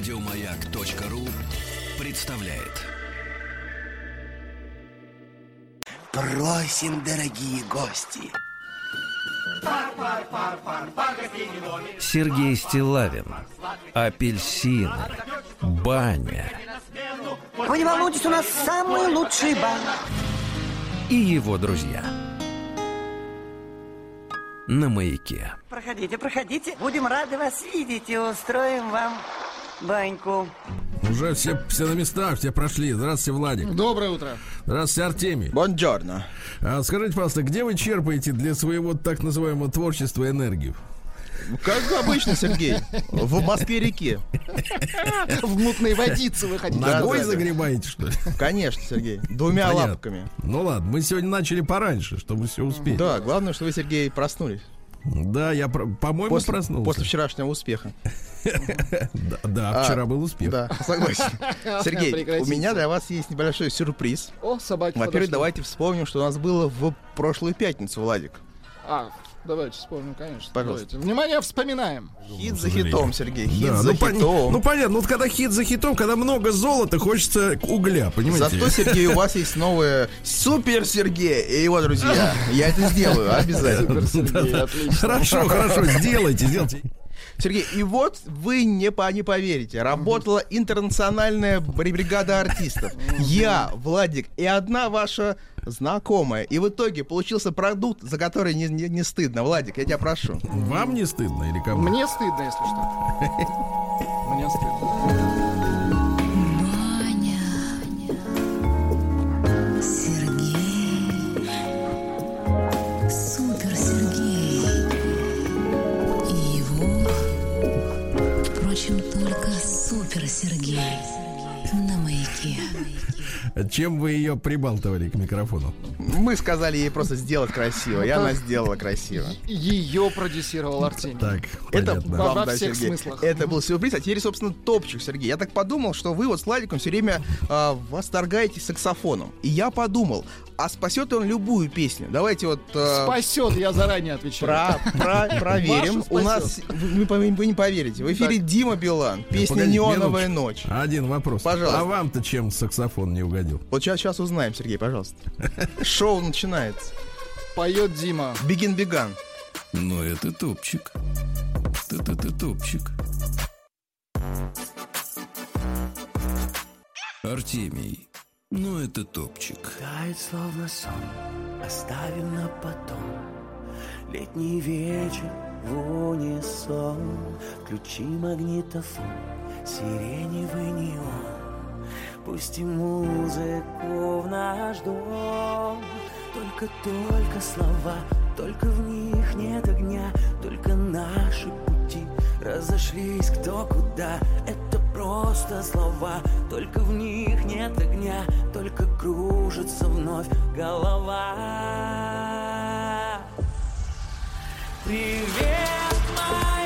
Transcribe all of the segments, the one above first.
Радиомаяк.ру представляет. Просим, дорогие гости. Сергей Стилавин Апельсины Баня Вы не волнуйтесь, у нас самый лучший бан. и его друзья На маяке Проходите, проходите. Будем рады вас видеть и устроим вам баньку. Уже все, все на местах, все прошли. Здравствуйте, Владик. Доброе утро. Здравствуйте, Артемий. Бонджорно. А скажите, пожалуйста, где вы черпаете для своего так называемого творчества энергию? Как обычно, Сергей. В Москве-реке. В мутной водице вы хотите. Да, Ногой да, да. загребаете, что ли? Конечно, Сергей. Двумя Понятно. лапками. Ну ладно, мы сегодня начали пораньше, чтобы все успеть. Да, главное, что вы, Сергей, проснулись. Да, я, по-моему, После, проснулся. после вчерашнего успеха. Да, да, А, вчера был успех. Да, согласен. Сергей, у меня для вас есть небольшой сюрприз. О, собаки Во-первых, давайте вспомним, что у нас было в прошлую пятницу, Владик. А, давайте вспомним, конечно. Пожалуйста. Давайте. Внимание, вспоминаем. Хит за хитом, Сергей. Хит Да, за ну, пон- хитом. ну понятно, вот когда хит за хитом, когда много золота, хочется угля, понимаете? Зато, Сергей, у вас есть новое Супер Сергей и его друзья. Я это сделаю, обязательно. Сергей, отлично. Хорошо, хорошо, сделайте, сделайте. Сергей, и вот вы не, по, не поверите, работала интернациональная бри- бригада артистов. Я, Владик и одна ваша знакомая. И в итоге получился продукт, за который не, не- не стыдно. Владик, я тебя прошу. Вам не стыдно или кому? Мне стыдно, если что. Мне стыдно. Впрочем, только Супер Сергей на маяке. Чем вы ее прибалтывали к микрофону? Мы сказали ей просто сделать красиво, и она сделала красиво. Ее продюсировал Артемий. Так, Это. Во- всех смыслах. Это был сюрприз, а теперь, собственно, топчик, Сергей. Я так подумал, что вы вот с Владиком все время а, восторгаетесь саксофоном. И я подумал, а спасет он любую песню? Давайте вот... а, Спасет, я заранее отвечаю. Про, про- проверим. У нас, вы, не поверите, в эфире Так. Дима Билан, песня Погодите, «Неоновая минуточку. ночь». Один вопрос. Пожалуйста. А вам-то чем саксофон не угодил? Вот сейчас, сейчас узнаем, Сергей, пожалуйста. Шоу начинается. Поет Дима. Бегин Беган. Ну это топчик. Ты-ты-ты топчик. Артемий. Ну это топчик. Тает словно сон, оставим на потом Летний вечер в унисон Включи магнитофон, сиреневый неон Пустим музыку в наш дом. Только-только слова, только в них нет огня. Только наши пути разошлись кто куда. Это просто слова, только в них нет огня. Только кружится вновь голова. Привет, моя,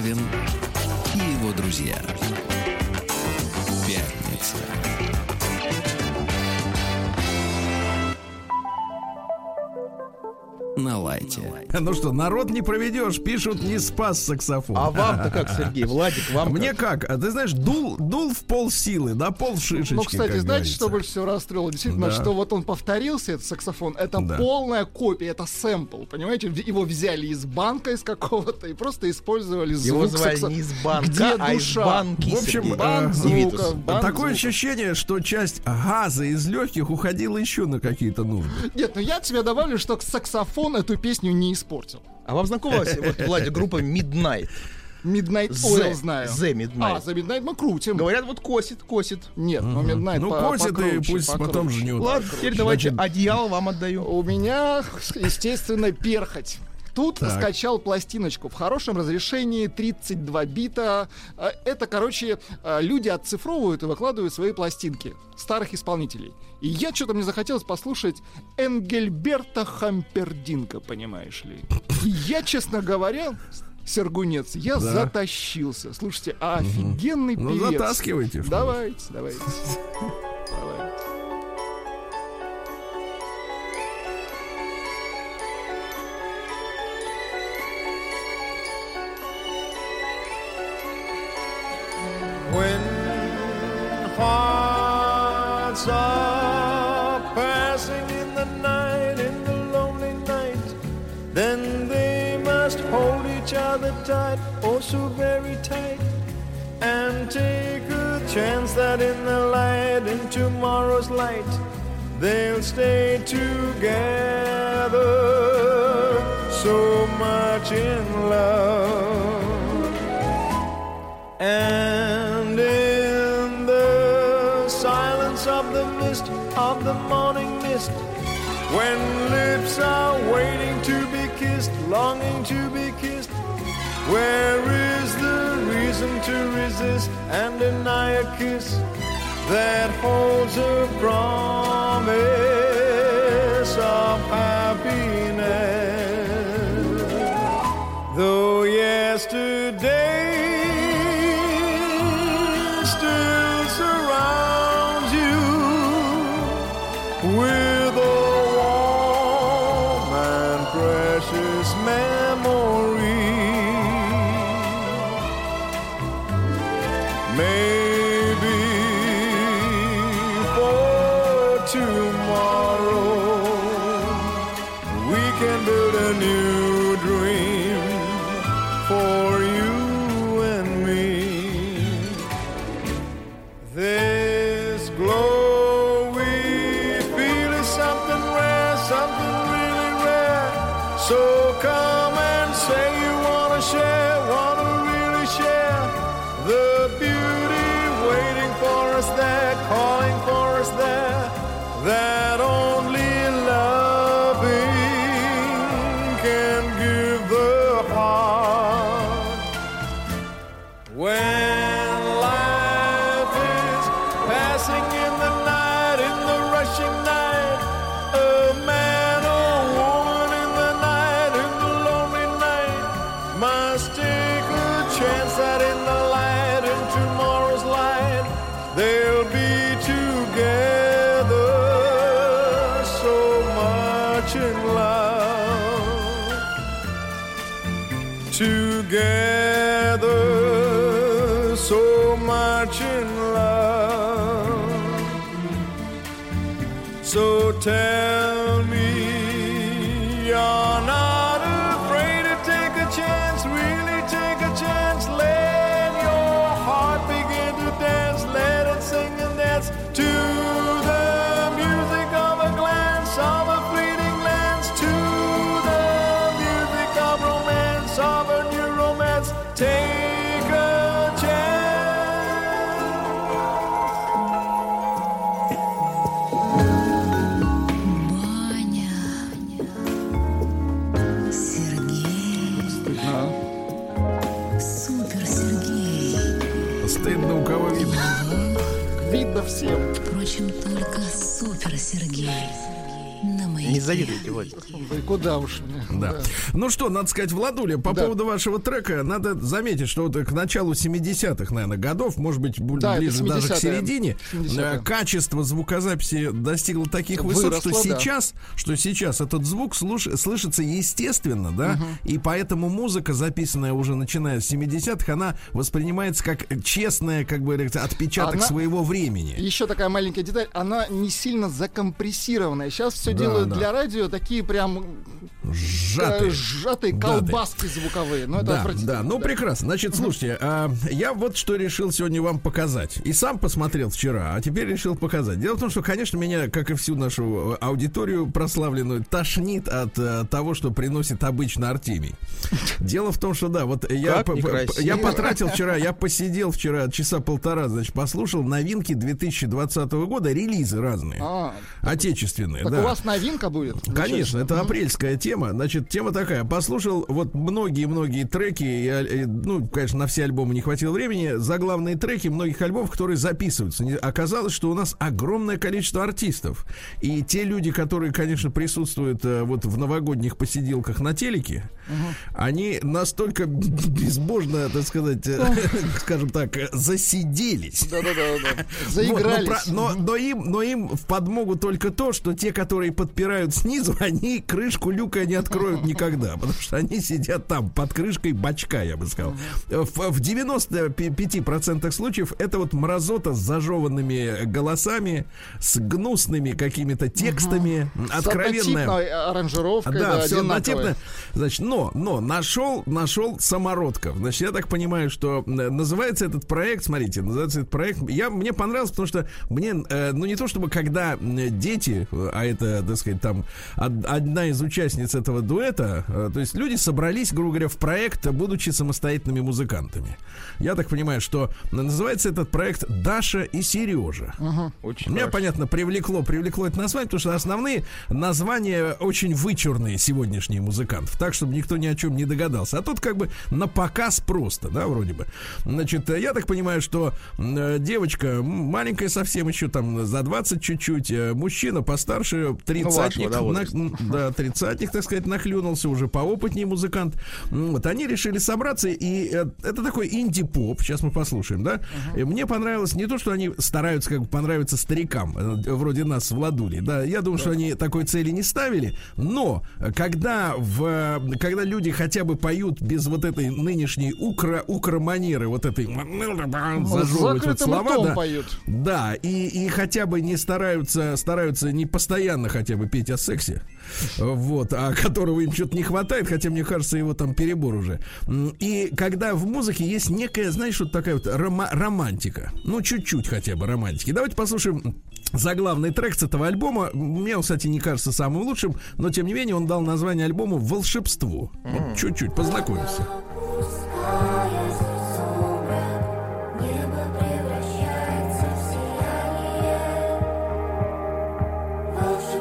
Стилавин и его друзья. Пятница. На лайте. Ну что, народ не проведешь, пишут, не спас саксофон. А вам-то как, Сергей? Владик, вам Мне как? А Ты знаешь, дул, дул в пол силы, да, пол шишечки, Ну, кстати, как знаете, что говорится. больше всего расстроило? Действительно, Да. что вот он повторился, этот саксофон, это Да. полная копия, это сэмпл, понимаете? Его взяли из банка из какого-то и просто использовали звук Его звали саксо- не из банка, Где а из душа? банки, В общем, банк э, звука, банк Такое звука. ощущение, что часть газа из легких уходила еще на какие-то нужды. Нет, ну я от тебя добавлю, что саксофон эту песню не испортил. А вам знакома вот, Владик, группа Midnight? Midnight The, Oil знаю. The Midnight. А, за Midnight мы крутим. Говорят, вот косит, косит. Нет, ну Midnight Ну, по- косит и покруче, пусть покруче. потом жнет. Ладно, теперь давайте одеяло вам отдаю. У меня, естественно, перхоть. Тут Так. скачал пластиночку в хорошем разрешении 32 бита. А, Это, короче, а, люди отцифровывают и выкладывают свои пластинки старых исполнителей. И я что-то мне захотелось послушать Энгельберта Хампердинка, понимаешь ли. И я, честно говоря, Сергунец, я Да. затащился. Слушайте, а офигенный Ну, певец. затаскивайте. что Давайте, давайте. Chance that in the light, in tomorrow's light, they'll stay together, so much in love. And in the silence of the mist, of the morning mist, when lips are waiting to be kissed, longing to be kissed, where is reason to resist and deny a kiss. That holds a promise Не завидуйте, Владик. Да куда уж мне. Да. Ну что, надо сказать, Владуля, по Да. поводу вашего трека, надо заметить, что вот к началу 70-х, наверное, годов, может быть, Да, ближе даже к 70-е. середине, 70-е. э, качество звукозаписи достигло таких высот, что Выросло, да. сейчас, что сейчас этот звук слуш- слышится естественно, да, и поэтому музыка, записанная уже начиная с 70-х, она воспринимается как честная, как бы отпечаток Она- своего времени. Еще такая маленькая деталь, она не сильно закомпрессированная. Сейчас все Да, делают да. для радио такие прям Сжатые. э, сжатые колбаски звуковые. Ну, это Да, да, ну Да. прекрасно. Значит, слушайте, а, я вот что решил сегодня вам показать. И сам посмотрел вчера, а теперь решил показать. Дело в том, что, конечно, меня, как и всю нашу э, аудиторию прославленную, тошнит от э, того, что приносит обычно Артемий. Дело в том, что да, вот я, по- я потратил вчера, я посидел вчера часа полтора, значит, послушал новинки 2020 года, релизы разные, А, отечественные, так да. у вас новинка будет? Конечно, это апрельская тема. Значит, тема такая. Послушал вот многие-многие треки. и, э, ну, конечно, на все альбомы не хватило времени. Заглавные треки многих альбомов, которые записываются. Оказалось, что у нас огромное количество артистов. И те люди, которые, конечно, присутствуют э, вот в новогодних посиделках на телеке, они настолько безбожно, так сказать, э, скажем так, э, засиделись. Да-да-да. Вот, Заигрались. но, про- но, но им, но им в подмогу только то, что те, которые подпирают снизу, они крышку люка не откроют никогда, потому что они сидят там под крышкой бачка, я бы сказал. В, в 95% случаев это вот мразота с зажеванными голосами, с гнусными какими-то текстами, С откровенная. однотипной аранжировкой, Да, да, все однотипно. Значит, но, но нашел, нашел самородков. Значит, я так понимаю, что э, называется этот проект, смотрите, называется этот проект. Я мне понравился, потому что мне, э, ну не то чтобы когда э, дети, э, а это, так сказать, там одна из участниц этого дуэта, э, то есть люди собрались, грубо говоря, в проект, будучи самостоятельными музыкантами. Я так понимаю, что называется этот проект Даша и Сережа. Очень Меня, хорошо. понятно, привлекло, привлекло это название, потому что основные названия очень вычурные сегодняшние музыкантов, так, чтобы никто ни о чем не догадался. А тут как бы на показ просто, да, вроде бы. Значит, э, я так понимаю, что э, девочка маленькая совсем еще там за 20 чуть-чуть, мужчина постарше, тридцатник, вашего, да, на- м, да, тридцатник, так сказать, нахлюнулся, уже поопытнее музыкант. Вот они решили собраться, и э, это такой инди-поп, сейчас мы послушаем, да. И мне понравилось не то, что они стараются как бы понравиться старикам, э, вроде нас с Владулей, да, я думаю, что они такой цели не ставили, но э, когда в, когда люди хотя бы поют без вот этой нынешней укро, укроманеры, вот этой зажевывать вот слова, да, поют. да, и, и хотя бы не стараются, стараются не постоянно хотя бы петь о сексе, вот, а которого им что-то не хватает, хотя мне кажется, его там перебор уже. И когда в музыке есть некая, знаешь, вот такая вот рома- романтика, ну, чуть-чуть хотя бы романтики. Давайте послушаем заглавный трек с этого альбома. Мне он, кстати, не кажется самым лучшим, но тем не менее он дал название альбому «Волшебству». Вот чуть-чуть познакомимся. Небо превращается в сияние, волшебство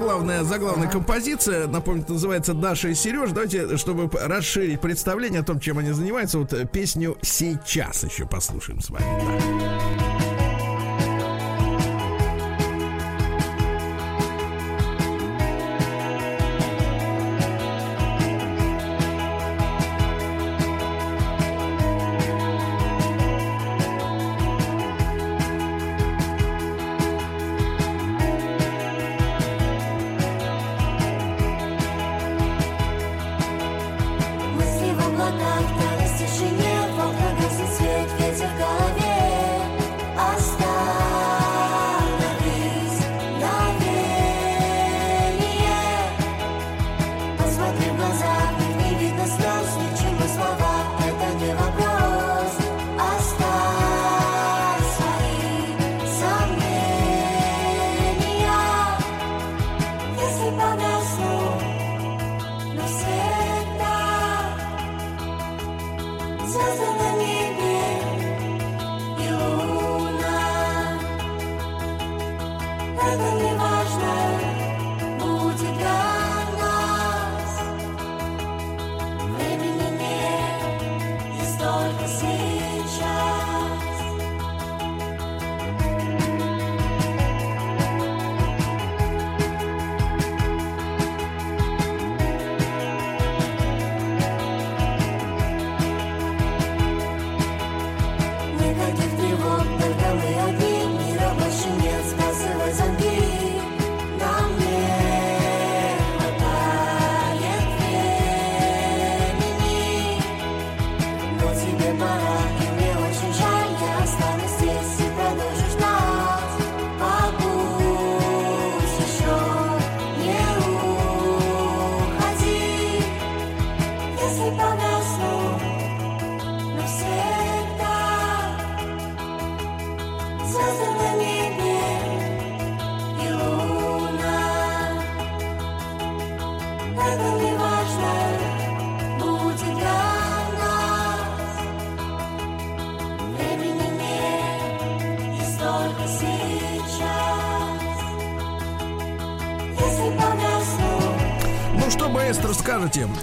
заглавная, заглавная композиция, напомню, называется Даша и Сереж. Давайте, чтобы расширить представление о том, чем они занимаются, вот э, песню «Сейчас» еще послушаем с вами. Да.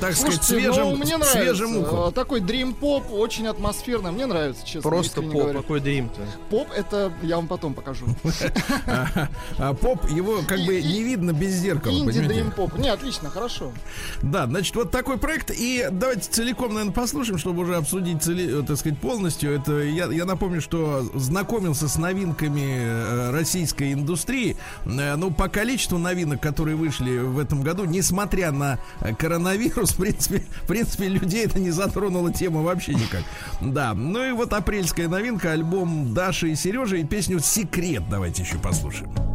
Так сказать, Слушайте, свежим, ну, мне нравится. свежим ухом? Э, Такой дрим-поп, очень атмосферно. Мне нравится, честно. Просто поп, говоря. какой дрим-то. Поп это я вам потом покажу. А, а поп, его как бы не видно без зеркала, Инди понимаете? дрим-поп. Не, отлично, хорошо. Да, значит, вот такой проект. И давайте целиком, наверное, послушаем, чтобы уже обсудить, цели, э, так сказать, полностью. Это я, я напомню, что знакомился с новинками э, российской индустрии. Э, Ну, по количеству новинок, которые вышли в этом году, несмотря на э, коронавирус, в принципе, в принципе, людей это не затронула тема вообще никак. Да, ну и вот апрельская новинка, альбом Даши и Сережи и песню «Секрет» давайте еще послушаем.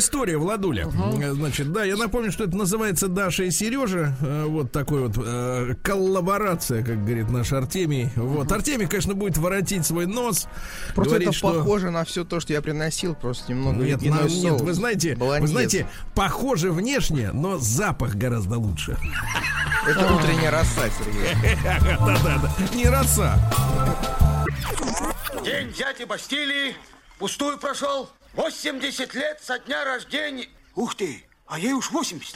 История, Владуля. Э, Значит, да, я напомню, что это называется Даша и Сережа. Э, Вот такой вот э, коллаборация, как говорит наш Артемий. Вот. Артемий, конечно, будет воротить свой нос. Просто говорить, это что... похоже на все то, что я приносил, просто немного Нет, на- соус. нет, вы знаете, вы Болоньез. знаете, похоже внешне, но запах гораздо лучше. Это утренняя роса, Сергей. Да-да-да, не роса. День дяди Бастилии пустую прошел. 80 лет со дня рождения. Ух ты, а ей уж 80.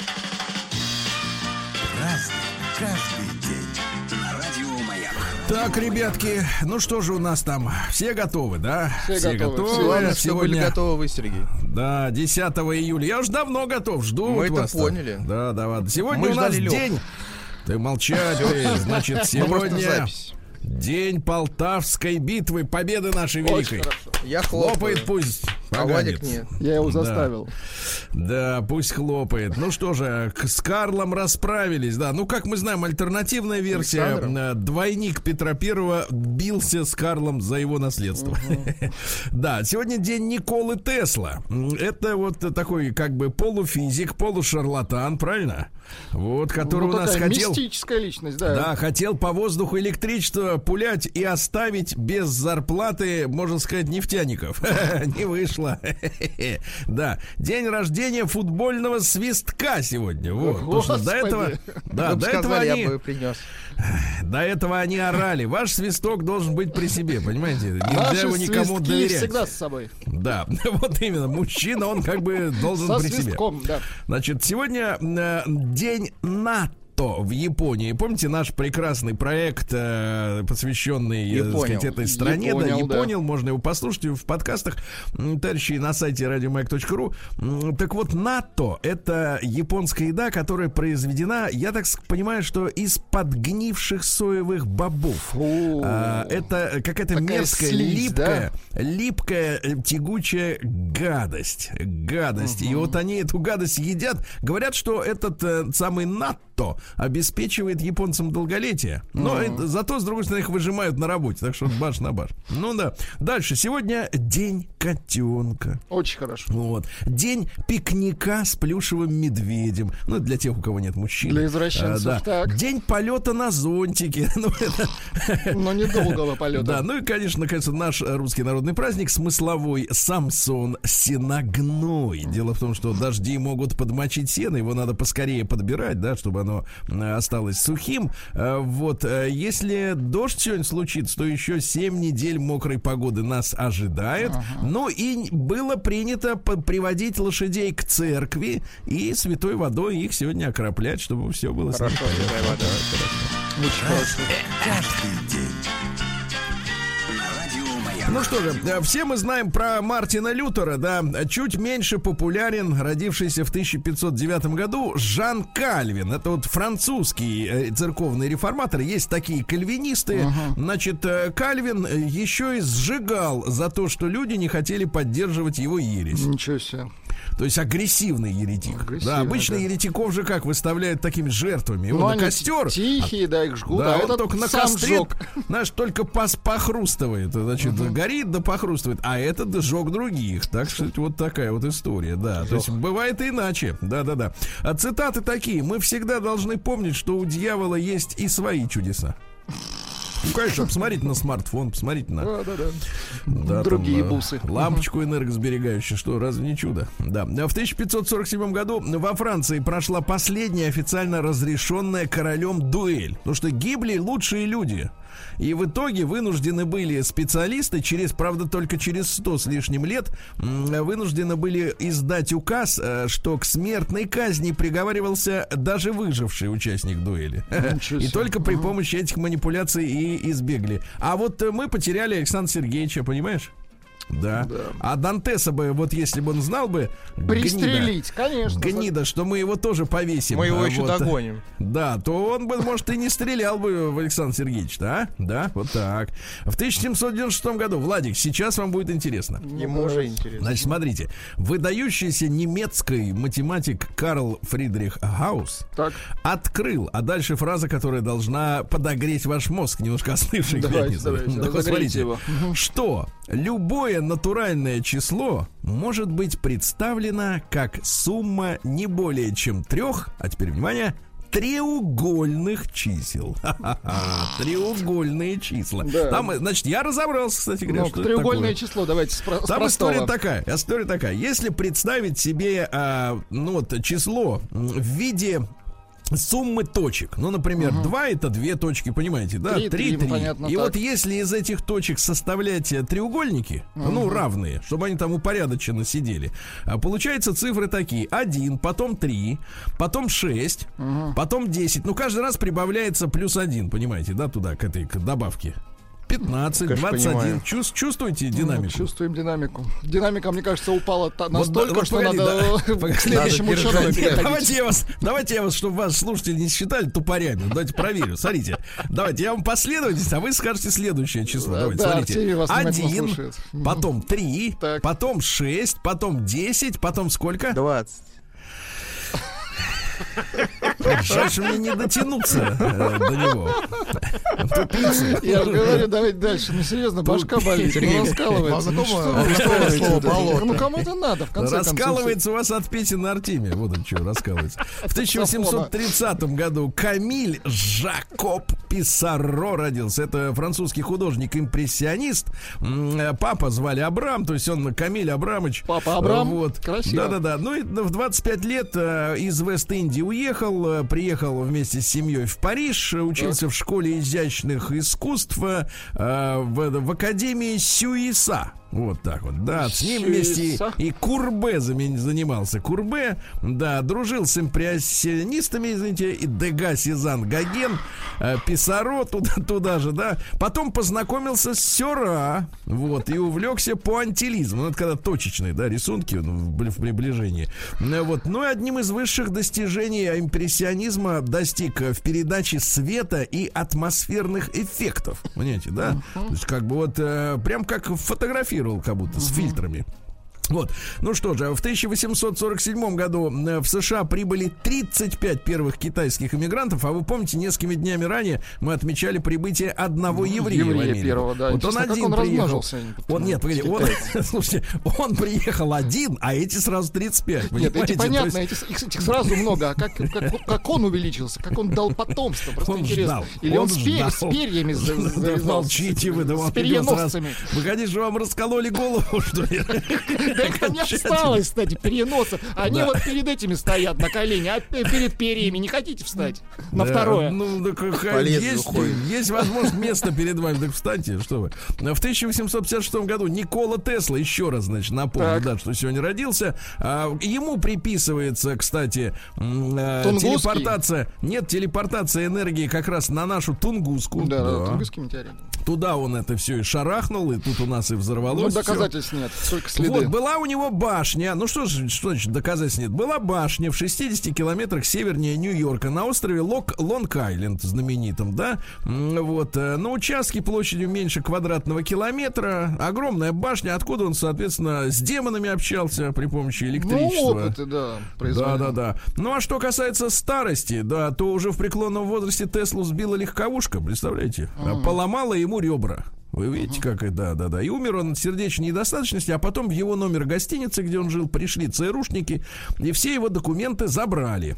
Так, ребятки, ну что же у нас там? Все готовы, да? Все готовы. Главное, что были готовы вы, Сергей. Да, 10 июля. Я уже давно готов, жду Мы вот это вас там. поняли. Да, да, ладно. Сегодня Мы у нас день... Ты молчать, ты. Значит, сегодня запись. День Полтавской битвы, победы нашей великой. Я хлопаю. Хлопает пусть. А Вадик поганец. нет. Я его Да. заставил. Да, пусть хлопает. Ну что же, с Карлом расправились. Да, ну как мы знаем, альтернативная версия. Александром? э, Двойник Петра Первого бился с Карлом за его наследство. Да, сегодня день Николы Тесла. Это вот такой как бы полуфизик, полушарлатан, правильно? Вот, который Ну, у нас хотел... мистическая личность, да. Да, хотел по воздуху электричество пулять и оставить без зарплаты, можно сказать, нефтяников. Не вышло. Да, день рождения футбольного свистка сегодня. Вот. Потому что до этого, да, до этого они, до этого они орали. Ваш свисток должен быть при себе, понимаете? Нельзя его никому доверять. всегда с собой. Да, вот именно. Мужчина, он как бы должен при себе. Значит, сегодня э, день НАТО в Японии. Помните наш прекрасный проект, э, посвященный, э, так Японял. сказать, этой стране? да, Японял, не да. можно его послушать в подкастах, товарищи, на сайте радиомаяк.ру. М, Так вот, НАТО — это японская еда, которая произведена, я так понимаю, что из подгнивших соевых бобов. А, это какая-то мерзкая, слизь, липкая, липкая, э, тягучая гадость. Гадость. И вот они эту гадость едят. Говорят, что этот э, самый НАТО обеспечивает японцам долголетие. Но это- зато, с другой стороны, их выжимают на работе. Так что баш на баш. Ну да. Дальше. Сегодня день котенка. Очень хорошо. Вот. День пикника с плюшевым медведем. Ну, для тех, у кого нет мужчин. Для извращенцев, А, да. так. День полета на зонтике. Ну, это... Но недолгого полета. Да, ну и, конечно, наконец, наш русский народный праздник смысловой Самсон Сеногной. Дело в том, что дожди могут подмочить сено, его надо поскорее подбирать, да, чтобы оно осталось сухим. Э, Вот, э, если дождь сегодня случится, то еще 7 недель мокрой погоды нас ожидает. Ну и было принято приводить лошадей к церкви и святой водой их сегодня окроплять, чтобы все было с ними в порядке. Очень хорошо. Ну что же, э, все мы знаем про Мартина Лютера, да, чуть меньше популярен, родившийся в 1509 году, Жан Кальвин. Это вот французский э, церковный реформатор. Есть такие кальвинисты. Значит, э, Кальвин еще и сжигал за то, что люди не хотели поддерживать его ересь. Ничего себе. То есть агрессивный еретик. Агрессивный, да, обычно да. еретиков же как выставляют такими жертвами. Его Ну, на костер. Тихие, да, их жгут, Да, а он только на костре, сжег. знаешь, только пос- похрустывает, значит, горит да похрустывает, а этот сжег других. Так что вот такая вот история, да. То есть бывает иначе, да-да-да. А цитаты такие. Мы всегда должны помнить, что у дьявола есть и свои чудеса. Ну, конечно, посмотрите на смартфон, посмотрите на Да, да, да. да, Другие там, э, бусы. Лампочку энергосберегающую, что, разве не чудо? Да. В 1547 году во Франции прошла последняя официально разрешенная королем дуэль. Потому что гибли лучшие люди. И в итоге вынуждены были специалисты, через, правда, только через 100 с лишним лет, вынуждены были издать указ, э, что к смертной казни приговаривался даже выживший участник дуэли. И только при помощи этих манипуляций и избегли. А вот э, мы потеряли Александра Сергеевича, понимаешь? Да. А Дантеса бы, вот если бы он знал бы... Пристрелить, конечно. Гнида, гнида, что мы его тоже повесим. Мы его а, еще вот, догоним. Да, то он бы, может, и не стрелял бы в Александра Сергеевича, да? Да, вот так. В 1796 году, Владик, сейчас вам будет интересно. Ему уже интересно. Значит, смотрите, выдающийся немецкий математик Карл Фридрих Гаусс Так. открыл, а дальше фраза, которая должна подогреть ваш мозг, немножко остывший Давайте, давайте, разогрейте смотрите, его. что любое любое натуральное число может быть представлено как сумма не более чем трех, а теперь внимание, треугольных чисел. Треугольные числа. Да. Там, значит, я разобрался, кстати говоря, Ну, что треугольное такое. число, давайте с, про- с Там простого. история такая, история такая. Если представить себе, а, ну вот число в виде суммы точек. Ну, например, 2 это две точки, понимаете, да? Три, 3, три, 3. понятно, И так. вот если из этих точек составлять э, треугольники, ну, равные, чтобы они там упорядоченно сидели, а, получаются цифры такие. 1, потом 3, потом 6, потом 10. Ну, каждый раз прибавляется плюс 1, понимаете, да, туда, к этой к добавке. 15, Конечно, 21. понимаю. Чувс- чувствуете Ну, динамику? Чувствуем динамику. Динамика, мне кажется, упала та- настолько, вот что погоди, надо да. к следующему. Давайте я вас, давайте я вас, чтобы вас слушатели не считали тупорями. Давайте проверю. Смотрите. Давайте я вам последовательность, а вы скажете следующее число. Да, Давайте, да, смотрите. Вас Один, потом три, Так. потом шесть, потом десять, потом сколько? 20. Жаль, что мне не дотянуться э, до него. Тупицы. Я же говорю, давайте дальше. Ну, серьезно, башка болит. Ну, раскалывается. Ну? Ну, кому это надо, в конце. Раскалывается у вас от песен Артемия. Вот он что раскалывается. В 1830 году Камиль Жакоб Писаро родился. Это французский художник-импрессионист. Э, Папа звали Абрам, то есть он Камиль Абрамович. Папа Абрам? Вот. Красиво. Да-да-да. Ну и в 25 лет э, из Вест-Индии уехал, э, приехал вместе с семьей в Париж, учился в школе изящных искусств э, в, в Академии Сюиса. Вот так вот, да, с ним вместе и Курбе занимался. Курбе, да, дружил с импрессионистами, извините, и Дега, Сезанн, Гоген, э, Писаро туда, туда же, да. Потом познакомился с Сера, вот, и увлекся пуантилизмом. Ну, это когда точечные, да, рисунки в в приближении. Э, Вот. Ну и одним из высших достижений импрессионизма достиг э, в передаче света и атмосферных эффектов. Понимаете, да? То есть как бы вот э, прям как фотографировал, как будто с фильтрами. Вот. Ну что же, в 1847 году э, в США прибыли 35 первых китайских иммигрантов, а вы помните, несколькими днями ранее мы отмечали прибытие одного еврея. в еврея Америку. первого, да. Вот он Интересно, как один он приехал. Он, нет, погоди, он, слушайте, он приехал один, а эти сразу 35. Нет, эти понятно, есть этих, их- этих сразу много. А как, как, как он увеличился, как он дал потомство, просто Он интересно. ждал, Или он, он с, с перьями завязался, молчите вы, да с переносцами. Выходи, что вам раскололи голову, что ли? Там не осталось, кстати, переносов. Они Да. вот перед этими стоят на колени, а перед перьями не хотите встать на Да, второе? Ну, так есть, есть возможность место перед вами, так встаньте, что вы. В 1856 году Никола Тесла, еще раз, значит, напомню, да, что сегодня родился. А, ему приписывается, кстати, э, Тунгусский? телепортация. Нет, телепортация энергии как раз на нашу Тунгуску. Да, да, Тунгусский метеорит. Туда он это все и шарахнул, и тут у нас и взорвалось. Ну, доказательств нет, только следы. Вот, была у него башня. Ну что ж, что значит доказательств нет? Была башня в 60 километрах севернее Нью-Йорка на острове Лок, Лонг-Айленд знаменитом, да? Вот, э, на участке площадью меньше квадратного километра. Огромная башня, откуда он, соответственно, с демонами общался при помощи Ну, электричества. опыты, да, Да, да, да. Ну а что касается старости, да, то уже в преклонном возрасте Теслу сбила легковушка, представляете? А Поломала ему ребра. Вы видите, как это, да, да, да. И умер он от сердечной недостаточности, а потом в его номер гостиницы, где он жил, пришли ЦРУшники, и все его документы забрали.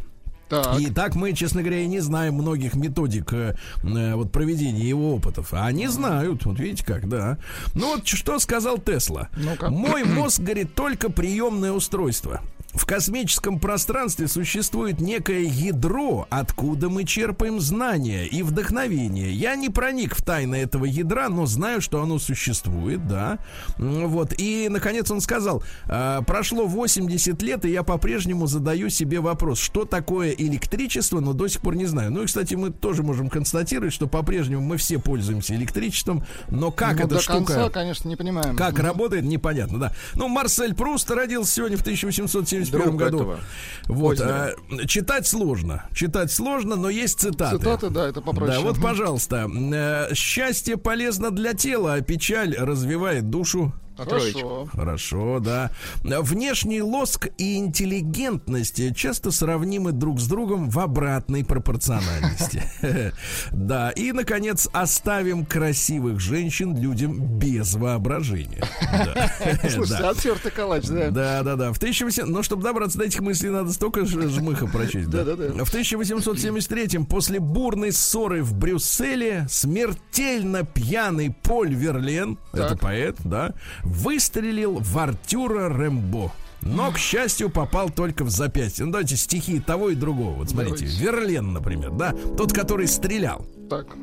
Так. И так мы, честно говоря, и не знаем многих методик э, э, вот проведения его опытов. А они знают, вот видите как, да. Ну вот что сказал Тесла. Ну-ка. Мой мозг, говорит, только приемное устройство. В космическом пространстве существует некое ядро, откуда мы черпаем знания и вдохновение. Я не проник в тайны этого ядра, но знаю, что оно существует, да. Вот. И, наконец, он сказал, «А, прошло 80 лет, и я по-прежнему задаю себе вопрос, что такое электричество, но до сих пор не знаю. Ну и, кстати, мы тоже можем констатировать, что по-прежнему мы все пользуемся электричеством, но как ну, эта до штука... Конца, конечно, не понимаем. Как mm-hmm. работает, непонятно, да. Ну, Марсель Пруст родился сегодня в 1870 71 году. Этого. Вот, а, читать сложно. Читать сложно, но есть цитаты. Цитаты, да, это попроще. Да, вот, пожалуйста. Э, «Счастье полезно для тела, а печаль развивает душу». Хорошо. Хорошо, да. Внешний лоск и интеллигентность часто сравнимы друг с другом в обратной пропорциональности. Да, и, наконец, оставим красивых женщин людям без воображения. Да. Слушайте, Да. отвертый калач, да. Да, да, да. В 1800... Но чтобы добраться до этих мыслей, надо столько жмыха прочесть. Да. Да-да-да. В 1873-м, после бурной ссоры в Брюсселе, смертельно пьяный Поль Верлен, это поэт, да, выстрелил в Артюра Рэмбо. Но, к счастью, попал только в запястье. Ну, давайте стихи того и другого. Вот смотрите, Давайте. Верлен, например, да, тот, который стрелял. Так.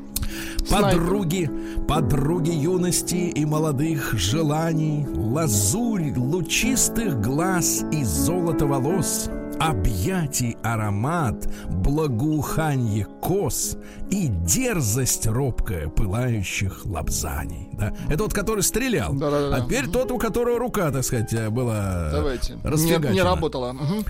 Подруги, подруги юности и молодых желаний, Лазурь лучистых глаз и золото волос, Объятий аромат, благоуханье кос И дерзость робкая пылающих лапзаний. Да? Это вот который стрелял. Да-да-да. А теперь тот, у которого рука, так сказать, была Давайте. Не, не работала. Мгм.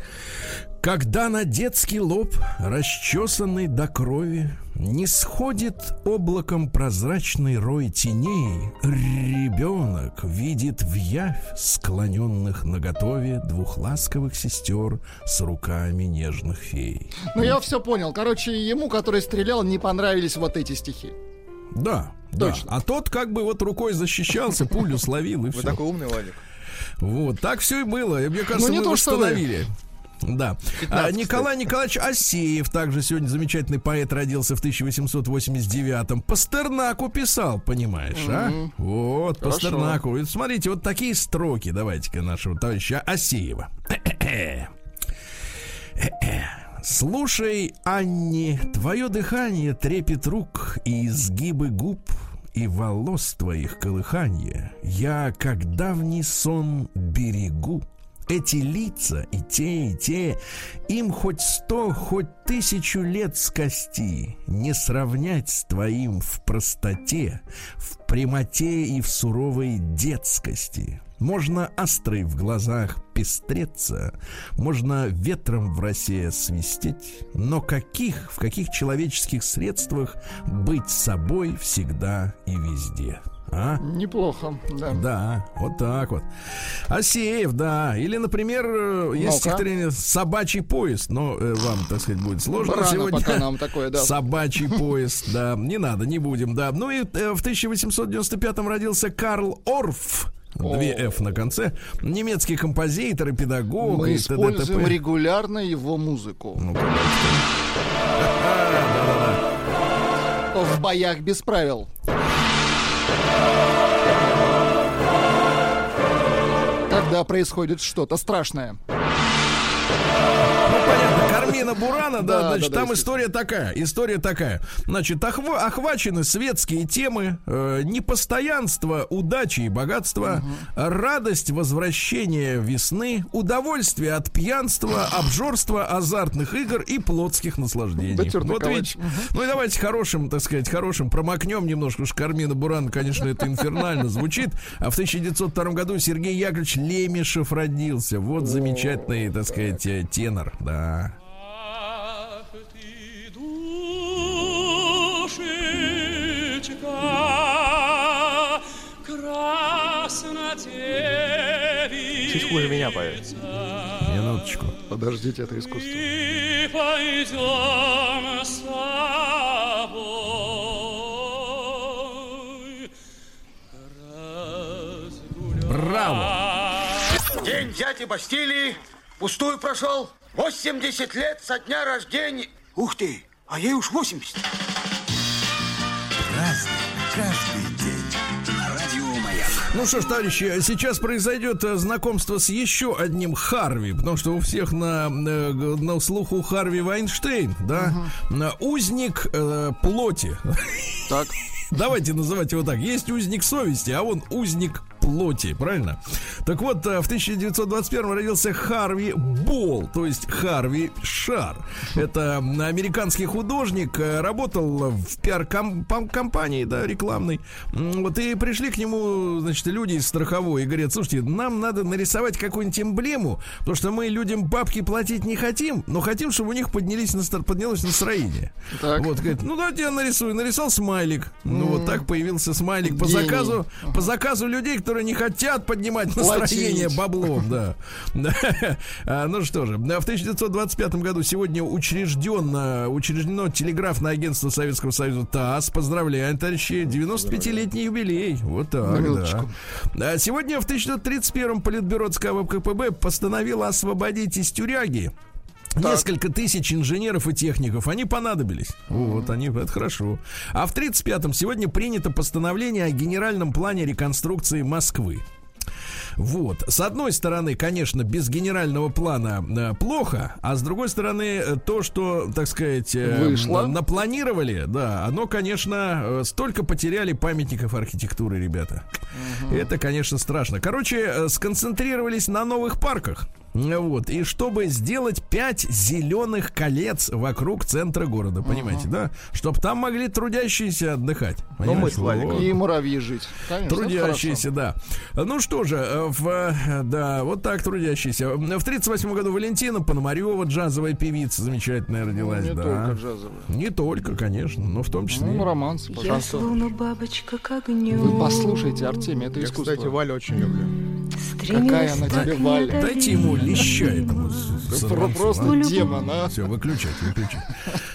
Когда на детский лоб, расчесанный до крови, Не сходит облаком прозрачный рой теней, Ребенок видит в явь склоненных наготове Двух ласковых сестер с руками нежных фей. Ну, я все понял. Короче, ему, который стрелял, не понравились вот эти стихи. Да, да. Точно. А тот как бы вот рукой защищался, пулю словил и Вы все. такой умный, Владик. Вот, так все и было. И, Мне кажется, Ну, не мы то, что вы. Да. 15, А, Николай Николаевич Асеев, также сегодня замечательный поэт, родился в 1889-м. Пастернаку писал, понимаешь, а? Вот, Хорошо. Пастернаку. И смотрите, вот такие строки давайте-ка нашего товарища Асеева. Слушай, Анни, твое дыхание трепет рук и изгибы губ и волос твоих колыханье. Я, как давний сон, берегу. Эти лица и те, и те, им хоть сто, хоть тысячу лет скости, не сравнять с твоим в простоте, в прямоте и в суровой детскости. Можно острой в глазах пестреться, можно ветром в росе свистеть, но каких, в каких человеческих средствах быть собой всегда и везде? А? Неплохо, да. Да, вот так вот. Асеев, да. Или, например, э, есть Ну-ка. стихотворение «Собачий поезд», но э, вам, так сказать, будет сложно Рано сегодня. пока нам такое, да. Собачий поезд, да. Не надо, не будем, да. Ну и э, в 1895-м родился Карл Орф. Две F на конце. Немецкий композитор и педагог. Мы и т.д. используем т.п. регулярно его музыку. Ну. В боях без правил. Когда происходит что-то страшное. Кармина Бурана, да, Да, значит, да, да, там история такая, история такая. Значит, охва- охвачены светские темы, э, непостоянство, удачи и богатства, радость возвращения весны, удовольствие от пьянства, обжорства, азартных игр и плотских наслаждений. Дотёртый Вот видите, ну и давайте хорошим, так сказать, хорошим промокнем немножко, уж Кармина Бурана, конечно, это инфернально звучит. А в 1902 году Сергей Яковлевич Лемешев родился. Вот замечательный, так сказать, э, тенор, да. Чуть хуже меня поет. Минуточку. Подождите, это искусство. Браво! День дяди Бастилии пустую прошел. 80 лет со дня рождения. Ух ты, а ей уж 80. Ну что ж, товарищи, сейчас произойдет э, знакомство с еще одним Харви, потому что у всех на, э, на слуху Харви Вайнштейн, да, На узник э, плоти. Так. Давайте называть его так. Есть узник совести, а он узник плоти, правильно? Так вот, э, в 1921 родился Харви Бол, то есть Харви Шар. Это американский художник, э, работал в пиар-компании, да, рекламной. Вот и пришли к нему, значит, люди из страховой и говорят, слушайте, нам надо нарисовать какую-нибудь эмблему, потому что мы людям бабки платить не хотим, но хотим, чтобы у них поднялись настро- поднялось настроение. Так. Вот, говорит, ну давайте я нарисую. Нарисовал смайлик. Ну вот так появился смайлик по заказу, по заказу людей, которые которые не хотят поднимать настроение Платить. баблом, да. А, Ну что же, в 1925 году сегодня учреждено, учреждено телеграфное агентство Советского Союза ТАСС. Поздравляем, товарищи, 95-летний юбилей. Вот так, да. А Сегодня в 1931 Политбюро ЦК ВКПБ постановило освободить из тюряги Несколько тысяч инженеров и техников, они понадобились. Вот, они, это хорошо. А в 35-м сегодня принято постановление о генеральном плане реконструкции Москвы. Вот. С одной стороны, конечно, без генерального плана э, плохо, а с другой стороны, э, то, что, так сказать, э, Вышло. напланировали, да, оно, конечно, э, столько потеряли памятников архитектуры, ребята. Это, конечно, страшно. Короче, э, сконцентрировались на новых парках. Вот. И чтобы сделать пять зеленых колец вокруг центра города, понимаете, да? Чтобы там могли трудящиеся отдыхать. Ну, мы. Вот. И муравьи жить. Конечно, Трудящиеся, да. Ну что же, э, в, э, да, вот так трудящиеся. В 38 году Валентина Пономарева, джазовая певица, замечательная родилась, Не да. только джазовые. Не только, конечно, но в том числе. Ну, романс, Я пожалуйста. словно бабочка к огню. Вы послушайте, Артемий, это Я, искусство. кстати, Валю очень люблю. Какая она тебе, Валя? Дайте ему леща этому Просто демон, а? Все, выключать, выключать.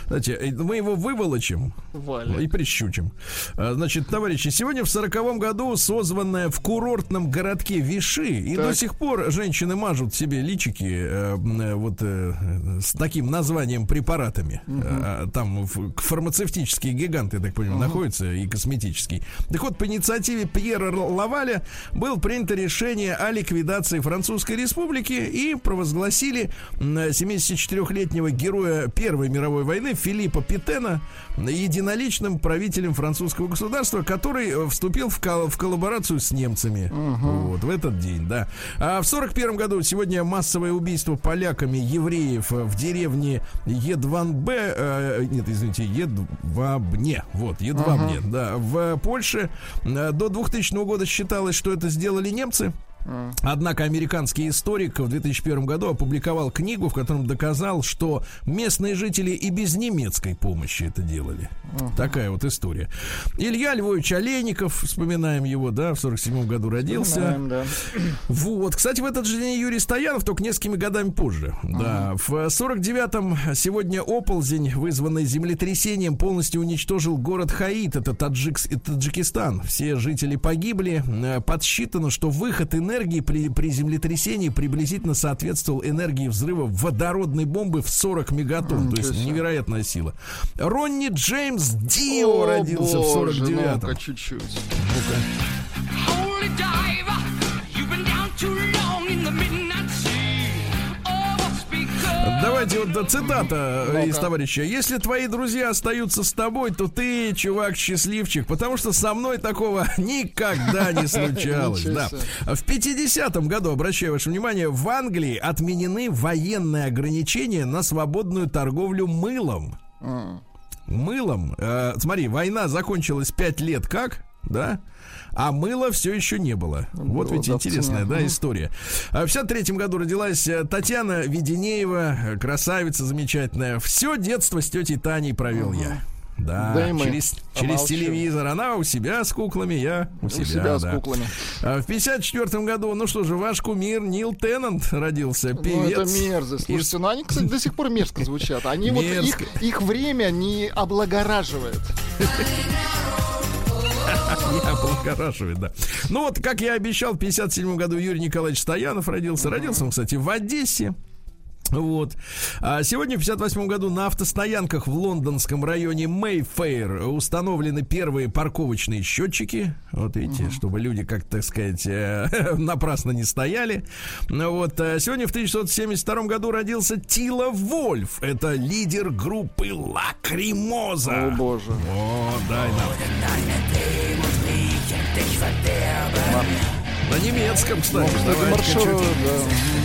Знаете, мы его выволочим Валя. и прищучим. А, Значит, товарищи, сегодня в сороковом году созванная в курортном городке Виши, и Так. до сих пор женщины мажут себе личики э, э, вот э, с таким названием препаратами. А, Там фармацевтические гиганты, я так понимаю, находятся и косметические. Так вот, по инициативе Пьера Лаваля было принято решение о ликвидации Французской Республики и провозгласили м, 74-летнего героя Первой мировой войны Филиппа Петена единоличным правителем французского государства, который э, вступил в, кол- в коллаборацию с немцами. Вот, в этот день, да. А в 41 году сегодня массовое убийство поляками евреев э, в деревне Едванбе, э, нет, извините, Едвабне, вот, Едвабне, да, в Польше. Э, До 2000 года считалось, что это сделали немцы. Однако американский историк в 2001 году опубликовал книгу, в котором доказал, что местные жители и без немецкой помощи это делали. Такая вот история. Илья Львович Олейников, вспоминаем его, да, в 47 году родился. Да. Вот. Кстати, в этот же день Юрий Стоянов, только несколькими годами позже. Да. В 49-м сегодня оползень, вызванный землетрясением, полностью уничтожил город Хаит. Это Таджикс, и Таджикистан. Все жители погибли. Э, Подсчитано, что выход энергии при, при землетрясении приблизительно соответствовал энергии взрыва водородной бомбы в 40 мегатонн. То есть себе. невероятная сила. Ронни Джеймс Дио О, родился в боже, 49-м. ну-ка, чуть-чуть. Holy Давайте вот цитата Ну-ка. из товарища. Если твои друзья остаются с тобой, то ты, чувак, счастливчик, потому что со мной такого никогда не случалось. Да. В 50-м году, обращаю ваше внимание, в Англии отменены военные ограничения на свободную торговлю мылом. М. Мылом. Э, смотри, война закончилась 5 лет как? Да? А мыла все еще не было. Вот было, ведь да, интересная, да, история. А В 53 году родилась э, Татьяна Веденеева, э, красавица замечательная. Все детство с тетей Таней провел я. Да, Да и мы. через, через телевизор. Она у себя с куклами, я у, У себя, себя с да. куклами. А В 54 году, ну что же, ваш кумир Нил Теннант родился, Ну, певец. это мерзость. Слушайте, из- ну они, кстати, до сих пор мерзко звучат. Они вот их, Мерзко. их время не облагораживает. Не облагораживает, да. Ну вот, как я обещал, в 57 году Юрий Николаевич Стоянов родился. Родился он, кстати, в Одессе. Вот. А сегодня, в 58 году, на автостоянках в лондонском районе Мейфейр установлены первые парковочные счетчики. Вот видите, чтобы люди, как так сказать, э, напрасно не стояли. Ну Вот. а Сегодня, в 1972 году, родился Тило Вольф. Это лидер группы Лакримоза. О, боже. О, дай нам. На немецком, кстати. Кстати, Давайте маршируют, чуть- да.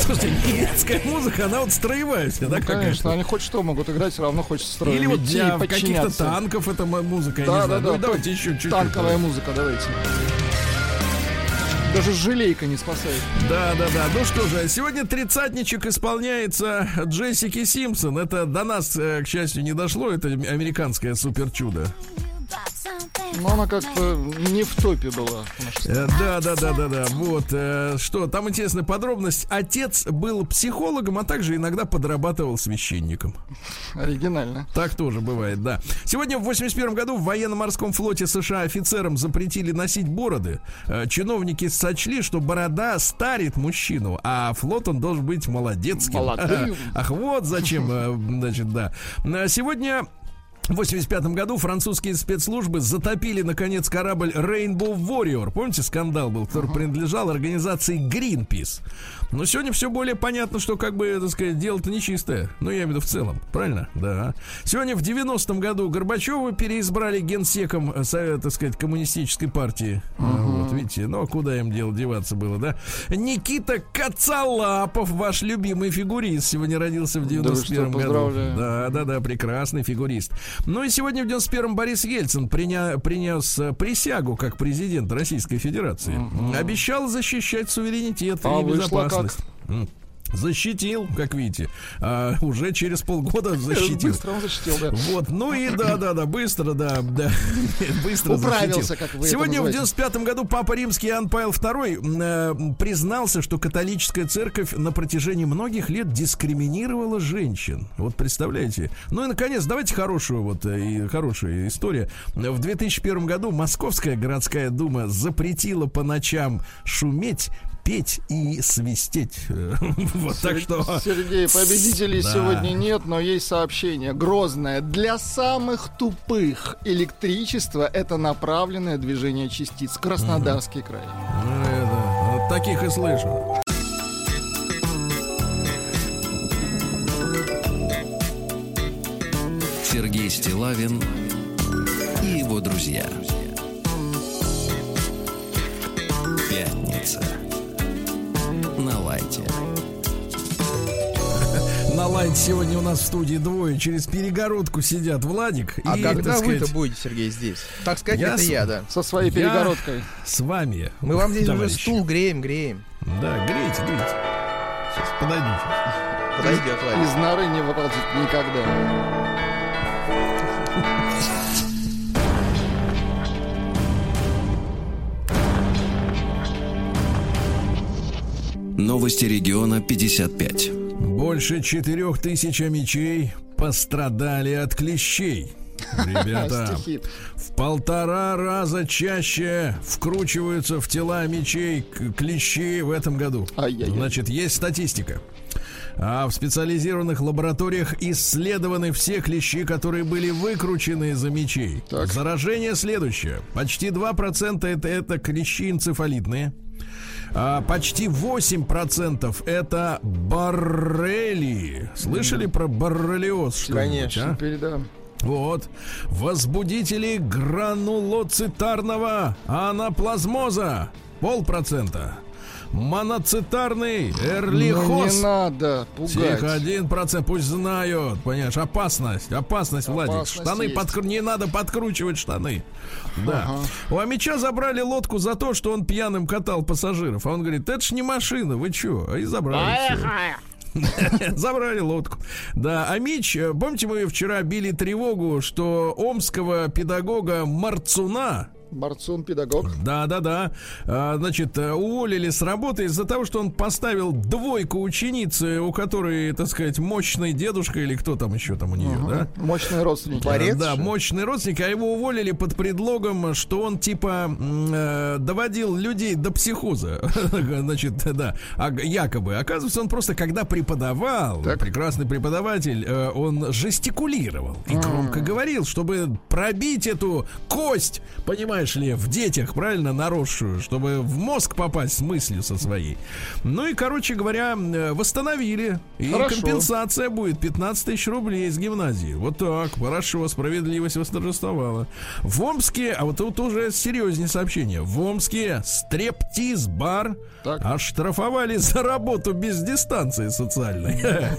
Слушайте, немецкая музыка, она вот строевая вся, да, Ну, конечно, они хоть что могут играть, все равно хочется строить. Или вот для каких-то подчиняться. танков эта музыка, я Да, не да, знаю. да. Ну, давайте еще чуть-чуть. Танковая музыка, давайте. Даже жалейка не спасает. Да, да, да. Ну что же, сегодня тридцатничек исполняется Джессики Симпсон. Это до нас, э, к счастью, не дошло. Это американское супер чудо. Но она как-то не в топе была. Э, Да, да, да, да, да. Вот э, что, там интересная подробность. Отец был психологом, а также иногда подрабатывал священником. Оригинально. Так тоже бывает, да. Сегодня в 81 году в военно-морском флоте США офицерам запретили носить бороды. Э, Чиновники сочли, что борода старит мужчину, а флот он должен быть молодецким. Молодым. Ах, вот зачем, э, значит, да. Э, Сегодня в 85 году французские спецслужбы затопили, наконец, корабль Rainbow Warrior. Помните, скандал был, который принадлежал организации Greenpeace. Но сегодня все более понятно, что, как бы, так сказать, дело-то нечистое. Ну, я имею в виду в целом. Правильно? Да. Сегодня в 90-м году Горбачева переизбрали генсеком, э, так сказать, коммунистической партии. А, Вот, видите, ну, а куда им дело деваться было, да? Никита Кацалапов, ваш любимый фигурист, сегодня родился в 91 году. поздравляю. Да, да, да, прекрасный фигурист. Ну и сегодня в 91-м Борис Ельцин приня- принес э, присягу как президент Российской Федерации. Обещал защищать суверенитет А и вышло безопасность. М. Защитил, как видите. А, уже через полгода защитил. Быстро он защитил, да. Вот, ну и да, да, да, быстро, да, да, быстро Управился, защитил. как вы Сегодня в называете. 95 году Папа Римский Иоанн Павел II э, признался, что католическая церковь на протяжении многих лет дискриминировала женщин. Вот представляете? Ну и наконец, давайте хорошую вот э, и хорошая история. В 2001 году Московская городская дума запретила по ночам шуметь петь и свистеть. Вот так что... Сергей, победителей сегодня нет, но есть сообщение. Грозное. Для самых тупых электричество — это направленное движение частиц. Краснодарский край. Ну, это, вот таких и слышу. Сергей Стилавин и его друзья. Пятница. На лайте. На лайн сегодня у нас в студии двое через перегородку сидят Владик А и, когда вы-то сказать, будете, Сергей, здесь? Так сказать, Я это с- я, да. Со своей Я перегородкой. с вами. Мы вам здесь уже стул греем, греем. Да, грейте, грейте. Сейчас, подойдите. Подойдет, Владик. Из норы не выползет никогда. Новости региона 55. Больше четырех тысяч мечей пострадали от клещей. Ребята, в полтора раза чаще вкручиваются в тела мечей клещи в этом году. Значит, есть статистика. А в специализированных лабораториях исследованы все клещи, которые были выкручены из-за мечей. Так. Заражение следующее. Почти 2% это, это клещи энцефалитные. А почти 8% это боррелии. Слышали про боррелиоз? что-нибудь, Конечно. а? Передам. Вот. Возбудители гранулоцитарного анаплазмоза. Полпроцента. Моноцитарный Ну, эрлихоз. не надо пугать. Тихо, один процент, пусть знают, понимаешь, опасность, опасность, Владик, Опасность штаны есть. подкру- не надо подкручивать штаны, да. Ага. У Амича забрали лодку за то, что он пьяным катал пассажиров, а он говорит, это ж не машина, вы чё, и забрали. Забрали лодку. Да, а Мич, э, помните, мы вчера били тревогу, что омского педагога Марцуна, Борцун педагог. да, да, да. А, Значит, э, уволили с работы из-за того, что он поставил двойку ученицы, у которой, так сказать, мощный дедушка или кто там еще там у нее, да? Мощные родственники. Борец да, мощный родственник, а его уволили под предлогом, что он типа э, доводил людей до психоза. Значит, да, а, якобы. Оказывается, он просто когда преподавал, прекрасный преподаватель, э, он жестикулировал и громко говорил, чтобы пробить эту кость, понимаешь ли, в детях, правильно, наросшую, чтобы в мозг попасть с мыслью со своей. Ну и, короче говоря, э, восстановили. И Хорошо. компенсация будет 15 тысяч рублей из гимназии. Вот так, хорошо, справедливость восторжествовала. В Омске, а вот тут уже серьезнее сообщение. В Омске стрептиз-бар Так. оштрафовали за работу без дистанции социальной.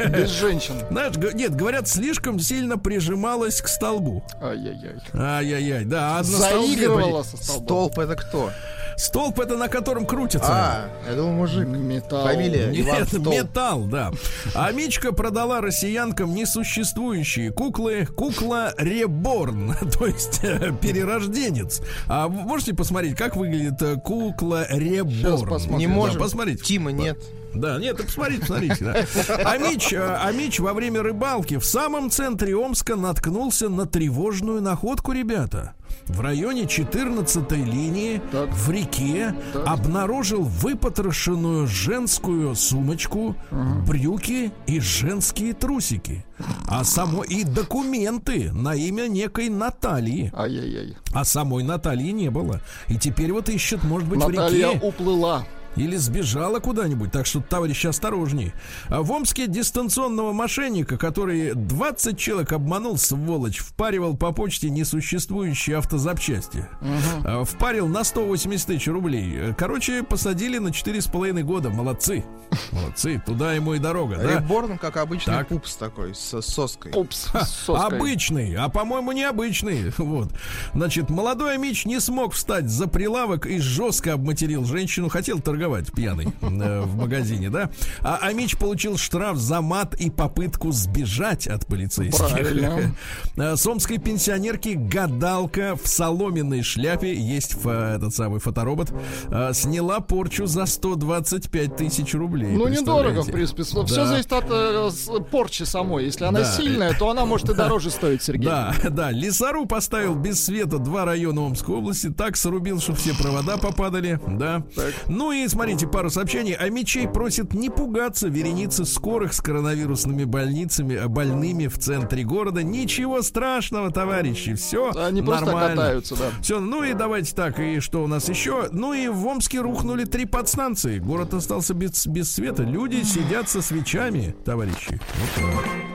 Без женщин. Знаешь, нет, говорят, слишком сильно прижималась к столбу. Ай-яй-яй. Ай-яй-яй, да, а Заигрывала со столбом. Столб это кто? Столб это на котором крутится. А, я думал, мужик. Металл. Фамилия Иван Нет, Столб. металл, да. А Мичка продала россиянкам несуществующие куклы. Кукла Реборн, то есть э, перерожденец. А можете посмотреть, как выглядит э, кукла Реборн? посмотрим. Не Да, можем. посмотрите. Тима нет. Да, нет, посмотрите, посмотрите. Да. А, Мич, э, а Мич во время рыбалки в самом центре Омска наткнулся на тревожную находку, ребята. В районе 14-й линии Так. в реке обнаружил выпотрошенную женскую сумочку, брюки и женские трусики. А само и документы на имя некой Натальи. Ай-яй-яй. А самой Натальи не было. И теперь вот ищет, может быть, в Наталья реке. уплыла. Или сбежала куда-нибудь, так что, товарищи, осторожней. А в Омске дистанционного мошенника, который 20 человек обманул, сволочь, впаривал по почте несуществующие автозапчасти. А, Впарил на 180 тысяч рублей. Короче, посадили на 4,5 года. Молодцы. Молодцы. Туда ему и дорога, да? Реборн, как обычный Так. пупс такой, с соской. Упс, Ха, с соской. Обычный, а по-моему необычный. Вот. Значит, молодой Мич не смог встать за прилавок и жестко обматерил женщину. Хотел торговать пьяный э, в магазине, да? А Амич получил штраф за мат и попытку сбежать от полицейских. Правильно. Э, С омской пенсионерки гадалка в соломенной шляпе, есть фо- этот самый фоторобот, э, сняла порчу за 125 тысяч рублей. Ну, недорого, в принципе. Все Да. зависит от э, порчи самой. Если она Да. сильная, то она может и дороже стоить, Сергей. Да, да. Лесоруб поставил без света два района Омской области. Так срубил, что все провода попадали. Да. Ну и смотрите, пару сообщений. А мечей просит не пугаться вереницы скорых с коронавирусными больницами, э, больными в центре города. Ничего страшного, товарищи. Все Они просто нормально. катаются, да. Все, ну и давайте так, и что у нас еще? Ну и в Омске рухнули три подстанции. Город остался без, без света. Люди сидят со свечами, товарищи. Вот так.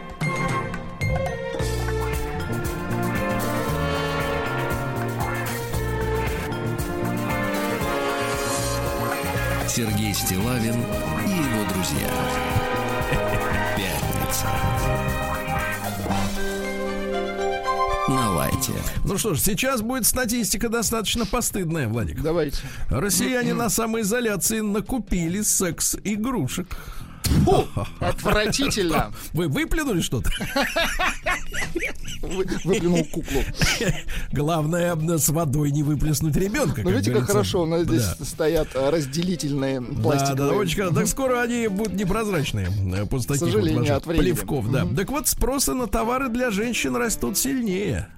Сергей Стилавин и его друзья. Пятница. На лайте. Ну что ж, сейчас будет статистика достаточно постыдная, Владик. Давайте. Россияне на самоизоляции накупили секс-игрушек. Фу, отвратительно. Вы выплюнули что-то? Вы- Выплюнул куклу. Главное, с водой не выплеснуть ребенка. Ну, видите, как говорится. хорошо у нас здесь Да. стоят а, разделительные Да, пластиковые. да, очень хорошо. Так скоро они будут непрозрачные э, после сожалению, от времени. плевков. Да. Так вот, спросы на товары для женщин растут сильнее.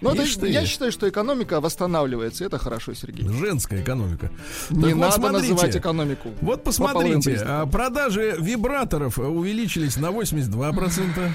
Ну, это- я считаю, что экономика восстанавливается. Это хорошо, Сергей. Женская экономика. Не Так вот, надо смотрите. называть экономику. Вот по посмотрите, признакам. а, продажи вибраторов увеличились на 82%.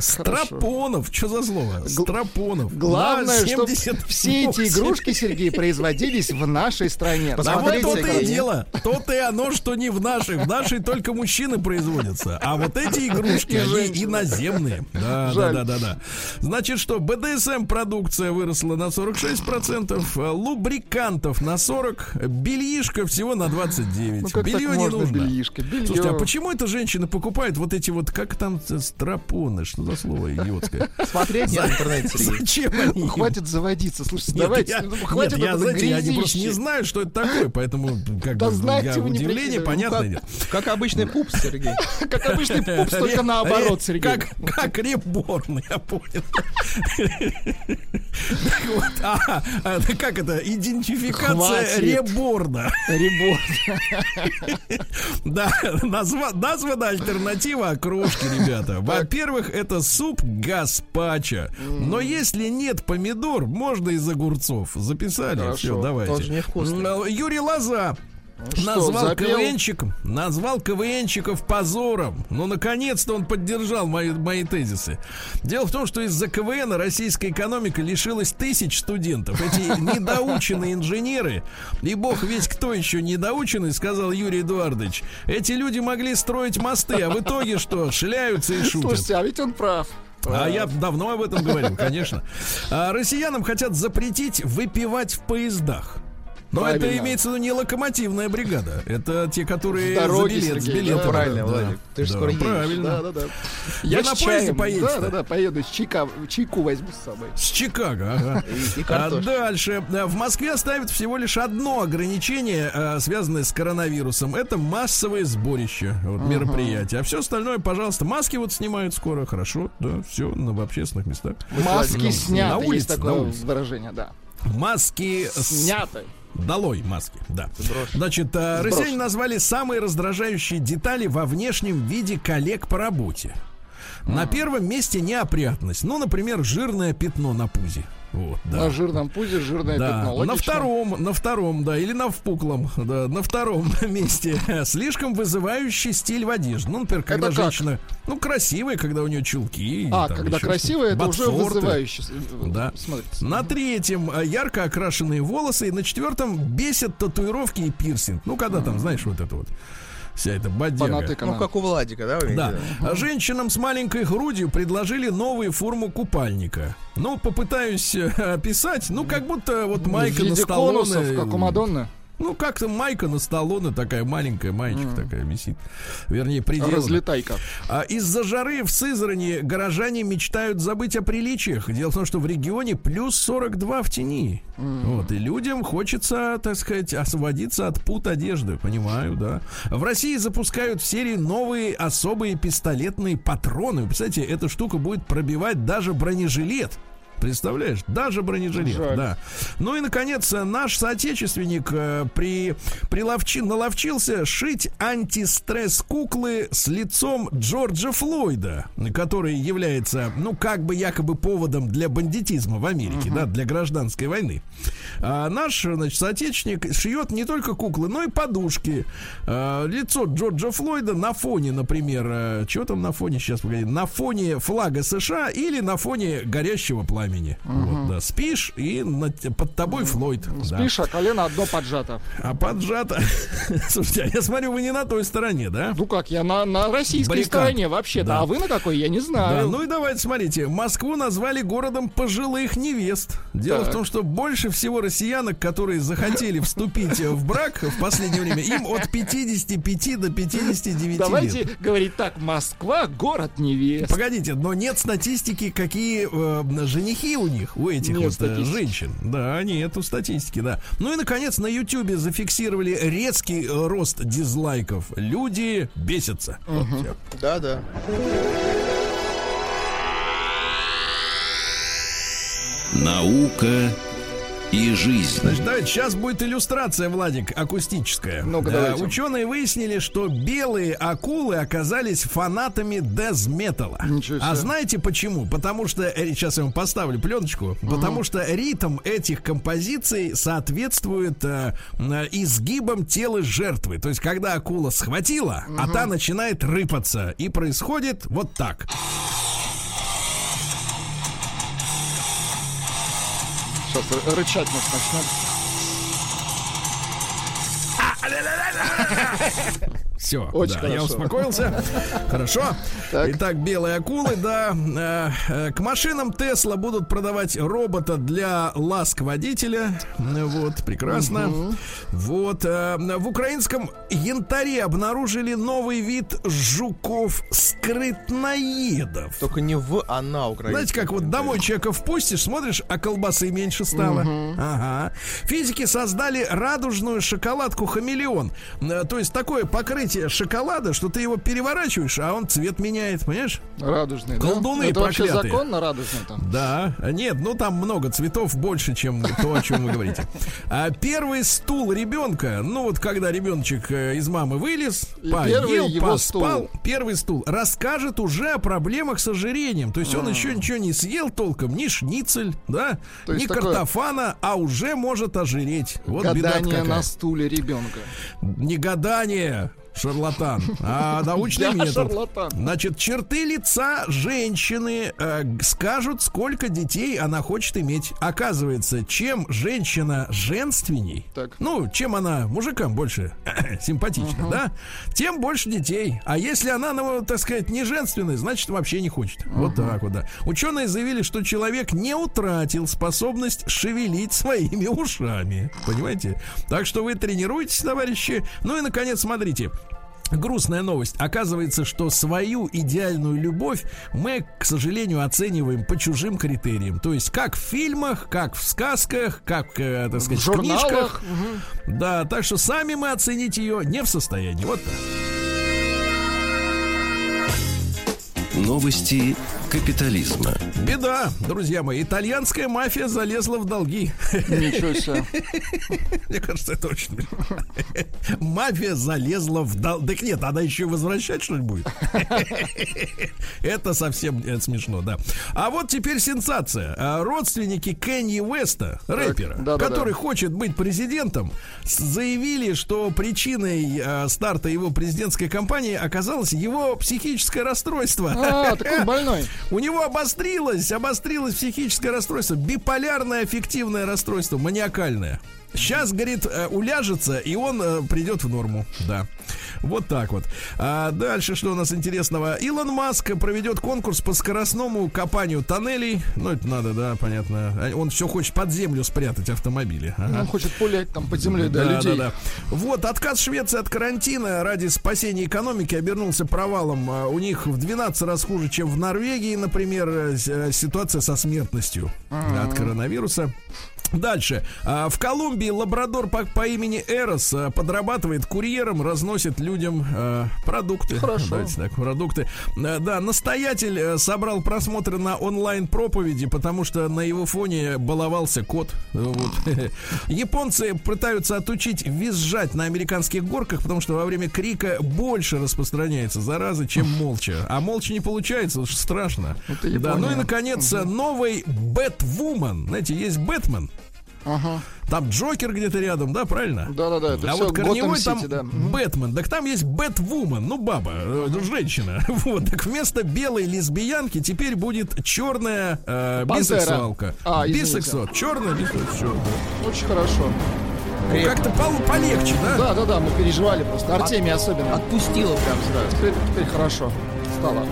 Страпонов, что за слово? Страпонов. Главное, чтобы 78. все эти игрушки, Сергей, производились в нашей стране. Да вот Посмотрите, то-то и дело. То-то и оно, что не в нашей. В нашей только мужчины производятся. А вот эти игрушки, И они иноземные. Да, да, да, да, да. Значит, что БДСМ продукция выросла на 46%, а лубрикантов на 40%, бельишко всего на 29%. Ну Белье не нужно. бельишко? Белье. Слушайте, а почему это женщины покупают вот эти вот, как там, э, страпоны? Что за слово идиотское? Смотреть нет интернете. Зачем они? им? Хватит заводиться. Слушайте, давайте. ну, хватит я, знаете, я не- просто не знаю, что это такое, поэтому как бы удивление, понятно. Ну. Как, обычный пупс, Сергей. Как обычный пупс, только наоборот, Сергей. Как, как реборн, я понял. Так вот, а, а, как это? Идентификация реборна. Ребор. Да, назва, названа альтернатива окрошки, ребята. Во-первых, это суп гаспачо. Но если нет помидор, можно из огурцов. Записали? Хорошо. Все, давайте. Тоже невкусно. Юрий Лоза что, назвал запел? КВНчик, назвал КВНчиков позором. Ну, наконец-то он поддержал мои, мои тезисы. Дело в том, что из-за КВН российская экономика лишилась тысяч студентов. Эти недоученные инженеры, и бог весь кто еще недоученный, сказал Юрий Эдуардович, эти люди могли строить мосты, а в итоге что, шляются и шутят. Слушайте, а ведь он прав. А я давно об этом говорил, конечно. А россиянам хотят запретить выпивать в поездах. Но это Правильно. имеется в виду не локомотивная бригада. Это те, которые С дороги, за билет, с Сергей, билетом. да, правильно, Да, Владик. Ты же да, скоро едешь. Правильно. Да, да, да. Я на с поезде поедете-то? Да, да, да, поеду. С чайка, чайку возьму с собой. С Чикаго, ага. И- и А дальше. А, В Москве ставят всего лишь одно ограничение, а, связанное с коронавирусом. Это массовые сборища, вот, мероприятия. А все остальное, пожалуйста, маски вот снимают скоро, хорошо, да, все в общественных местах. Маски сняты. на улице, Есть на такое улице. выражение, да. Маски с- Сняты. Долой маски, да. Значит, а, россияне назвали самые раздражающие детали во внешнем виде коллег по работе. На первом месте неопрятность. Ну, например, жирное пятно на пузе. Вот, да. На жирном пузе жирное Да, пятно. на Логично? втором, на втором, да, или на впуклом, да, на втором месте слишком вызывающий стиль в одежде. Ну, например, когда Это как? женщина, ну, красивая, когда у нее чулки. А, там когда что-то, это уже вызывающе. Да. Смотрите. На третьем э, ярко окрашенные волосы. И на четвертом бесят татуировки и пирсинг. Ну, когда там, знаешь, вот это вот. Вся эта бодяга. Ну, как у Владика, да, вы Да. Женщинам с маленькой грудью предложили новую форму купальника. Ну, попытаюсь э, описать. Ну, как будто вот майка на Сталлоне. конусов, как у Мадонны. Ну, как-то майка на Сталлоне такая маленькая, маечка такая висит. Вернее, пределно. Разлетайка. А из-за жары в Сызрани горожане мечтают забыть о приличиях. Дело в том, что в регионе плюс 42 в тени. Вот, и людям хочется, так сказать, освободиться от пут одежды. Понимаю, да. В России запускают в серии новые особые пистолетные патроны. Представляете, эта штука будет пробивать даже бронежилет. Представляешь, даже бронежилет, Жаль. да. Ну и, наконец, э, наш соотечественник э, при, приловчи, наловчился шить антистресс куклы с лицом Джорджа Флойда, который является, ну, как бы якобы поводом для бандитизма в Америке, да, для гражданской войны. А наш, значит, соотечественник шьет не только куклы, но и подушки. А, лицо Джорджа Флойда на фоне, например, э, что там на фоне, сейчас погоди, на фоне флага США или на фоне горящего пламени. Вот, да. Спишь, и на- под тобой Флойд. да. Спишь, а колено одно поджато. А поджато. Слушайте, а я смотрю, вы не на той стороне, да? Ну как, я на, на российской Баррикад. стороне вообще-то. Да. А вы на какой, я не Да, знаю. ну и давайте, смотрите, Москву назвали городом пожилых невест. Дело Так. в том, что больше всего россиянок, которые захотели вступить в брак в последнее время, им от 55 до 59 Давайте лет. говорить так, Москва город невест. Погодите, но нет статистики, какие э, женихи у них, у этих Нет вот э, статистики. женщин. Да, нету статистики, да. Ну и, наконец, на Ютьюбе зафиксировали резкий э, рост дизлайков. Люди бесятся. Вот всё. Да, да. Наука и жизнь. Значит, давайте, сейчас будет иллюстрация, Владик, акустическая. Э, давайте. Ученые выяснили, что белые акулы оказались фанатами себе. А знаете почему? Потому что, э, сейчас я вам поставлю пленочку, потому что ритм этих композиций соответствует э, э, изгибам тела жертвы. То есть, когда акула схватила, а та начинает рыпаться. И происходит вот так. Сейчас ры- рычать нас начнем. Все, Очень да, я хорошо. успокоился. Хорошо. Так. Итак, белые акулы, да. Э, э, К машинам Тесла будут продавать робота для ласк водителя. Вот, прекрасно. Вот. э, В украинском янтаре обнаружили новый вид жуков-скрытноедов. Только не в, а на Украине. Знаете, как вот домой человека впустишь, смотришь, а колбасы меньше стало. Ага. Физики создали радужную шоколадку хамелеон. Э, То есть такое покрытие шоколада, что ты его переворачиваешь, а он цвет меняет, понимаешь? Радужный, Колдуны да? Это вообще проклятые. законно радужный там? Да, нет, ну там много цветов больше, чем то, о чем вы говорите. А первый стул ребенка, ну вот когда ребеночек э, из мамы вылез, И поел, первый поспал, стул. первый стул расскажет уже о проблемах с ожирением. То есть он еще ничего не съел толком, ни шницель, да, То ни картофана, а уже может ожиреть. Вот беда Гадание какая. на стуле ребенка. Не гадание. Шарлатан, а научный метод. шарлатан. Значит, черты лица женщины э, скажут, сколько детей она хочет иметь. Оказывается, чем женщина женственней, Так. ну, чем она мужикам больше симпатична, да, тем больше детей. А если она, ну, так сказать, не женственная, значит, вообще не хочет. Вот так вот, да. Ученые заявили, что человек не утратил способность шевелить своими ушами. Понимаете? Так что вы тренируетесь, товарищи. Ну и, наконец, смотрите. Грустная новость. Оказывается, что свою идеальную любовь мы, к сожалению, оцениваем по чужим критериям. То есть, как в фильмах, как в сказках, как, э, так сказать, в, журналах. книжках. Да, так что сами мы оценить ее не в состоянии. Вот так. Новости капитализма. Беда, друзья мои. Итальянская мафия залезла в долги. Ничего себе. Мне кажется, это очень. Мафия залезла в долги. Так нет, она еще и возвращать что-нибудь будет. Это совсем смешно, да. А вот теперь сенсация. А, Родственники Кенни Уэста, рэпера, который хочет быть президентом, заявили, что причиной э, старта его президентской кампании оказалось его психическое расстройство. А, такой больной. У него обострилось, обострилось психическое расстройство, биполярное аффективное расстройство, маниакальное. Сейчас, говорит, э, уляжется, и он э, придет в норму. Да. Вот так вот. А дальше что у нас интересного? Илон Маск проведет конкурс по скоростному копанию тоннелей. Ну, это надо, да, понятно. Он все хочет под землю спрятать автомобили. Ага. Он хочет пулять там под землей, да, людей. да. Вот, отказ Швеции от карантина ради спасения экономики обернулся провалом. А, У них в 12 раз хуже, чем в Норвегии, например, э, ситуация со смертностью от коронавируса. Дальше. А, В Колумбии лабрадор по, по имени Эрос а, подрабатывает курьером, разносит людям э, продукты. Хорошо. Давайте так, продукты. Да, настоятель э, собрал просмотры на онлайн проповеди, потому что на его фоне баловался кот. Вот. Японцы пытаются отучить визжать на американских горках, потому что во время крика больше распространяется зараза, чем молча. А молча не получается, уж страшно. Это Да, ну и наконец новый Бэтвумен. Знаете, есть Бэтмен. Ага. Там Джокер где-то рядом, да, правильно? Да-да-да, это а вот корневой Готэм там Сити, да. Бэтмен. Так там есть Бэтвумен, ну баба, э, женщина. Вот, так вместо белой лесбиянки теперь будет черная э, бисексуалка. А. Бисексуал. Черная бисексуал. Очень хорошо. Ну, как-то пол- полегче, да? Да, да, да, мы переживали просто. Артемий особенно. Отпустила прям сразу. Теперь, теперь хорошо стало.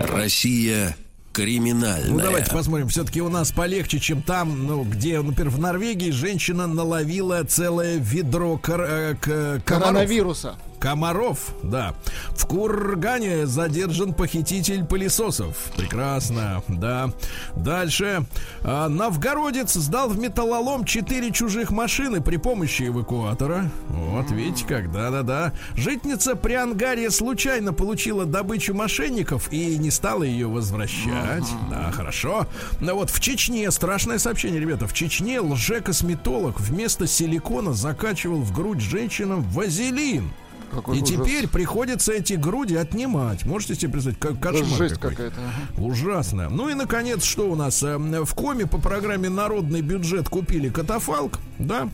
Россия криминальная. Ну, давайте посмотрим. Все-таки у нас полегче, чем там, ну, где, например, в Норвегии женщина наловила целое ведро кор- э, к- комаров. Коронавируса. Комаров, да. В Кургане задержан похититель пылесосов. Прекрасно, да. Дальше. А, Новгородец сдал в металлолом 4 чужих машины при помощи эвакуатора. Вот, видите как, да-да-да. Житница при ангаре случайно получила добычу мошенников и не стала ее возвращать. Да, хорошо. Ну вот в Чечне, страшное сообщение, ребята, в Чечне лжекосметолог вместо силикона закачивал в грудь женщинам вазелин. Какой И ужас. теперь приходится эти груди отнимать. Можете себе представить, как кошмар Жесть какой. какая-то. Ужасно. Ну и, наконец, что у нас? Э, В коме по программе «Народный бюджет» купили катафалк, да?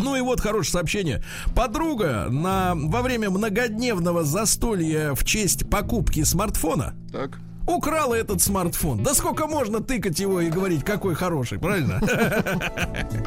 Ну и вот хорошее сообщение. Подруга на, во время многодневного застолья в честь покупки смартфона Так. украла этот смартфон. Да сколько можно тыкать его и говорить, какой хороший, правильно?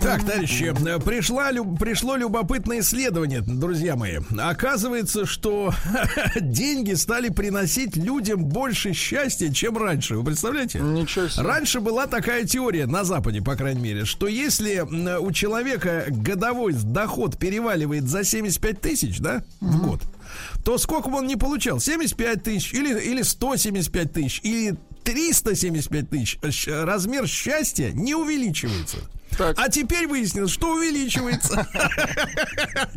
Так, товарищи, пришла, пришло любопытное исследование, друзья мои. Оказывается, что деньги стали приносить людям больше счастья, чем раньше. Вы представляете? Ничего себе. Раньше была такая теория, на Западе, по крайней мере, что если у человека годовой доход переваливает за 75 тысяч, да, в год, то сколько бы он не получал? 75 тысяч или, или 175 тысяч, или 375 тысяч, размер счастья не увеличивается. А теперь выяснилось, что увеличивается.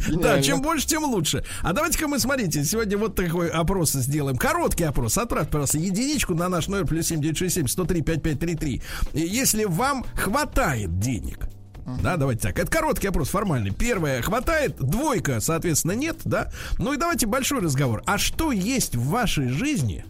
Да, чем больше, тем лучше. А давайте-ка мы, смотрите, сегодня вот такой опрос сделаем. Короткий опрос. Отправь, пожалуйста, единичку на наш номер плюс 7967 103 5533. Если вам хватает денег, да, давайте так. Это короткий опрос, формальный. Первое, хватает, двойка, соответственно, нет, да. Ну и давайте большой разговор. А что есть в вашей жизни,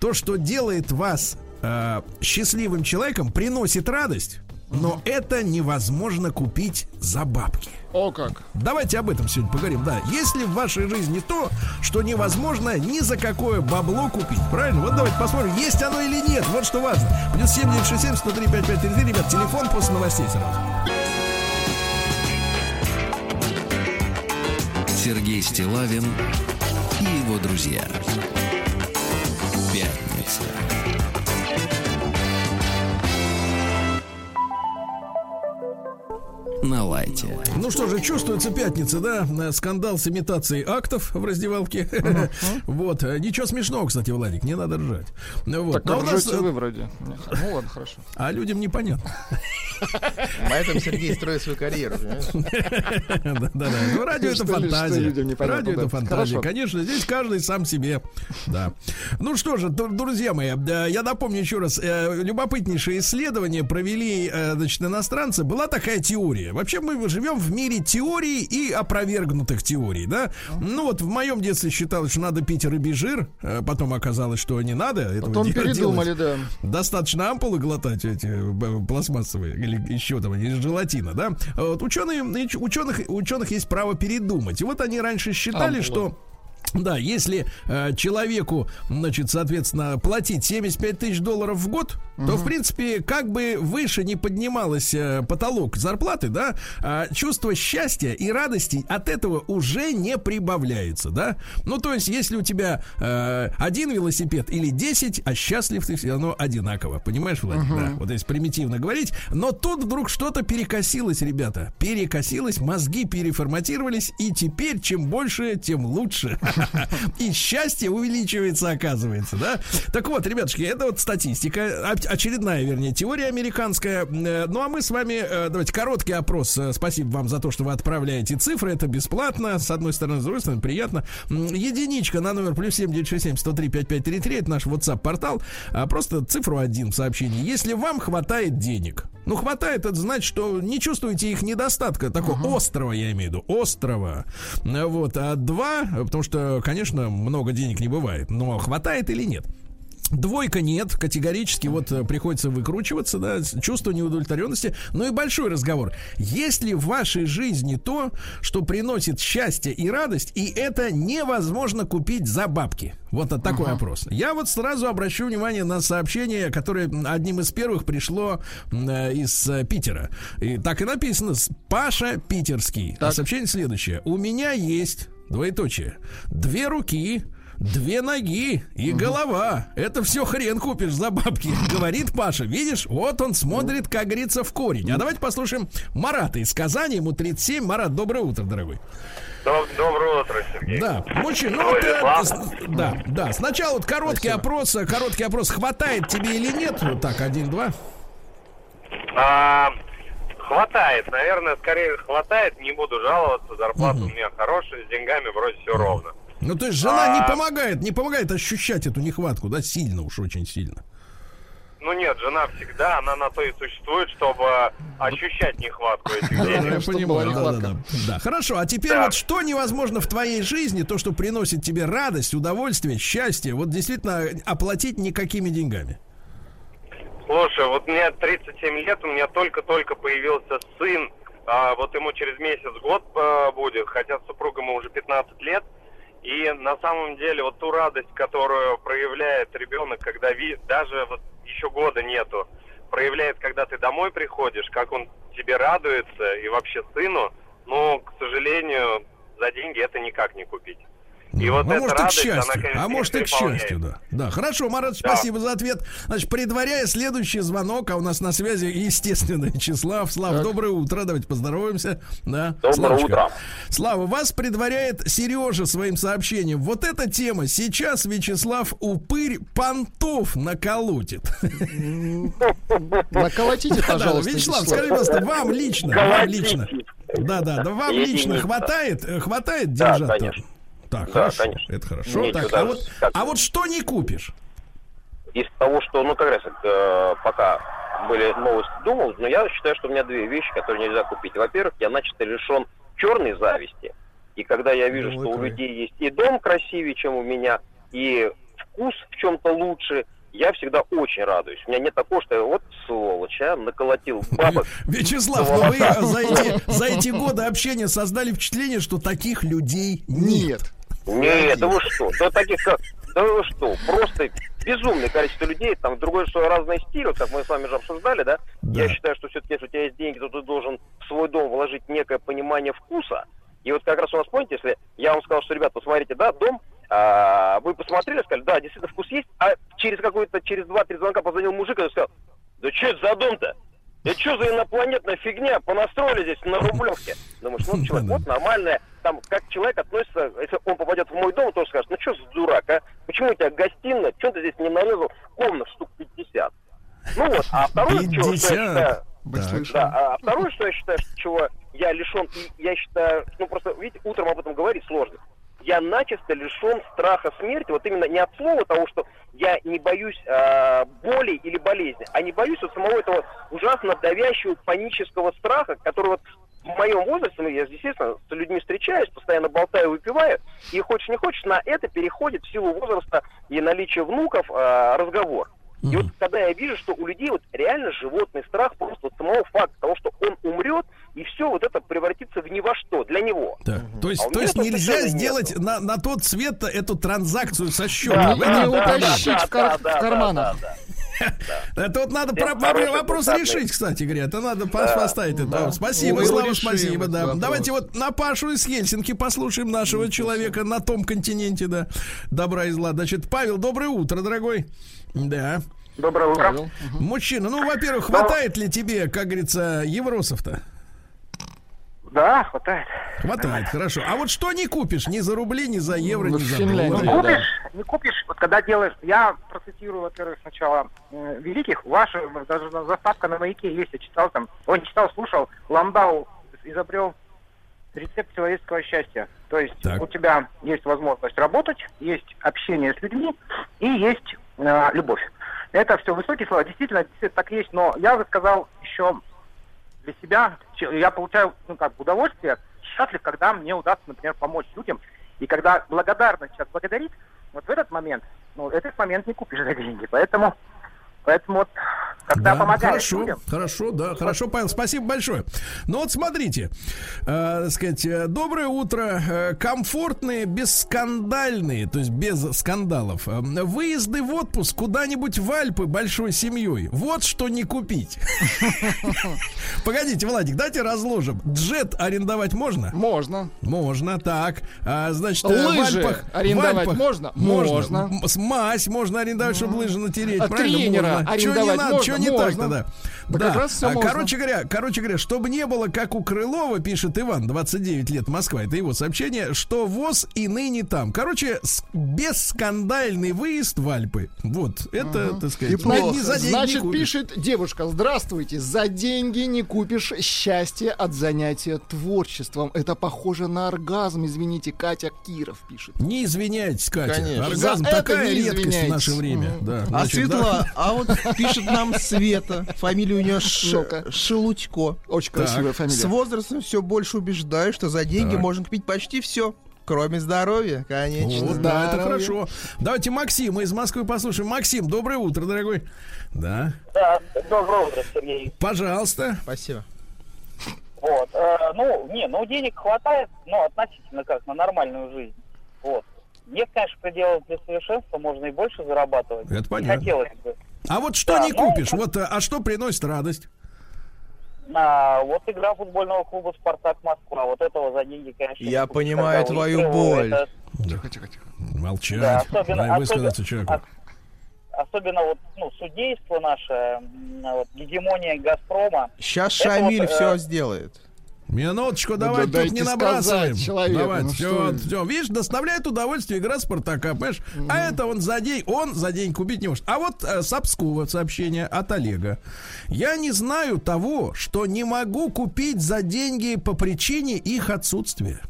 то, что делает вас э, счастливым человеком, приносит радость, но это невозможно купить за бабки. О как. Давайте об этом сегодня поговорим. Да, есть ли в вашей жизни то, что невозможно ни за какое бабло купить? Правильно? Вот давайте посмотрим, есть оно или нет. Вот что важно. Плюс 7967 103 5533. Ребят, телефон после новостей сразу. Сергей Стилавин и его друзья. На лайте. Ну что же, чувствуется пятница, да? Э, Скандал с имитацией актов в раздевалке. Вот. Э, Ничего смешного, кстати, Владик, не надо ржать. Вот. Так Но у как нас, ржете э, вы вроде. Ну ладно, хорошо. А людям непонятно. На этом Сергей строит свою карьеру. понимаешь? Да, да, да. Ну, радио это фантазия. Радио это фантазия. Конечно, здесь каждый сам себе. Да. Ну что же, друзья мои, я напомню еще раз. Любопытнейшее исследование провели, значит, иностранцы. Была такая теория. Вообще мы живем в мире теорий и опровергнутых теорий, да? Ну вот в моем детстве считалось, что надо пить рыбий жир. э, Потом оказалось, что не надо. этого Потом передумали, делать. да. Достаточно ампулы глотать эти пластмассовые или еще там из желатина, да? Вот ученые, ученых, ученых есть право передумать. И вот они раньше считали, Ампулы. что да, если э, человеку, значит, соответственно, платить 75 тысяч долларов в год, то, в принципе, как бы выше не поднималась э, потолок зарплаты, да, а чувство счастья и радости от этого уже не прибавляется, да. Ну, то есть, если у тебя э, один велосипед или 10, а счастлив ты все равно одинаково, понимаешь, Владимир? Да, вот если примитивно говорить. Но тут вдруг что-то перекосилось, ребята. Перекосилось, мозги переформатировались, и теперь чем больше, тем лучше. И счастье увеличивается, оказывается, да? Так вот, ребятушки, это вот статистика, оч- очередная, вернее, теория американская. Э, Ну, а мы с вами, э, давайте, короткий опрос. Э, Спасибо вам за то, что вы отправляете цифры. Это бесплатно, с одной стороны, с другой стороны, приятно. Единичка на номер плюс 7967 103 5533, это наш WhatsApp-портал. А Просто цифру один в сообщении. Если вам хватает денег, ну, хватает, это значит, что не чувствуете их недостатка, такого острого, я имею в виду, острого. Вот, а два, потому что, конечно, много денег не бывает, но хватает или нет? Двойка нет, категорически вот э, приходится выкручиваться, да, чувство неудовлетворенности. Ну и большой разговор. Есть ли в вашей жизни то, что приносит счастье и радость, и это невозможно купить за бабки? Вот от такой опрос. Я вот сразу обращу внимание на сообщение, которое одним из первых пришло э, из э, Питера. И так и написано. Паша Питерский. А сообщение следующее. У меня есть, двоеточие, две руки, Две ноги и голова. Это все хрен купишь за бабки, говорит Паша. Видишь, вот он смотрит, как говорится, в корень. А давайте послушаем Марата из Казани. Ему 37. Марат, доброе утро, дорогой. Доброе утро, Сергей. Да, мужчина, ну вот, э, с- да, да. Сначала вот короткий опрос, э, короткий опрос. Хватает тебе или нет? Вот так, один-два. А, хватает, наверное, скорее хватает. Не буду жаловаться, зарплата у меня хорошая, с деньгами вроде все ровно. Ну, то есть жена А. не помогает, не помогает ощущать эту нехватку, да, сильно уж, очень сильно. Ну нет, жена всегда, она на то и существует, чтобы ощущать нехватку этих Да, денег. я понимаю, да, да, да. Да, хорошо. А теперь Да. вот что невозможно в твоей жизни, то, что приносит тебе радость, удовольствие, счастье, вот действительно оплатить никакими деньгами. Слушай, вот мне 37 лет, у меня только-только появился сын. А, вот ему через месяц год а, будет, хотя с супругом ему уже 15 лет. И на самом деле вот ту радость, которую проявляет ребенок, когда ви... даже вот еще года нету, проявляет, когда ты домой приходишь, как он тебе радуется и вообще сыну, но, к сожалению, за деньги это никак не купить. И вот а может, и к радость, она, счастью. конечно, а может, и к переполняет. счастью, да. Да, хорошо, Марат, Да. спасибо за ответ. Значит, предваряя следующий звонок, а у нас на связи, естественно, Вячеслав. Слав, доброе утро, давайте поздороваемся. Да. Доброе Славочка. утро. Слава, вас предваряет Сережа своим сообщением. Вот эта тема. Сейчас Вячеслав упырь понтов наколотит. Наколотите, пожалуйста, Вячеслав, скажи, пожалуйста, вам лично, вам лично. Да, да, да, вам лично хватает, э, хватает Да, держать? конечно. Так, Да, хорошо, конечно. это хорошо. Нечего Так, а вот, а вот что не купишь? Из того, что, ну, как раз, э, пока были новости, думал, но я считаю, что у меня две вещи, которые нельзя купить. Во-первых, я начисто лишен черной зависти. И когда я вижу, что у людей есть и дом красивее, чем у меня, и вкус в чем-то лучше, я всегда очень радуюсь. У меня нет такого, что я вот сволочь, а, наколотил бабок. Вячеслав, но вы за эти, за эти годы общения создали впечатление, что таких людей нет. Нет, да вы что? Да таких как... Да вы что? Просто безумное количество людей, там другой что разный стиль, вот как мы с вами же обсуждали, да? Я считаю, что все-таки, если у тебя есть деньги, то ты должен в свой дом вложить некое понимание вкуса. И вот как раз у нас, помните, если я вам сказал, что, ребят, посмотрите, да, дом, а, вы посмотрели, сказали, да, действительно вкус есть, а через какой-то, через два-три звонка позвонил мужик и сказал, да что это за дом-то? Это что за инопланетная фигня? Понастроили здесь на Рублевке. Думаешь, ну, человек, вот нормальное. Там, как человек относится, если он попадет в мой дом, он тоже скажет, ну, что за дурак, а? Почему у тебя гостиная? Почему ты здесь не нарезал комнат штук 50? Ну вот, а второе, чего, что я 50. считаю... Так. Да, а второе, что я считаю, что чего я лишен, я считаю, ну просто, видите, утром об этом говорить сложно. Я начисто лишен страха смерти, вот именно не от слова того, что я не боюсь э, боли или болезни, а не боюсь вот самого этого ужасно давящего панического страха, который вот в моем возрасте, ну, я, естественно, с людьми встречаюсь, постоянно болтаю, выпиваю, и хочешь не хочешь, на это переходит в силу возраста и наличия внуков э, разговор. И вот когда я вижу, что у людей вот реально животный страх просто от самого факта того, что он умрет, и все вот это превратится в ни во что для него. Так, то есть, А то есть нельзя сделать на, на тот цвет эту транзакцию со счета. Да, не проблема. утащить в, кар- в карманах. Это вот надо про- хороших вопрос решить, кстати говоря. Это надо Да. поставить. это. Да. Спасибо, его Слава, спасибо. Да. Давайте вот на Пашу из Хельсинки послушаем нашего человека на том континенте, да. Добра и зла. Значит, Павел, доброе утро, дорогой. Да. Доброе утро. Павел. Мужчина, ну, во-первых, хватает ли тебе, как говорится, евросов-то? Да, хватает. Хватает, хорошо. А вот что не купишь ни за рубли, ни за евро, Ну, ни за доллары? да. Купишь, не купишь, вот когда делаешь, я процитирую, во-первых, сначала э, великих, ваша даже заставка на маяке есть, я читал там, он читал, слушал, Ландау изобрел рецепт человеческого счастья. То есть Так. у тебя есть возможность работать, есть общение с людьми и есть э, любовь. Это все высокие слова, действительно, действительно так есть, но я бы сказал еще для себя, я получаю ну, как удовольствие, счастлив, когда мне удастся, например, помочь людям. И когда благодарность человек благодарит, вот в этот момент, ну, этот момент не купишь за деньги. Поэтому, поэтому вот, когда Да, помогаешь хорошо, людям, хорошо, да, хорошо, Павел, спасибо большое. Ну вот смотрите, э, так сказать, э, доброе утро, э, комфортные, бесскандальные, то есть без скандалов, э, выезды в отпуск куда-нибудь в Альпы большой семьей, вот что не купить. Погодите, Владик, давайте разложим. Джет арендовать можно? Можно. Можно, так. А, значит, э, Лыжи в Альпах, арендовать в Альпах можно? Можно. Мазь можно арендовать, чтобы лыжи натереть. А правильно? тренера Можно. Чё не арендовать надо, можно? чё не Можно. так-то, да. Да как раз всё А, можно. короче говоря, короче говоря, чтобы не было, как у Крылова, пишет Иван, 29 лет, Москва, это его сообщение, что ВОЗ и ныне там. Короче, бесскандальный выезд в Альпы. Вот, это, так сказать, Неплохо. не за деньги Значит, купишь. пишет девушка, здравствуйте, за деньги не купишь счастье от занятия творчеством. Это похоже на оргазм, извините, Катя Киров пишет. Не извиняйтесь, Катя. Конечно. Оргазм За такая не редкость в наше время. Мгм. Да, А значит, да. Светла, а вот пишет нам Света, фамилия у нее Ш-. Шелудько. Очень Так. красивая фамилия. С возрастом все больше убеждаю, что за деньги Так. можно купить почти все, кроме здоровья, конечно. Вот, да, это хорошо. Давайте Максима из Москвы послушаем. Максим, доброе утро, дорогой. Да, Да, доброе утро, Сергей. пожалуйста. Спасибо. Вот, э, ну, не, ну денег хватает, но относительно как, на нормальную жизнь. Вот. Нет, конечно, пределов для совершенства, можно и больше зарабатывать. Это Не понятно. хотелось бы. А вот что Да, не ну, купишь? Вот, а что приносит радость? А, вот игра футбольного клуба «Спартак Москва». Вот этого за деньги, конечно, Я понимаю твою боль. это- Тихо, тихо, тихо. Молчать. Да, особенно- Дай высказаться особенно- человеку. Особенно вот, ну, судейство наше, вот, гегемония Газпрома. Сейчас Это Шамиль вот, э, все сделает. Минуточку, Да давай да тут не набрасываем. человеку, Давайте, ну все, все. Видишь, доставляет удовольствие игра Спартака, понимаешь? А это он за день, он за день купить не может. А вот э, с Обскова сообщение от Олега. Я не знаю того, что не могу купить за деньги по причине их отсутствия.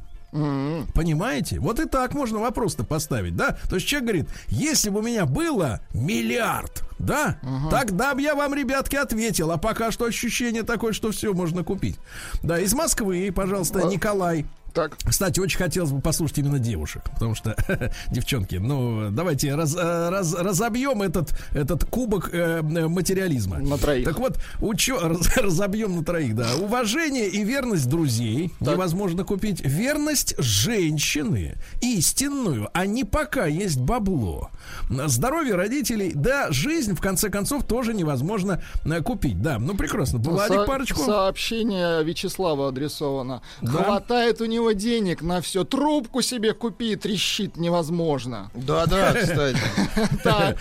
Понимаете? Вот и так можно вопрос-то поставить, да? То есть человек говорит, если бы у меня было миллиард, да, тогда бы я вам, ребятки, ответил. А пока что ощущение такое, что все можно купить. Да, из Москвы, пожалуйста, Николай. Так. Кстати, очень хотелось бы послушать именно девушек, потому что, девчонки, ну, давайте раз- э, раз- разобьем этот, этот кубок э, материализма. На троих. Так вот, учё, раз- разобьем на троих, да. Уважение и верность друзей невозможно купить. Верность женщины истинную, а не пока есть бабло. Здоровье родителей, да, жизнь, в конце концов, тоже невозможно э, купить. Да, ну прекрасно. Владик, Со- парочку. Сообщение Вячеслава адресовано. Да. Хватает у него денег на все. Трубку себе купи, трещит невозможно. Да-да, кстати.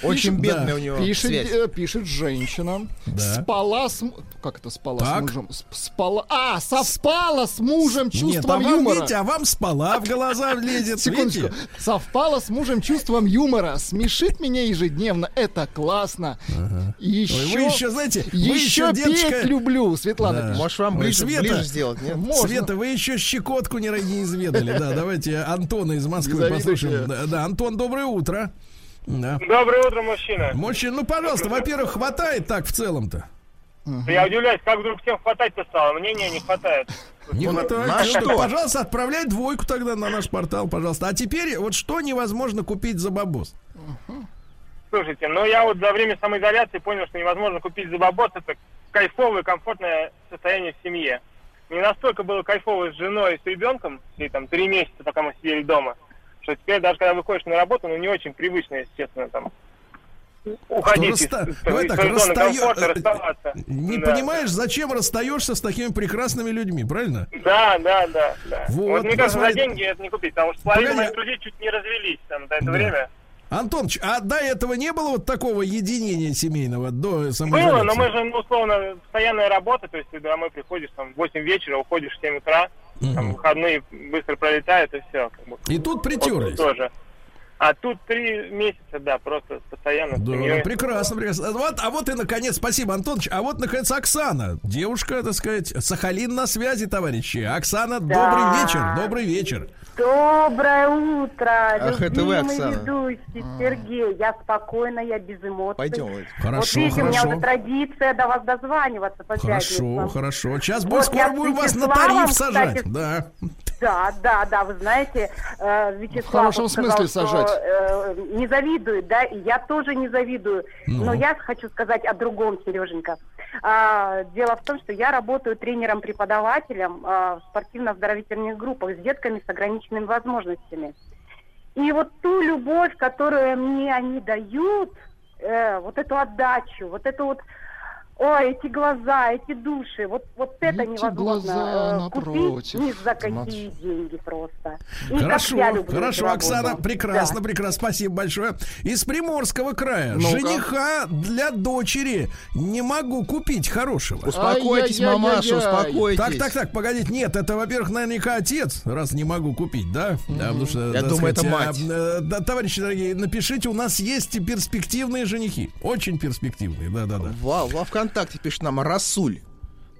Очень бедная да. у него Пишет, связь. э, пишет женщина. Спала с... Как это спала Так. с мужем? Сп- Спала... А, совпала с мужем Нет, чувством а юмора. видите, а вам спала в глаза влезет. Секундочку. видите? Совпало с мужем чувством юмора. Смешит меня ежедневно. Это классно. Еще, вы еще, знаете, еще петь люблю, Светлана. Да. пишет. Может, вам ближе, Света, ближе сделать, нет? Света, вы еще щекотку не, не изведали. Да, давайте Антона из Москвы послушаем. Да, да, Антон, доброе утро. Да. Доброе утро, мужчина. Мужчина, ну, пожалуйста, во-первых, хватает так в целом-то? Я удивляюсь, как вдруг всем хватать-то стало. Мне не, не хватает. Не хватает. на Ну, что? так, Пожалуйста, отправляй двойку тогда на наш портал, пожалуйста. А теперь вот что невозможно купить за бабос? Слушайте, ну я вот за время самоизоляции понял, что невозможно купить за бабос. Это кайфовое, комфортное состояние в семье. Не настолько было кайфово с женой и с ребенком, все там три месяца, пока мы сидели дома, что теперь даже когда выходишь на работу, ну не очень привычно, естественно, там уходить из, расста- из- Давай из так, комфорта, э. Не Да. понимаешь, зачем расстаешься с такими прекрасными людьми, правильно? Да, да, да, да. Вот, Вот, мне кажется, за деньги это не купить, потому что половина моих друзей чуть не развелись там за это Да. время. Антоныч, а до этого не было вот такого единения семейного до самоизоляции? Было, но мы же, ну, условно, постоянная работа, то есть ты домой приходишь там в 8 вечера, уходишь в 7 утра, там выходные быстро пролетают и все. Как бы. И тут притерлись. Вот тоже. А тут три месяца, да, просто постоянно. Да, семьей. прекрасно, прекрасно. Вот, а вот и наконец, спасибо, Антоныч. А вот наконец Оксана, девушка, так сказать, Сахалин на связи, товарищи. Оксана, Да. добрый вечер, добрый вечер. Доброе утро, Ах, это вы, Оксана. ведущий Сергей. Я спокойна, я без эмоций. Пойдем, Владик. Хорошо, вот видите, у меня хорошо. уже традиция до вас дозваниваться по Хорошо, пятницам. хорошо. Сейчас Вот скоро будем вас на тариф сажать. кстати, Да. Да, да, да, вы знаете, э, Вячеслав В хорошем сказал, смысле что, сажать. э, не завидует, да, и я тоже не завидую. Ну. Но я хочу сказать о другом, Сереженька. А, дело в том, что я работаю тренером-преподавателем а, в спортивно-оздоровительных группах с детками с ограниченными возможностями. И вот ту любовь, которую мне они дают, э, вот эту отдачу, вот эту вот, ой, эти глаза, эти души, вот, вот это Эти невозможно глаза э, напротив. купить ни за какие Смотри. деньги просто. И Хорошо, хорошо, Оксана, работу. прекрасно, Да. прекрасно, спасибо большое. Из Приморского края. Ну-ка. Жениха для дочери не могу купить хорошего. Успокойтесь, Ай-яй-яй-яй-яй. мамаша, успокойтесь. Так, так, так, погодите, нет, это, во-первых, наверняка отец, раз не могу купить, да? Да, потому что, Я думаю, это сказать, мать. а, да, товарищи дорогие, напишите, у нас есть перспективные женихи, очень перспективные, да-да-да. Во, во ВКонтакте пишет нам Расуль.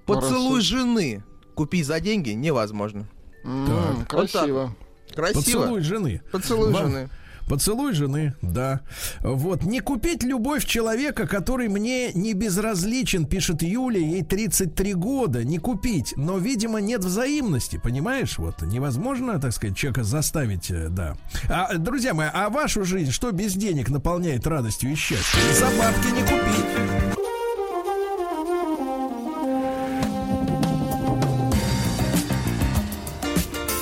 Поцелуй Расуль. жены. Купить за деньги невозможно. Так. Красиво. Красиво. Поцелуй жены. Поцелуй Вам- жены. Поцелуй жены, да. Вот. Не купить любовь человека, который мне не безразличен, пишет Юля, ей 33 года. Не купить. Но, видимо, нет взаимности, понимаешь? Вот. Невозможно, так сказать, человека заставить, э, да. А, друзья мои, а вашу жизнь что без денег наполняет радостью и счастьем? За бабки не купить.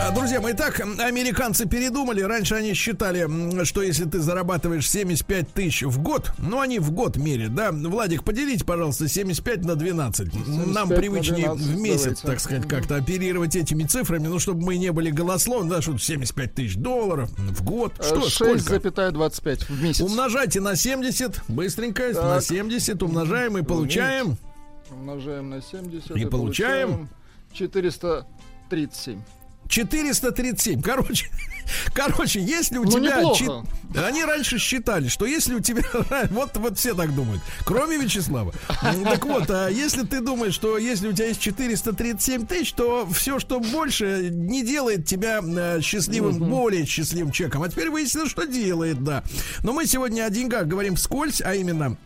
А, Друзья мои, так, американцы передумали. Раньше они считали, что если ты зарабатываешь 75 тысяч в год, ну, они в год мерят, да? Владик, поделите, пожалуйста, 75 на 12. 75 Нам на привычнее 12, в месяц, давайте. так сказать, как-то оперировать этими цифрами, ну, чтобы мы не были голословны, да, что 75 тысяч долларов в год. Что, сколько? 6,25 в месяц. Умножайте на 70, быстренько, Так. на 70 умножаем и получаем... Умножаем на 70. И получаем? получаем 437. 437. Короче, короче, если у Ну, тебя... неплохо. чи- Они раньше считали, что если у тебя... Вот, вот все так думают. Кроме Вячеслава. Так вот, а если ты думаешь, что если у тебя есть 437 тысяч, то все, что больше, не делает тебя э, счастливым, более счастливым человеком. А теперь выяснилось, что делает, да. Но мы сегодня о деньгах говорим вскользь, а именно...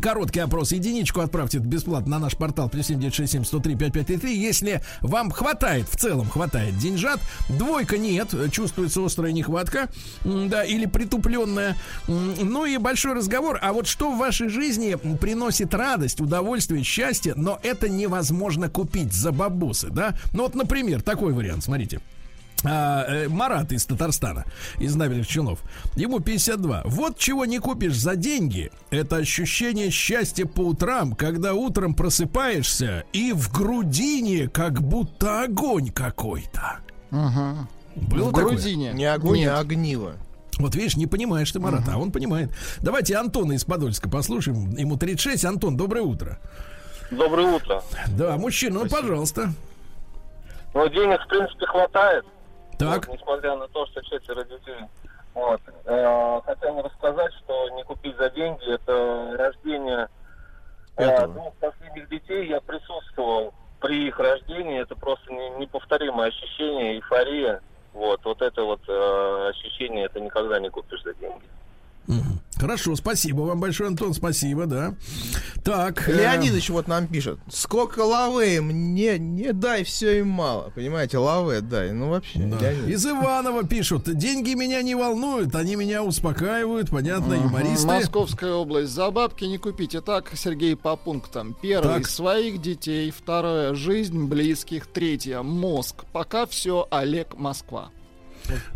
Короткий опрос. Единичку отправьте бесплатно на наш портал плюс 7967 103 5533. Если вам хватает, в целом хватает деньжат, двойка нет, чувствуется острая нехватка, да, или притупленная. Ну и большой разговор. А вот что в вашей жизни приносит радость, удовольствие, счастье, но это невозможно купить за бабусы, да? Ну вот, например, такой вариант, смотрите. А, э, Марат из Татарстана, из набережных Челнов. Ему 52. Вот чего не купишь за деньги, это ощущение счастья по утрам, когда утром просыпаешься и в грудине как будто огонь какой-то. Ага. Был в такое? грудине. Не огонь, Нет. а огниво. Вот видишь, не понимаешь ты Марата, а он понимает. Давайте Антона из Подольска послушаем. Ему 36. Антон, доброе утро. Доброе утро. Да, мужчина, ну пожалуйста. Ну, денег, в принципе, хватает. Так. Вот, несмотря на то, что четверо детей. Вот. Э, хотел рассказать, что не купить за деньги это рождение э, двух последних детей. Я присутствовал при их рождении. Это просто не- неповторимое ощущение, эйфория. Вот, вот это вот э, ощущение, это никогда не купишь за деньги. Хорошо, спасибо вам большое, Антон, спасибо, да. Так. э, Леонидович вот нам пишет. Сколько лавы мне не дай, все им мало. Понимаете, лавы дай. Ну вообще, Да. Леонид. Из Иванова пишут, деньги меня не волнуют, они меня успокаивают, понятно, юмористы. Московская область. За бабки не купить. Итак, Сергей по пунктам. Первый Так. своих детей. Второе жизнь близких. Третье мозг. Пока все Олег Москва.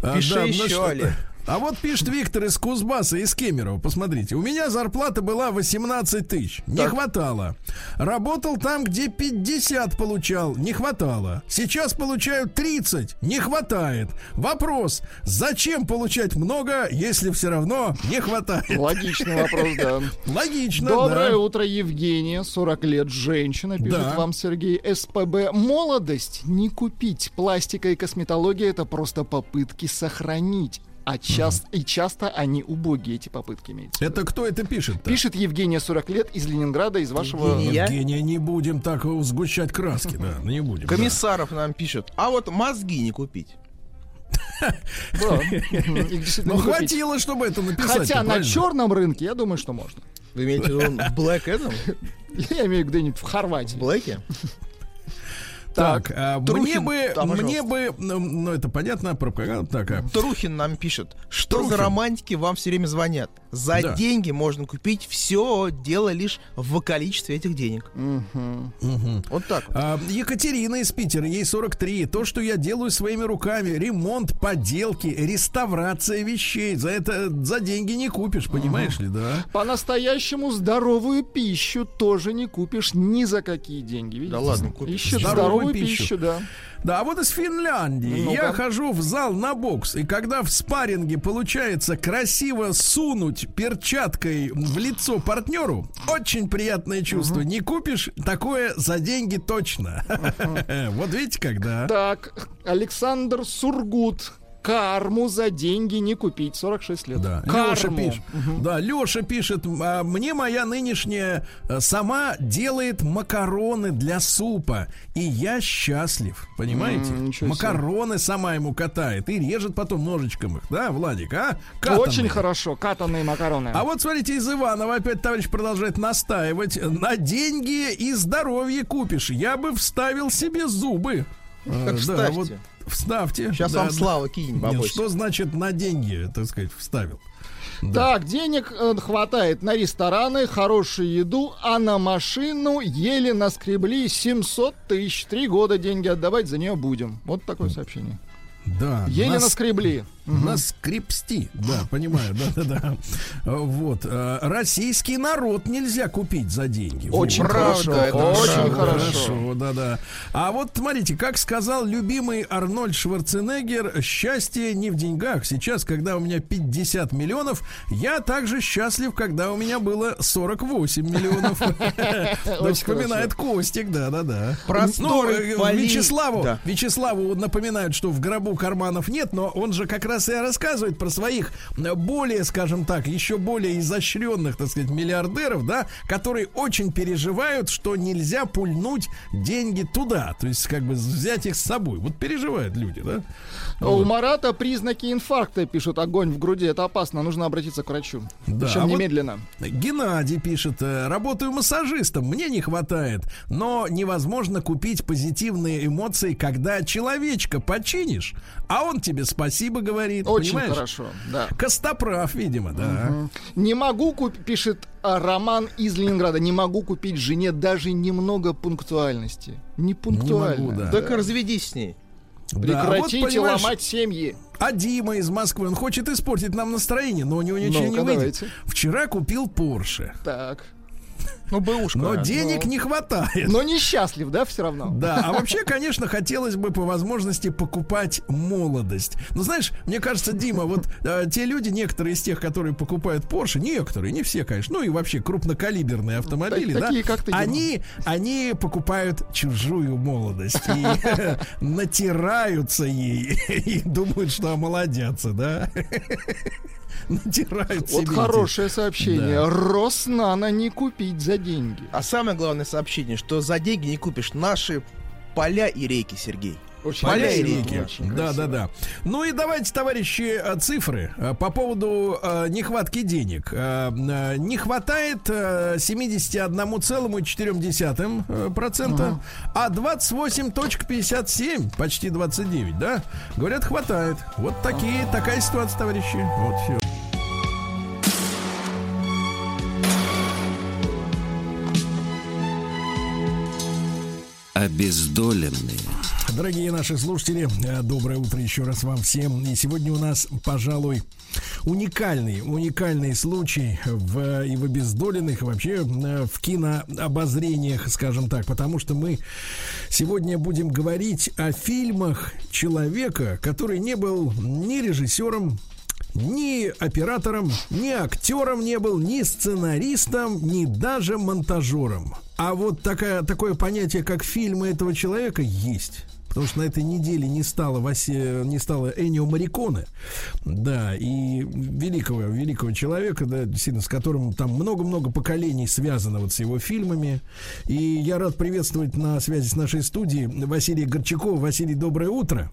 А, Пиши да, еще, значит, Олег. А вот пишет Виктор из Кузбасса, из Кемерово. Посмотрите, у меня зарплата была 18 тысяч. Не Так. хватало. Работал там, где 50 получал. Не хватало. Сейчас получаю 30. Не хватает. Вопрос, зачем получать много, если все равно не хватает? Логичный вопрос, да. Логично, Доброе да. утро, Евгения. 40 лет, женщина, пишет Да. вам Сергей. СПБ. Молодость не купить. Пластика и косметология это просто попытки сохранить. А часто, и часто они убогие, эти попытки имеются. Это кто это пишет? Пишет Евгения, 40 лет, из Ленинграда, из вашего... Евгения. Евгения, не будем так сгущать краски, да, не будем. да. Комиссаров нам пишет. А вот мозги не купить. Да. Ну, хватило, чтобы это написать. Хотя на черном рынке, я думаю, что можно. Вы имеете в виду в Black этом? Я имею где-нибудь в Хорватии. В Блэке? Так, а мне Трухин, бы, да, мне бы, ну, это понятно, пропаганда такая. Трухин нам пишет, что Трухин. за романтики вам все время звонят. За Да. деньги можно купить все, дело лишь в количестве этих денег. Вот так. вот. А, Екатерина из Питера, ей 43. То, что я делаю своими руками, ремонт, поделки, реставрация вещей, за это за деньги не купишь, понимаешь ли, да? По-настоящему здоровую пищу тоже не купишь ни за какие деньги. Видите? Да ладно, купишь. Ищет Здоровую здоровую, пищу. пищу. да. Да, а вот из Финляндии. Ну-ка. Я хожу в зал на бокс, и когда в спарринге получается красиво сунуть перчаткой в лицо партнеру, очень приятное чувство. Не купишь такое за деньги точно. Вот видите, когда. Так, Александр Сургут. Карму за деньги не купить. 46 лет. Да, Карму. Леша пишет. Да, Леша пишет, «А, мне моя нынешняя э, сама делает макароны для супа, и я счастлив, понимаете? М, ничего себе. макароны сама ему катает и режет потом ножичком их, да, Владик, а? Очень Катанные. хорошо. Катанные макароны. А вот смотрите, из Иванова опять товарищ продолжает настаивать. На деньги и здоровье купишь. Я бы вставил себе зубы. Так Э, да, вот вставьте. Сейчас Да, вам да. Слава кинь, Нет, что значит на деньги, так сказать, вставил? Так, денег э, хватает на рестораны, хорошую еду, а на машину еле наскребли 700 тысяч. Три года деньги отдавать за нее будем. Вот такое сообщение. Да. Еле нас- наскребли. Наскрепсти, да, понимаю, да, да, да. Вот. э, Российский народ нельзя купить за деньги. Очень хорошо, очень хорошо. да, да. А вот смотрите, как сказал любимый Арнольд Шварценеггер, счастье не в деньгах. Сейчас, когда у меня 50 миллионов, я также счастлив, когда у меня было 48 миллионов. Вспоминает Костик, да, да, да. Просторы Ну, э, Вячеславу, Да. Вячеславу напоминают, что в гробу карманов нет, но он же как раз и рассказывает про своих э, более, скажем так, еще более изощренных, так сказать, миллиардеров, да, которые очень переживают, что нельзя пульнуть деньги туда, то есть как бы взять их с собой. Вот переживают люди, да? А У Марата признаки инфаркта пишут огонь в груди. Это опасно, нужно обратиться к врачу. Да, Причем а вот немедленно. Геннадий пишет, э, работаю массажистом, мне не хватает, но невозможно купить позитивные эмоции, когда человечка починишь, а он тебе спасибо говорит. Очень понимаешь? хорошо, да. Костоправ, видимо, да. Мгм. Не могу купить, пишет а, Роман из Ленинграда, не могу купить жене даже немного пунктуальности. Не пунктуально. да. Так разведись с ней. Да, а вот, Прекратите ломать семьи. А Дима из Москвы, он хочет испортить нам настроение, но у него ничего не Ну-ка, выйдет. давайте. Вчера купил Порше, Так. Ну, бэушка. но денег ну. не хватает. Но несчастлив, да, все равно? Да, а вообще, конечно, хотелось бы по возможности покупать молодость. Ну, знаешь, мне кажется, Дима, вот э, те люди, некоторые из тех, которые покупают Porsche, некоторые, не все, конечно, ну и вообще крупнокалиберные автомобили, Так- да, такие, как ты, они, они покупают чужую молодость и натираются ей и думают, что омолодятся, да. Натирают Вот хорошее сообщение. Да. Роснано не купить за деньги. А самое главное сообщение, что за деньги не купишь наши поля и реки, Сергей. Очень Поля и красиво, реки. очень Да, красиво. да, да. Ну и давайте, товарищи, э, цифры э, по поводу э, нехватки денег. Не хватает э, 71,4%, э, процента, а 28,57, почти 29, да? Говорят, хватает. Вот такие, такая ситуация, товарищи. Вот все. Обездоленные. Дорогие наши слушатели, э, доброе утро еще раз вам всем. И сегодня у нас, пожалуй, уникальный, уникальный случай в, и в обездоленных, и вообще э, в кинообозрениях, скажем так, потому что мы сегодня будем говорить о фильмах человека, который не был ни режиссером, ни оператором, ни актером не был, ни сценаристом, ни даже монтажером. А вот такая, такое понятие, как фильмы этого человека, есть. Потому что на этой неделе не стало, Васе, не стало Энио Мариконе, да, и великого, великого человека, да, действительно, с которым там много-много поколений связано вот с его фильмами. И я рад приветствовать на связи с нашей студией Василия Горчакова. Василий, доброе утро.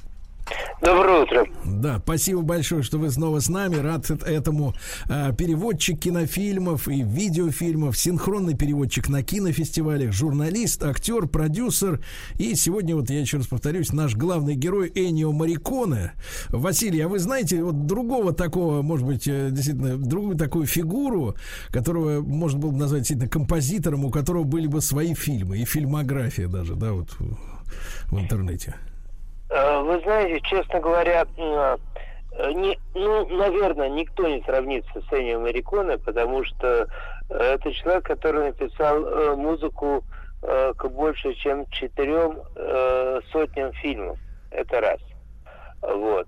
Доброе утро. Да, спасибо большое, что вы снова с нами. Рад эт- этому. А, переводчик кинофильмов и видеофильмов, синхронный переводчик на кинофестивалях, журналист, актер, продюсер. И сегодня, вот я еще раз повторюсь, наш главный герой Энио Мариконе. Василий, а вы знаете вот другого такого, может быть, э, действительно, другую такую фигуру, которого можно было бы назвать действительно композитором, у которого были бы свои фильмы и фильмография даже, да, вот в интернете. Э, Вы знаете, честно говоря, м, э, не, ну, наверное, никто не сравнится с Эннио Мариконе, потому что э, это человек, который написал музыку к больше, чем четырем сотням фильмов. Это раз. Вот.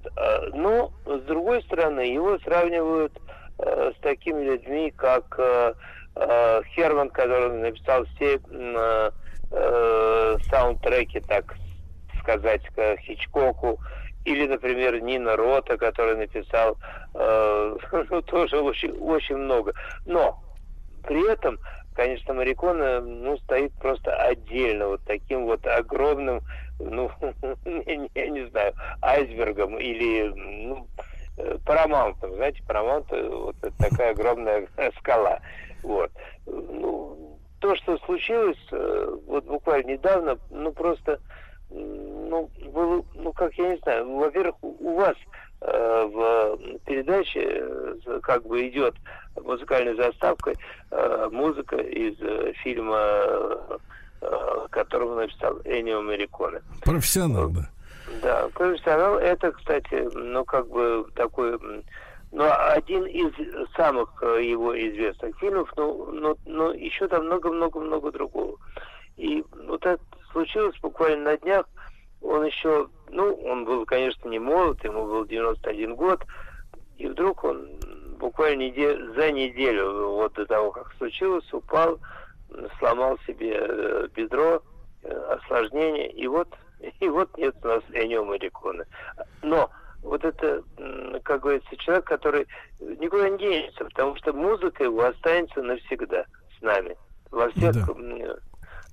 Но, с другой стороны, его сравнивают с такими людьми, как Херман, который написал все саундтреки, так сказать, к Хичкоку, или, например, Нина Рота, который написал э, ну, тоже очень, очень много. Но при этом, конечно, Марикона ну, стоит просто отдельно, вот таким вот огромным, ну, я не знаю, айсбергом или ну, э, парамаунтом. Знаете, парамаунт э, вот такая огромная скала. Вот. Ну, то, что случилось э, вот буквально недавно, ну просто м, ну, было, ну, как я не знаю, во-первых, у вас э, в передаче э, как бы идет музыкальной заставкой э, музыка из э, фильма, э, которого написал Энио Мариконе. Профессионал, да. Да, профессионал это, кстати, ну как бы такой, ну один из самых его известных фильмов, ну, ну, ну еще там много-много-много другого. И вот это случилось буквально на днях. Он еще, ну, он был, конечно, не молод, ему был 91 год, и вдруг он буквально неделю, за неделю вот до того, как случилось, упал, сломал себе э, бедро, э, осложнение, и вот, и вот нет у нас Энио Мариконы. Но вот это, как говорится, человек, который никуда не денется, потому что музыка его останется навсегда с нами. Во всех, да.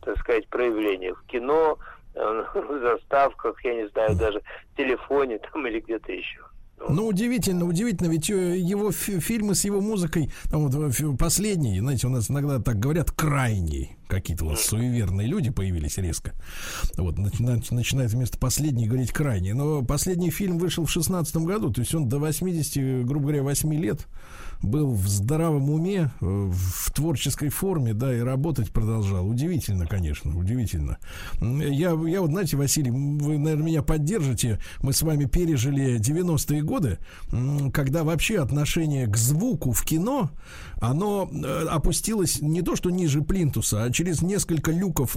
Так сказать, проявлениях. В кино, э, в заставках, я не знаю, даже в телефоне там или где-то еще. Ну, удивительно, удивительно, ведь э, его фильмы с его музыкой, там вот э, последний, знаете, у нас иногда так говорят, крайний, какие-то вот суеверные люди появились резко. Вот, начинают вместо последней говорить крайний. Но последний фильм вышел в шестнадцатом году, то есть он до 80, грубо говоря, 8 лет был в здравом уме, э, в творческой форме, да, и работать продолжал. Удивительно, конечно, удивительно. Я, я вот, знаете, Василий, вы, наверное, меня поддержите. Мы с вами пережили 90-е годы, когда вообще отношение к звуку в кино, оно э, опустилось не то, что ниже плинтуса, а через несколько люков,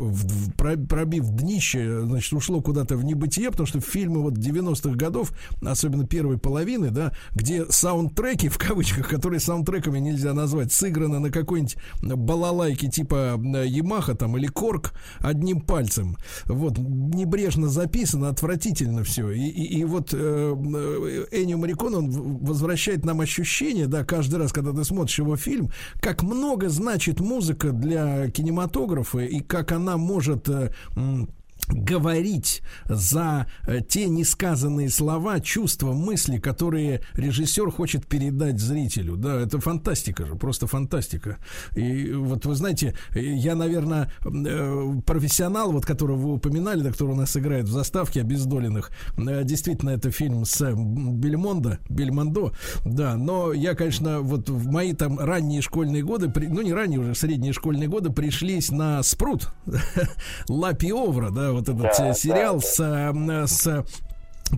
пробив днище, значит, ушло куда-то в небытие, потому что фильмы вот 90-х годов, особенно первой половины, да, где саундтреки, в кавычках, которые саундтреками нельзя назвать, сыграно на какой-нибудь балалайке типа Ямаха там или Корк одним пальцем. Вот, небрежно записано, отвратительно все. И, и, и вот э, Энио Марикон, он возвращает нам ощущение, да, каждый раз, когда ты смотришь его фильм, как много значит музыка для кинематографа и как она может э, говорить за э, те несказанные слова, чувства, мысли, которые режиссер хочет передать зрителю. Да, это фантастика же, просто фантастика. И вот вы знаете, я, наверное, э, профессионал, вот которого вы упоминали, да, который у нас играет в заставке обездоленных, э, действительно, это фильм с Бельмондо, Бельмондо, да, но я, конечно, вот в мои там ранние школьные годы, ну не ранние уже, средние школьные годы пришлись на Спрут, Ла Пиовра, да, вот этот да, сериал да, с, с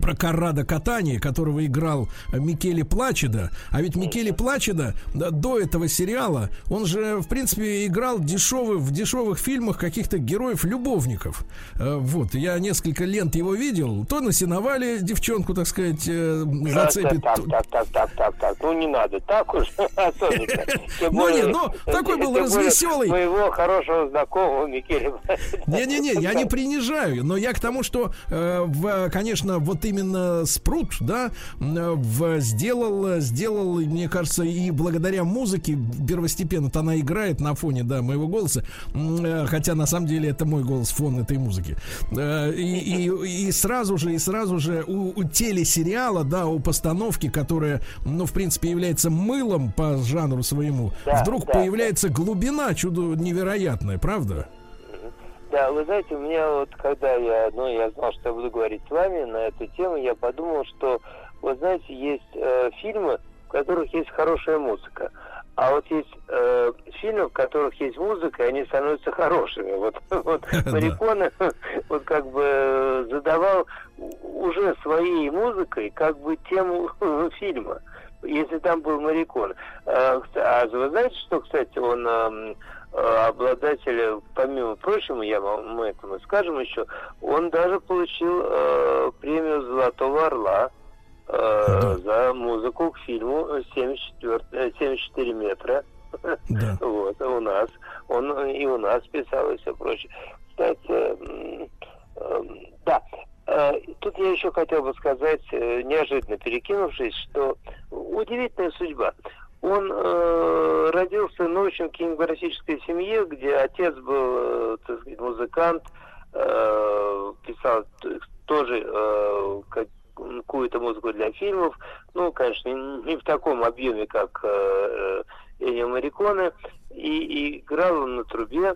про Каррада Катани, которого играл Микеле Плачеда. А ведь Микеле Плачеда до этого сериала, он же, в принципе, играл дешевый, в дешевых фильмах каких-то героев-любовников. Э, вот, я несколько лент его видел. То на сеновале девчонку, так сказать, э, зацепит. Так, так, так, так, так, так, ну не надо, так уж особенно. Ну нет, ну такой был развеселый. Моего хорошего знакомого Микеле Не-не-не, я не принижаю, но я к тому, что, э, конечно, вот именно Спрут, да, в, сделал, сделал, мне кажется, и благодаря музыке первостепенно-то она играет на фоне, да, моего голоса, э, хотя на самом деле это мой голос, фон этой музыки. Э, и, и, и сразу же, и сразу же у, у телесериала, да, у постановки, которая, ну, в принципе, является мылом по жанру своему, да, вдруг да, появляется да. глубина чудо невероятная, правда? Да, вы знаете, у меня вот, когда я, ну, я знал, что я буду говорить с вами на эту тему, я подумал, что, вы знаете, есть э, фильмы, в которых есть хорошая музыка. А вот есть э, фильмы, в которых есть музыка, и они становятся хорошими. Вот, вот Мариконы вот как бы задавал уже своей музыкой как бы тему фильма, если там был Марикон. А, а вы знаете, что, кстати, он э, Э, обладатель, помимо прочего, я вам мы этому скажем еще, он даже получил э, премию Золотого Орла э, за музыку к фильму 74, 74 метра. Да. Вот, у нас. Он и у нас писал и все прочее. Кстати, э, э, да, э, Тут я еще хотел бы сказать, э, неожиданно перекинувшись, что удивительная судьба. Он э, родился ну, в очень кинематографической семье, где отец был, э, так сказать, музыкант, э, писал тоже э, какую-то музыку для фильмов. Ну, конечно, не в таком объеме, как э, Энио Мариконе. И, и играл он на трубе.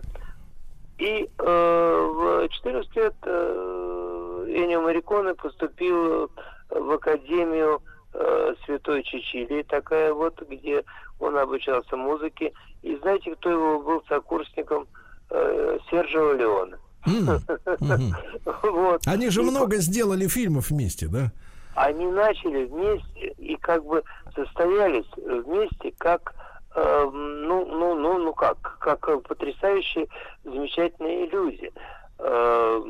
И э, в 14 лет э, Энио Мариконе поступил в Академию э, Святой Чичили, такая вот, где он обучался музыке. И знаете, кто его был сокурсником? Э, Сержио Леона. Вот. Они же много сделали фильмов вместе, да? Они начали вместе и как бы состоялись вместе как э, ну, ну, ну, ну как, как потрясающие, замечательные люди. Э,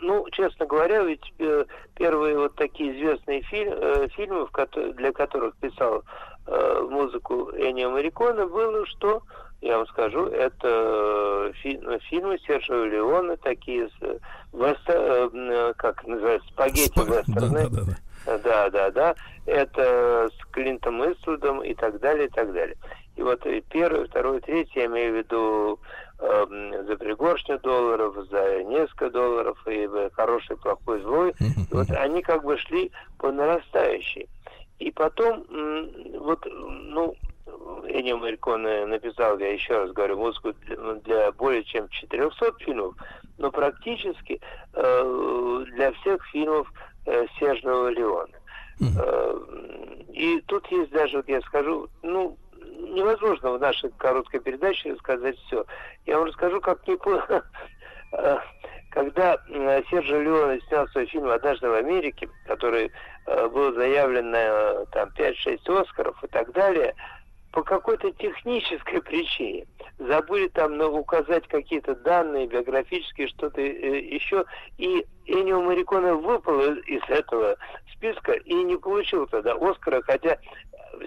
ну, честно говоря, ведь э, первые вот такие известные фильм, э, фильмы, для которых писал э, музыку Эннио Марикона, было что, я вам скажу, это фи- фильмы Сержа Леона, такие с вестер, как называется, спагетти Спа- вестерны. Да, да, да. Да, да, да. Это с Клинтом Иствудом и так далее, и так далее. И вот и первый, второй, третий, я имею в виду э, за пригоршню долларов, за несколько долларов, и хороший, плохой, злой. Вот они как бы шли по нарастающей. И потом, вот, ну, Эннио Мариконе написал, я еще раз говорю, музыку для, для более чем 400 фильмов, но практически э, для всех фильмов э, Сержного Леона. Э, и тут есть даже, вот я скажу, ну, невозможно в нашей короткой передаче рассказать все. Я вам расскажу, как неплохо. Э, когда э, Сержа Леона снял свой фильм «Однажды в Америке», который э, был заявлен на там 5-6 Оскаров и так далее, по какой-то технической причине забыли там указать какие-то данные биографические, что-то еще, и Энио Мариконе выпал из этого списка и не получил тогда Оскара, хотя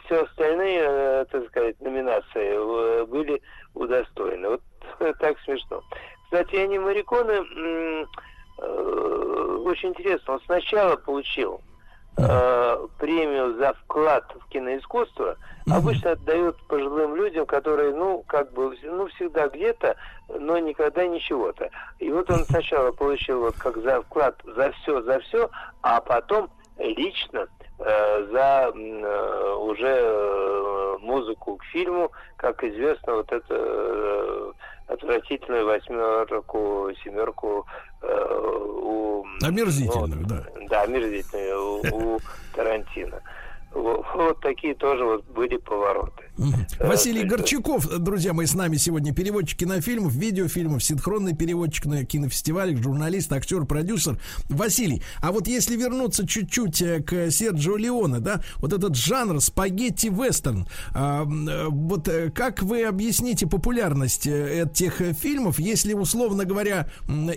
все остальные, э, так сказать, номинации э, были удостоены. Вот так смешно. Кстати, Энио Мариконе э, очень интересно, он сначала получил э, премию за вклад в киноискусство обычно отдают пожилым людям, которые, ну, как бы, ну, всегда где-то, но никогда ничего-то. И вот он сначала получил вот как за вклад за все, за все, а потом лично за э, уже э, музыку к фильму, как известно, вот это э, отвратительную восьмерку, семерку э, у... Омерзительную, ну, да. Да, омерзительную у, у Тарантино. Вот, вот такие тоже вот были повороты. Василий Горчаков, друзья мои, с нами сегодня переводчик кинофильмов, видеофильмов, синхронный переводчик на кинофестивалях, журналист, актер, продюсер. Василий, а вот если вернуться чуть-чуть э, к Серджио Леоне, да, вот этот жанр спагетти-вестерн, а, э, вот э, как вы объясните популярность этих фильмов, если, условно говоря,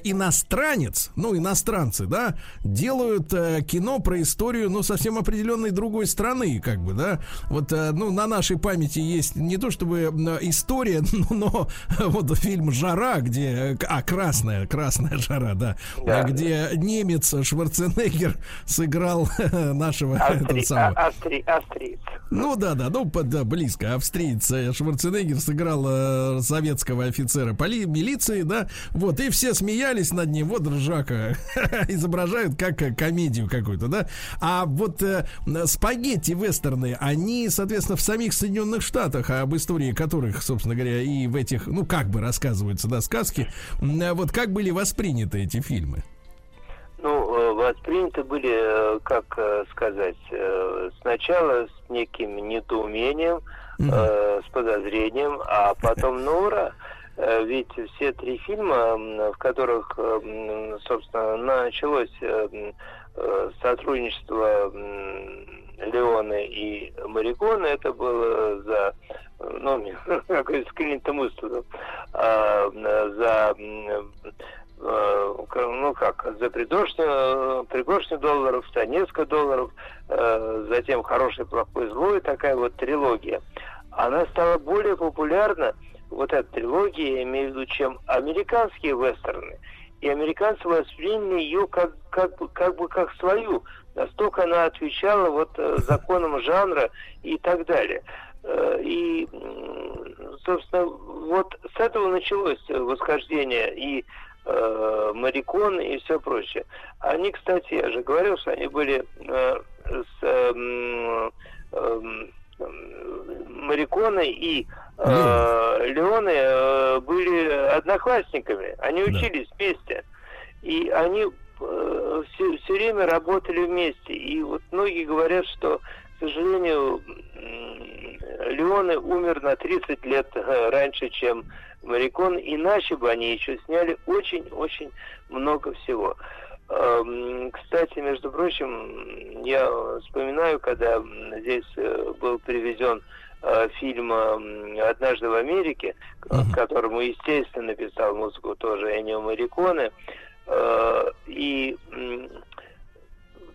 иностранец, ну, иностранцы, да, делают кино про историю, ну, совсем определенной другой страны, как бы, да, вот, ну, на нашей памяти памяти есть не то чтобы история, но, но вот фильм «Жара», где... А, «Красная», «Красная жара», да. да. Где немец Шварценеггер сыграл нашего... Австри... самого... А, австри... Австриец. Ну да, да, ну да, близко. Австриец э, Шварценеггер сыграл э, советского офицера поли... милиции, да. Вот, и все смеялись над ним. Вот Ржака изображают как комедию какую-то, да. А вот э, спагетти вестерны, они, соответственно, в самих Соединенных Соединенных Штатах, об истории которых, собственно говоря, и в этих, ну, как бы рассказываются, да, сказки, вот как были восприняты эти фильмы? Ну, э, восприняты были, э, как э, сказать, сначала с неким недоумением, mm-hmm. с подозрением, а потом на ура. Ведь все три фильма, в которых, собственно, началось сотрудничество Леоны и Мариконы, это было за, ну, с Клинтом Иствудом, а, за а, ну как, за пригоршню, пригоршню долларов, за несколько долларов, а, затем хороший, плохой, злой, такая вот трилогия. Она стала более популярна, вот эта трилогия, я имею в виду, чем американские вестерны. И американцы восприняли ее как, как, бы, как бы как свою настолько она отвечала вот э, законам жанра и так далее. Э, и, собственно, вот с этого началось восхождение и э, Марикон и все прочее. Они, кстати, я же говорил, что они были э, с э, э, Мариконой и э, Леоны э, были одноклассниками. Они учились да. вместе. И они все, все время работали вместе. И вот многие говорят, что сожалению, м, Леоне умер на 30 лет э, раньше, чем Марикон, иначе бы они еще сняли очень-очень много всего. Эм, Кстати, между прочим, я вспоминаю, когда здесь э, был привезен э, фильм «Однажды в Америке», к которому, естественно, написал музыку тоже Эннио Мариконе, э, и м,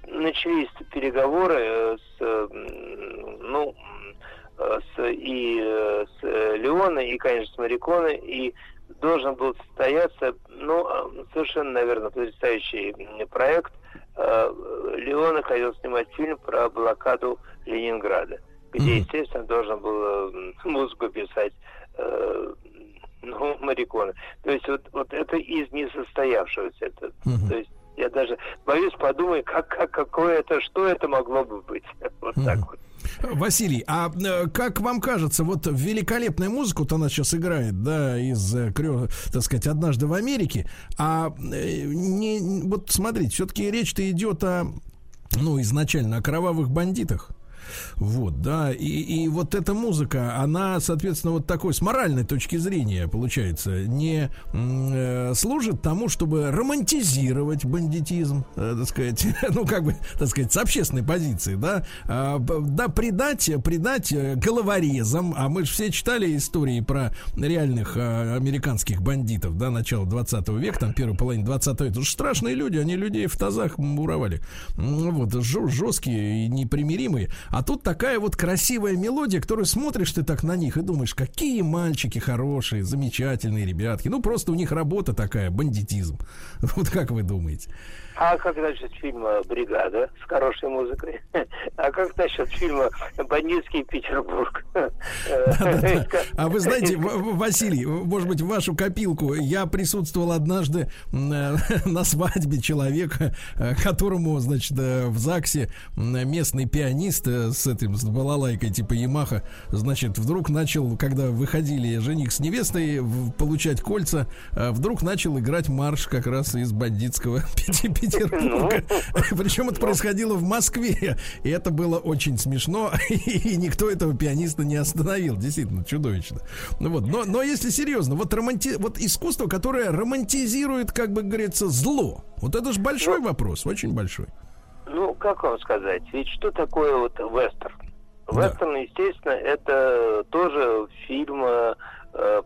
начались переговоры э, с, ну, э, с, и э, с э, Леоне, и, конечно, с Мариконе, и должен был состояться, ну, э, совершенно, наверное, потрясающий проект. Э, Леоне хотел снимать фильм про блокаду Ленинграда, где, естественно, должен был э, музыку писать э, ну, Мариконе. То есть вот, вот это из несостоявшегося. Это, То есть я даже боюсь подумать, как, как, какое это, что это могло бы быть. Вот так вот. Василий, а э, как вам кажется, вот великолепная музыка, вот она сейчас играет, да, из, э, так сказать, однажды в Америке, а э, не, вот смотрите, все-таки речь-то идет о, ну, изначально о кровавых бандитах. Вот, да, и, и вот эта музыка, она, соответственно, вот такой с моральной точки зрения, получается, не э, служит тому, чтобы романтизировать бандитизм, э, так сказать, ну, как бы, так сказать, с общественной позиции, да, а, б- да, придать э, головорезам, а мы же все читали истории про реальных э, американских бандитов, да, начала 20 века, там, первой половины 20 века, это же страшные люди, они людей в тазах муровали, вот, жесткие и непримиримые, а тут такая вот красивая мелодия, которую смотришь ты так на них и думаешь, какие мальчики хорошие, замечательные ребятки. Ну, просто у них работа такая, бандитизм. Вот как вы думаете? А как насчет фильма «Бригада» с хорошей музыкой? А как насчет фильма «Бандитский Петербург»? А вы знаете, Василий, может быть, в вашу копилку я присутствовал однажды э, на свадьбе человека, э, которому, значит, э, в ЗАГСе местный пианист с этим, с балалайкой типа Ямаха, значит, вдруг начал, когда выходили жених с невестой получать кольца, вдруг начал играть марш как раз из бандитского Пети- Петербурга. Причем это происходило в Москве. И это было очень смешно. И никто этого пианиста не остановил. Действительно, чудовищно. Ну вот. Но, но если серьезно, вот, романти... вот искусство, которое романтизирует, как бы говорится, зло. Вот это же большой вопрос, очень большой. Ну, как вам сказать? Ведь что такое вот вестерн? Вестерн, естественно, это тоже фильм э,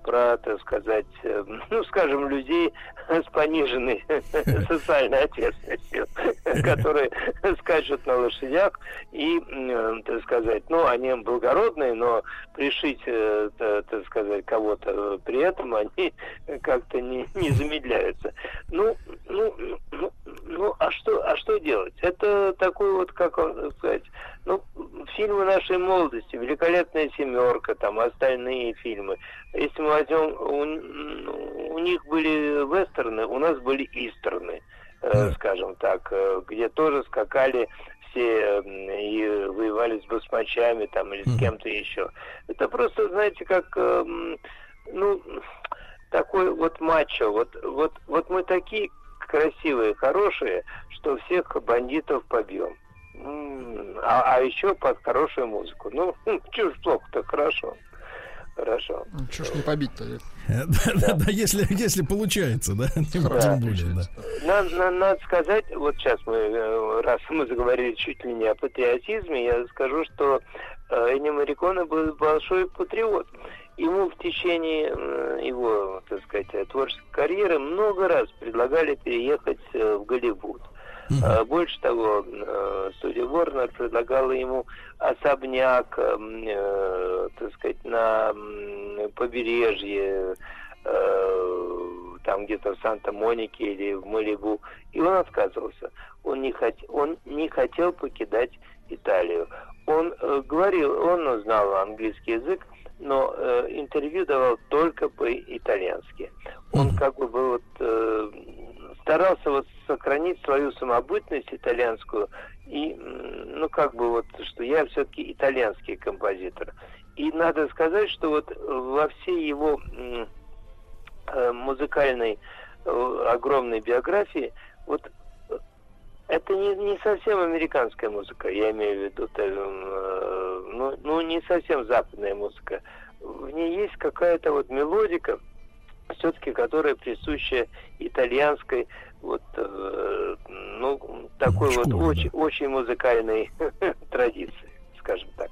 про, так сказать, э, ну, скажем, людей с пониженной социальной ответственностью, которые скачут на лошадях и, м, так сказать, ну, они благородные, но пришить, э, так сказать, кого-то э, при этом они как-то не, не замедляются. Ну, ну, ну, ну, а что, а что делать? Это такой вот, как вам сказать, ну, фильмы нашей молодости, «Великолепная семерка», там, остальные фильмы. Если мы возьмем, у, у них были вестерны, у нас были истерны, э, скажем так, э, где тоже скакали все и воевали с басмачами там или с кем-то еще. Это просто, знаете, как, э, ну, такой вот мачо. Вот, вот, вот мы такие красивые, хорошие, что всех бандитов побьем. А, а еще под хорошую музыку. Ну, чё ж плохо-то, хорошо. Хорошо. Чего ж не побить-то? Да, да, да, если, если получается, да. Тем тем более, да. Надо, надо, надо сказать, вот сейчас мы, э, раз мы заговорили чуть ли не о патриотизме, я скажу, что Энни Мариконе был большой патриот. Ему в течение его, так сказать, творческой карьеры много раз предлагали переехать э, в Голливуд. Э, Больше того, э, студия Warner предлагала ему особняк, э, так сказать, на побережье, там где-то в Санта-Монике или в Малибу, и он отказывался. Он не, хот... он не хотел покидать Италию. Он говорил, он знал английский язык, но э, интервью давал только по-итальянски. Он как бы был вот, э, старался вот сохранить свою самобытность итальянскую и, ну, как бы вот, что я все-таки итальянский композитор. И надо сказать, что вот во всей его э, музыкальной э, огромной биографии вот Это не, не совсем американская музыка, я имею в виду, э, ну, ну, не совсем западная музыка. В ней есть какая-то вот мелодика, все-таки которая присуща итальянской, вот, э, ну, такой Школе, вот очень, очень музыкальной традиции, скажем так.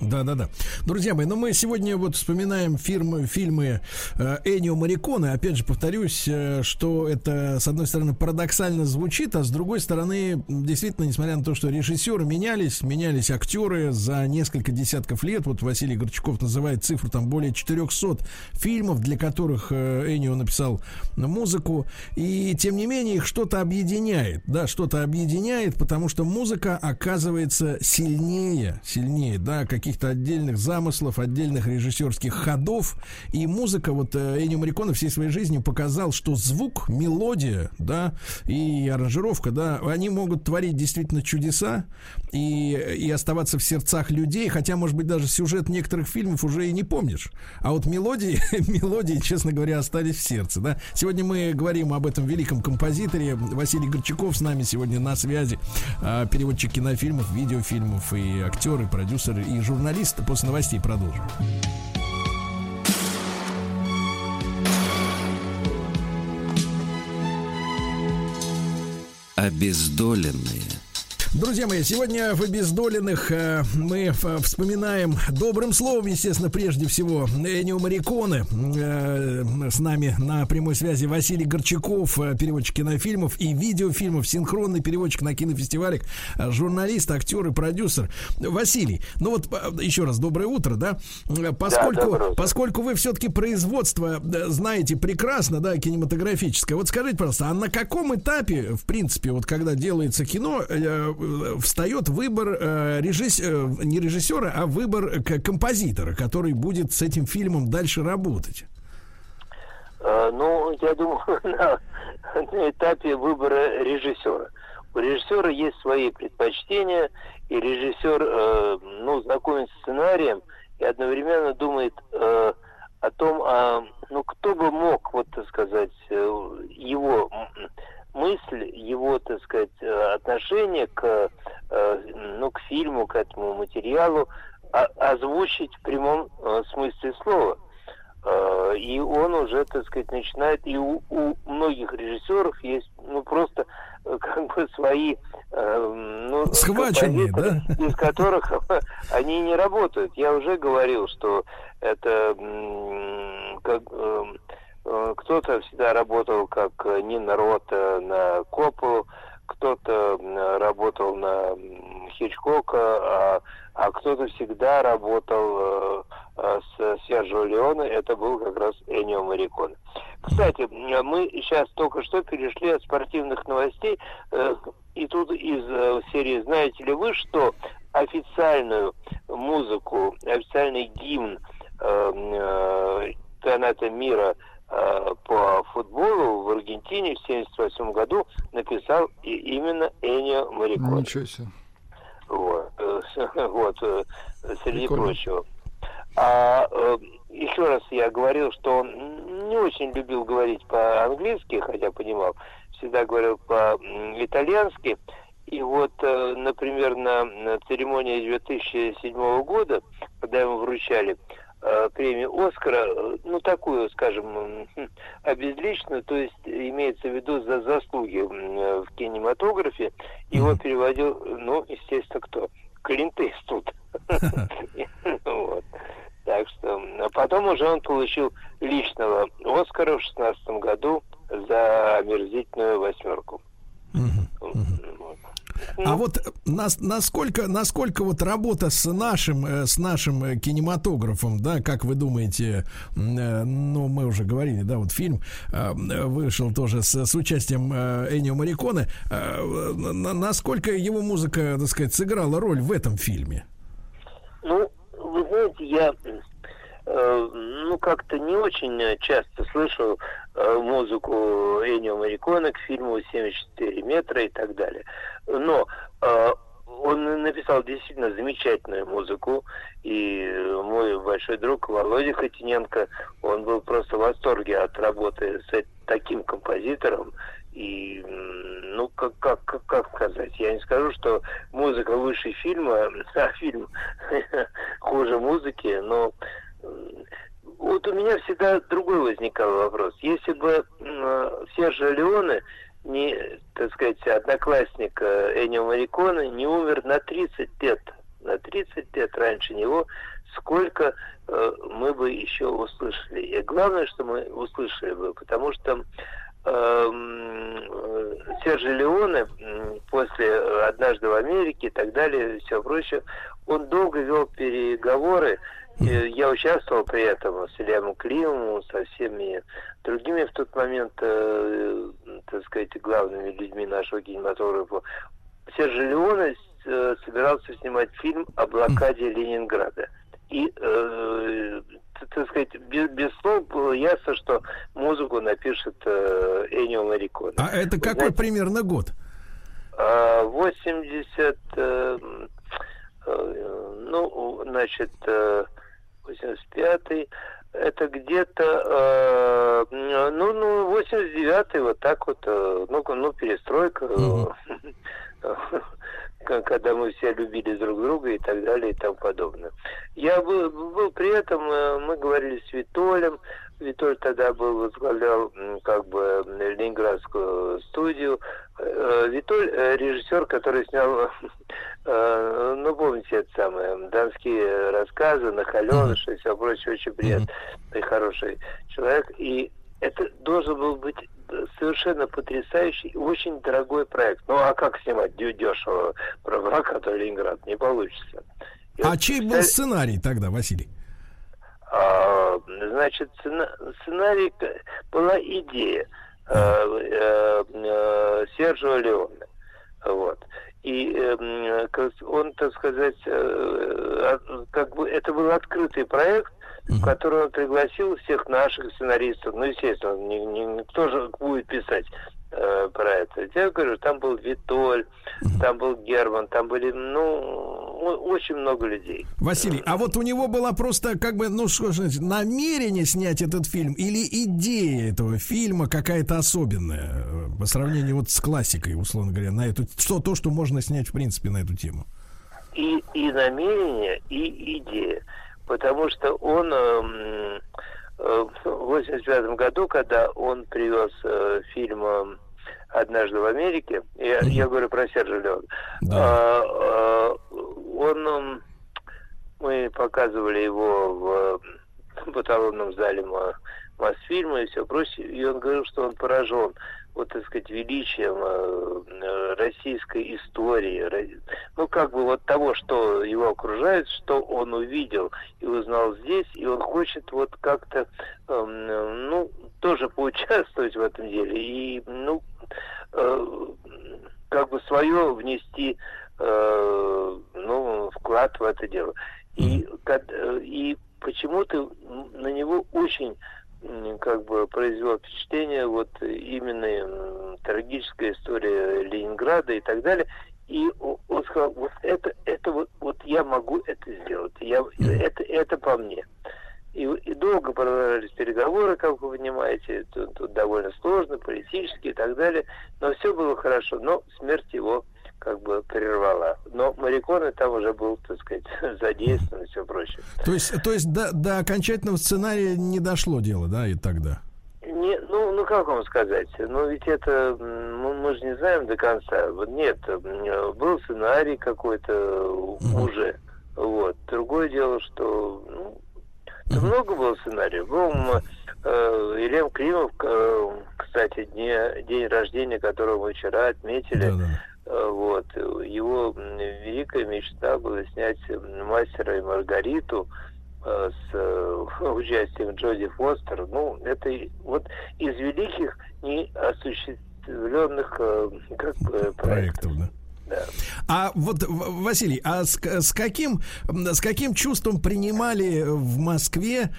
Да, да, да. Друзья мои, ну мы сегодня вот вспоминаем фильмы, фильмы э, Энио Мариконы. Опять же, повторюсь, э, что это, с одной стороны, парадоксально звучит, а с другой стороны, действительно, несмотря на то, что режиссеры менялись, менялись актеры за несколько десятков лет. Вот Василий Горчаков называет цифру там более 400 фильмов, для которых э, Энио написал музыку. И, тем не менее, их что-то объединяет. Да, что-то объединяет, потому что музыка оказывается сильнее, сильнее, да, какие каких-то отдельных замыслов, отдельных режиссерских ходов. И музыка, вот э, Энни Марикона всей своей жизнью показал, что звук, мелодия, да, и аранжировка, да, они могут творить действительно чудеса и, и оставаться в сердцах людей, хотя, может быть, даже сюжет некоторых фильмов уже и не помнишь. А вот мелодии, мелодии, честно говоря, остались в сердце, да. Сегодня мы говорим об этом великом композиторе. Василий Горчаков с нами сегодня на связи. А, переводчик кинофильмов, видеофильмов и актеры, продюсеры и журналисты журналист. После новостей продолжим. Обездоленные – Друзья мои, сегодня в обездоленных э, мы вспоминаем добрым словом, естественно, прежде всего, Энио Мариконы. Э, с нами на прямой связи Василий Горчаков, э, переводчик кинофильмов и видеофильмов, синхронный переводчик на кинофестивалях, э, журналист, актер и продюсер. Василий, ну вот э, еще раз доброе утро, да? Поскольку, да, поскольку вы все-таки производство знаете прекрасно, да, кинематографическое, вот скажите, пожалуйста, а на каком этапе, в принципе, вот когда делается кино, встает выбор э, режисс... Э, не режиссера, а выбор композитора, который будет с этим фильмом дальше работать? Э, ну, я думаю, на, на этапе выбора режиссера. У режиссера есть свои предпочтения, и режиссер, э, ну, знакомится с сценарием и одновременно думает э, о том, а, ну, кто бы мог, вот, так сказать, его мысль, его, так сказать, э, отношение к, э, ну, к фильму, к этому материалу озвучить в прямом э, смысле слова. И он уже, так сказать, начинает, и у, у многих режиссеров есть, ну, просто как бы свои ну, Схваченные, да? из которых они не работают. Я уже говорил, что это как Э, кто-то всегда работал как э, Нина Рота на Копу, кто-то работал на Хичкока, а, а кто-то всегда работал э, с Серджио Леоне, это был как раз Энио Мариконе. Кстати, мы сейчас только что перешли от спортивных новостей, и тут из серии «Знаете ли вы, что официальную музыку, официальный гимн чемпионата мира Э, по футболу в Аргентине в 1978 году написал и именно Энио Мариконе. Ничего себе. Вот, э, вот э, среди Прикольно. прочего. А еще раз я говорил, что он не очень любил говорить по-английски, хотя понимал, всегда говорил по-итальянски. И вот, например, на церемонии 2007 года, когда ему вручали Э, премию Оскара, э, ну такую, скажем, обезличенную, то есть имеется в виду за заслуги э, в кинематографе, его переводил, ну, естественно, кто? Клинт Иствуд. Так что, а потом уже он получил личного Оскара в шестнадцатом году за омерзительную восьмерку. А вот нас, насколько, насколько вот работа с нашим, э, с нашим э, кинематографом, да, как вы думаете, э, ну, мы уже говорили, да, вот фильм вышел тоже с, с участием Энио Мариконе, насколько его музыка, так сказать, сыграла роль в этом фильме? Ну, вы знаете, я ну, как-то не очень часто слышу музыку Энио Марикона к фильму «74 метра» и так далее. Но э, он написал действительно замечательную музыку, и мой большой друг Володя Хотиненко, он был просто в восторге от работы с таким композитором, И, ну, как, как, как, как сказать, я не скажу, что музыка выше фильма, а фильм хуже музыки, но вот у меня всегда другой возникал вопрос. Если бы м, Сержио Леоне, не, так сказать, одноклассник э, Энио Мариконе, не умер на 30 лет, на 30 лет раньше него, сколько э, мы бы еще услышали. И главное, что мы услышали бы, потому что эм, э, Сержи Леоне после э, «Однажды в Америке» и так далее, и все прочее, он долго вел переговоры, и я участвовал при этом с Ильямом Климовым, со всеми другими в тот момент, э, так сказать, главными людьми нашего кинематографа. Сержи Леоне э, собирался снимать фильм о блокаде Ленинграда. И, э, так сказать, без, без слов было ясно, что музыку напишет э, Энио Мариконе. А это какой примерно год? А, 80, э, э, ну, значит, э, 85-й, это где-то, э, ну, ну, 89-й, вот так вот, э, ну, ну, перестройка, э, к- когда мы все любили друг друга и так далее и тому подобное. Я был, был при этом, э, мы говорили с Витолем, Витоль тогда был, возглавлял как бы Ленинградскую студию. Э, Витоль э, режиссер, который снял, э, ну помните это самое, донские рассказы, Нахаленыш и все прочее, очень приятный, хороший человек. И это должен был быть совершенно потрясающий очень дорогой проект. Ну а как снимать дешево про блокаду Ленинград? Не получится. И А вот чей был сценарий тогда, Василий? А, значит, сцена- сценарий была идея э, э, э, Сержио Леоне. Вот. И э, он, так сказать, э, а- как бы это был открытый проект, в который он пригласил всех наших сценаристов. Ну, естественно, ни- ни- никто же будет писать э, про это. Я говорю, там был Витоль, там был Герман, там были, ну, очень много людей. Василий, а вот у него была просто как бы, ну что ж, намерение снять этот фильм или идея этого фильма какая-то особенная э, по сравнению вот с классикой, условно говоря, на эту, что то, что можно снять в принципе на эту тему? и, и намерение, и идея. Потому что он э, в 85 году, когда он привез э, фильм э, «Однажды в Америке», я, я говорю про Сержа Леона, а, а, он, мы показывали его в патологном зале Мо- Мосфильма и все прочее, и он говорил, что он поражен вот, так сказать, величием э, э, российской истории, ну, как бы вот того, что его окружает, что он увидел и узнал здесь, и он хочет вот как-то, эм, ну, тоже поучаствовать в этом деле и, ну, э, как бы свое внести, э, ну, вклад в это дело. И, э, и почему-то на него очень как бы произвело впечатление вот именно трагическая история Ленинграда и так далее. И он сказал, вот это, это вот, вот я могу это сделать, я, это, это по мне. И, и долго продолжались переговоры, как вы понимаете, тут, тут довольно сложно, политически и так далее, но все было хорошо, но смерть его как бы прервала. Но Мариконе там уже был, так сказать, задействован и все прочее. То есть, то есть до, до окончательного сценария не дошло дело, да, и тогда? Не, ну, ну как вам сказать? Ну ведь это мы, мы же не знаем до конца. Вот нет, был сценарий какой-то уже. Вот. Другое дело, что ну, да много было сценариев. Был э, Ильям Климов, э, кстати, дне, день рождения которого мы вчера отметили. Э, Вот. Его великая мечта была снять мастера и Маргариту э, с э, участием Джоди Фостер. Ну, это вот из великих неосуществленных э, как бы, проектов. да. Да. да. А вот, Василий, а с, с каким, с каким чувством принимали в Москве,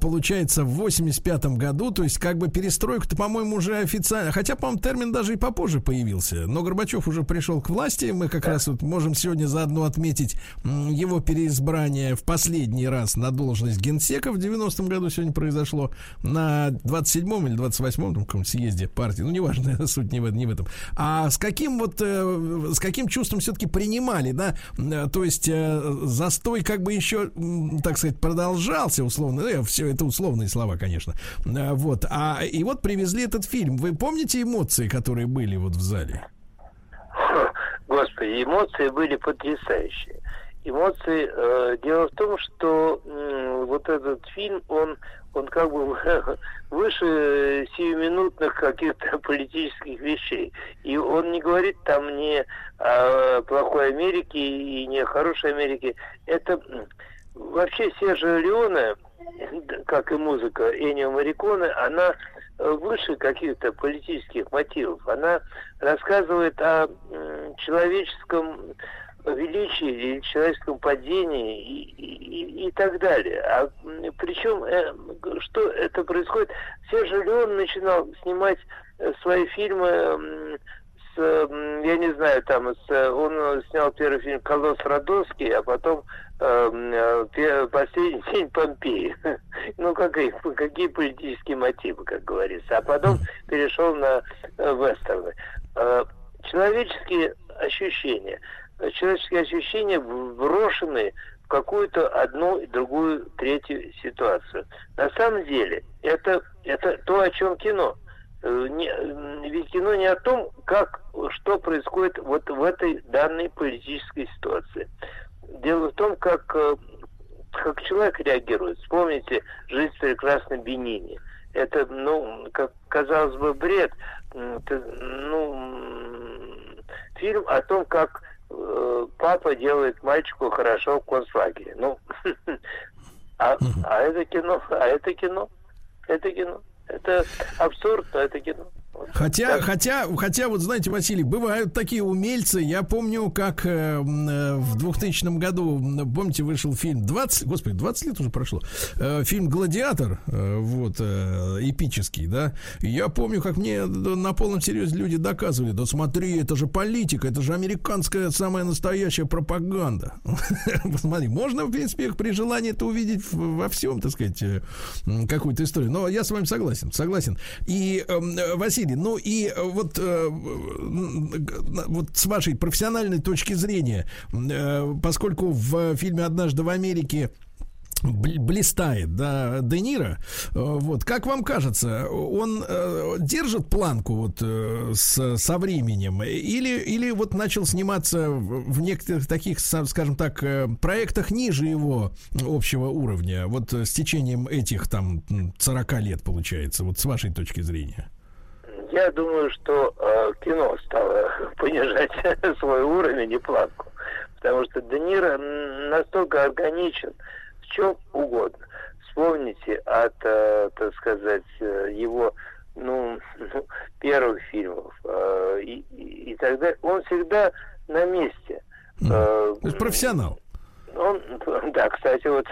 получается, в 85 году, то есть как бы перестройку-то, по-моему, уже официально, хотя, по-моему, термин даже и попозже появился, но Горбачев уже пришел к власти, мы как раз вот можем сегодня заодно отметить его переизбрание в последний раз на должность генсека в 90-м году сегодня произошло, на 27-м или 28-м там, каком съезде партии, ну, неважно, суть не в, не в этом. А с каким вот, э, с каким чувством все-таки принимали, да, Э, то есть э, застой как бы еще, так сказать, продолжался условно, ну, все это условные слова, конечно, Э, вот, а и вот привезли этот фильм. Вы помните эмоции, которые были вот в зале? Господи, эмоции были потрясающие. Эмоции. э, дело в том, что м, вот этот фильм, он, он как бы выше сиюминутных каких-то политических вещей. И он не говорит там ни о плохой Америке и не о хорошей Америке. Это вообще Сержа Леоне, как и музыка Энио Мариконе, она э, выше каких-то политических мотивов. Она рассказывает о человеческом величии или человеческом падении и, и- и так далее. А причем, э, что это происходит? Сержа Леон начинал снимать э, свои фильмы с, я не знаю, там, с, э, он снял первый фильм «Колосс Родосский», а потом э, «Последний день Помпеи». Ну, какие, какие политические мотивы, как говорится. А потом перешел на э, вестерны. Э, Человеческие ощущения. Человеческие ощущения брошены в какую-то одну, другую, третью ситуацию. На самом деле, это, это то, о чем кино. Э, ведь кино не о том, как, что происходит вот в этой данной политической ситуации. Дело в том, как, э, как человек реагирует. Вспомните «Жизнь в прекрасном Бенине». Это, ну, как казалось бы, бред. Это, ну, фильм о том, как папа делает мальчику хорошо в концлагере. Ну, а, а это кино, а это кино, это кино. Это абсурд, но это кино. Хотя, хотя, хотя, вот знаете, Василий, бывают такие умельцы. Я помню, как э, э, в 2000 году, помните, вышел фильм 20, господи, 20 лет уже прошло. э, фильм «Гладиатор», э, вот, э, эпический, да. Я помню, как мне на полном серьезе люди доказывали, да смотри, это же политика, это же американская самая настоящая пропаганда. Посмотри, можно, в принципе, при желании это увидеть во всем, так сказать, э, какую-то историю. Но я с вами согласен, согласен. И, эм, Василий, ну и э, вот, э, вот с вашей профессиональной точки зрения, э, поскольку в фильме «Однажды в Америке» бл- блистает, да, Де Ниро. Вот, как вам кажется, он э, держит планку вот э, с, со временем или, или вот начал сниматься в, некоторых таких, скажем так, проектах ниже его общего уровня, вот с течением этих там м, 40 лет получается, вот с вашей точки зрения? Я думаю, что э, кино стало понижать свой уровень и планку. Потому что Де Ниро настолько органичен в чем угодно. Вспомните от, э, так сказать, э, его ну, ну, первых фильмов э, и, и, так далее. Он всегда на месте. Э, есть профессионал. он, да, кстати, вот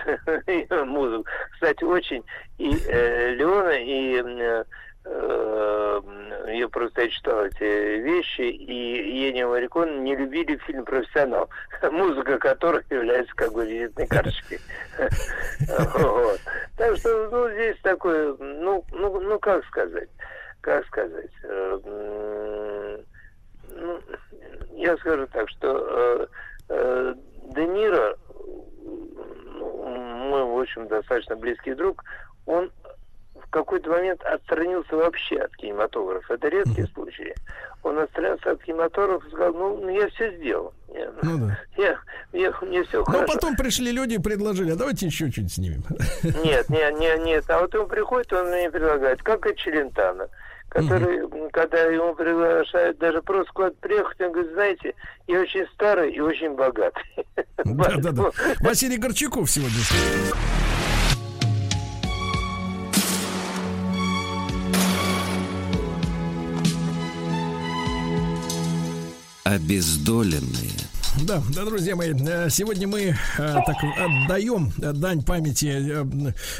музыку. Кстати, очень и э, Леона, и э, я просто читал эти вещи, и Енио Марикон не любили фильм «Профессионал», музыка которой является как бы визитной карточкой. Так что, ну, здесь такое, ну, ну, ну, как сказать, как сказать, э, ну, я скажу так, что э, э, Де Ниро, ну, мой, в общем, достаточно близкий друг, он в какой-то момент отстранился вообще от кинематографа. Это редкие случаи. Он отстранился от кинематографа и сказал, ну, ну, я все сделал. Я, Ну да. я, я- мне все Но хорошо. потом пришли люди и предложили, а давайте еще что-нибудь снимем. Нет, нет, нет, нет. А вот он приходит, он мне предлагает, как и Челентано, который, м, когда ему приглашают даже просто куда-то приехать, он говорит, знаете, я очень старый и очень богатый. Да, да, да. Василий Горчаков сегодня. Обездоленные. Да, да, друзья мои, э, сегодня мы э, так отдаем дань памяти э,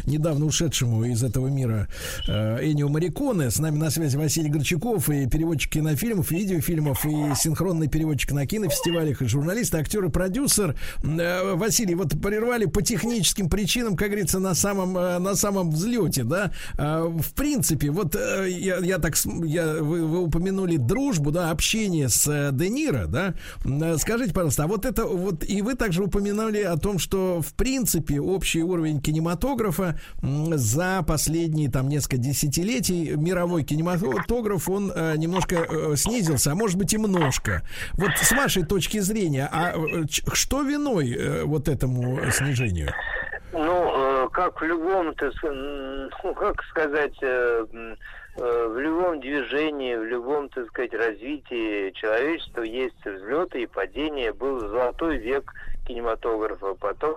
недавно ушедшему из этого мира э, Энио Мариконе. С нами на связи Василий Горчаков и переводчик кинофильмов, видеофильмов и синхронный переводчик на кинофестивалях, и журналист, актер и продюсер. Э, Василий, вот прервали по техническим причинам, как говорится, на самом, э, на самом взлете, да. Э, в принципе, вот э, я, я так, я, вы, вы упомянули дружбу, да, общение с э, Де Ниро, да. Э, Скажите, пожалуйста, а вот это вот и вы также упоминали о том, что в принципе общий уровень кинематографа за последние там несколько десятилетий мировой кинематограф он э, немножко э, снизился, а может быть и немножко. Вот с вашей точки зрения, а э, что виной э, вот этому снижению? Ну, э, как в любом, ну, как сказать, э, в любом движении, в любом, так сказать, развитии человечества есть взлеты и падения. Был золотой век кинематографа, потом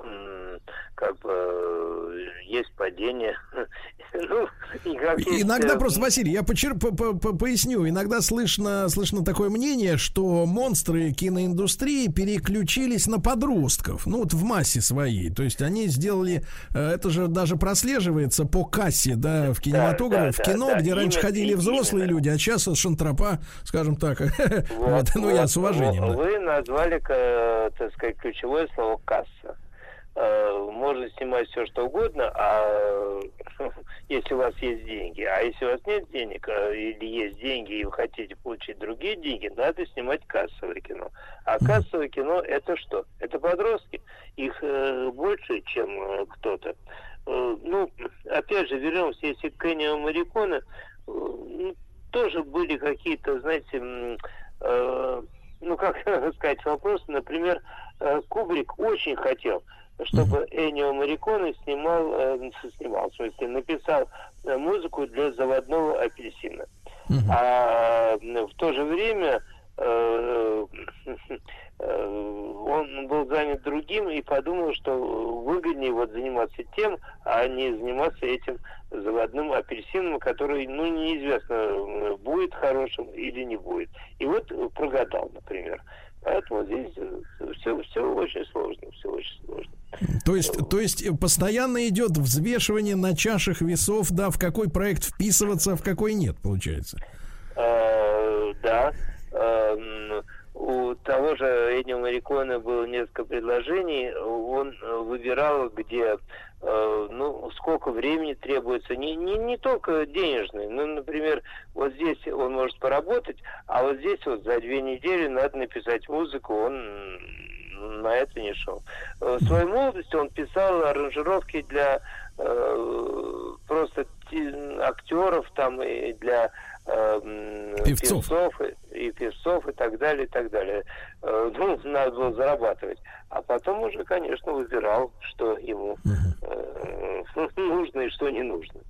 как бы э, есть падение. Ну, и Иногда э, просто, Василий, я почер- по- по- по- поясню. Иногда слышно, слышно такое мнение, что монстры киноиндустрии переключились на подростков. Ну, вот в массе своей. То есть они сделали... э, Это же даже прослеживается по кассе, да, в кинематографе, да, в кино, да, где раньше ходили взрослые люди, а сейчас шантропа, скажем так. Вот, ну, я с уважением. Вы, назвали, к- так сказать, ключевое слово касса. Э, Можно снимать все что угодно, а если у вас есть деньги, а если у вас нет денег э, или есть деньги и вы хотите получить другие деньги, надо снимать кассовое кино. А кассовое кино это что? Это подростки. Их э, больше, чем кто-то. Ну, опять же, вернемся, если к Эннио Мариконе, э, ну, тоже были какие-то, знаете, э, ну, как сказать, вопросы. Например, Кубрик очень хотел, чтобы Эннио Мариконе снимал, э, снимал, в смысле, написал э, музыку для заводного апельсина. А м, в то же время э, э, он был занят другим и подумал, что выгоднее вот заниматься тем, а не заниматься этим заводным апельсином, который, ну, неизвестно, э, будет хорошим или не будет. И вот э, прогадал, например. Поэтому здесь все, все очень сложно, все очень сложно. То есть, то есть э, постоянно идет взвешивание на чашах весов, да, в какой проект вписываться, а в какой нет, получается. Э, да. Эм, У того же Эннио Мариконе было несколько предложений. Он э, выбирал, где э, ну, сколько времени требуется. Не, не, не только денежный. Ну, например, вот здесь он может поработать, а вот здесь вот за две недели надо написать музыку. Он на это не шел. Э, В своей молодости он писал аранжировки для э, просто актеров там и для э, Певцов. певцов и, и певцов и так далее, и так далее. Э, Ну, надо было зарабатывать. А потом уже, конечно, выбирал, что ему э, нужно и что не нужно.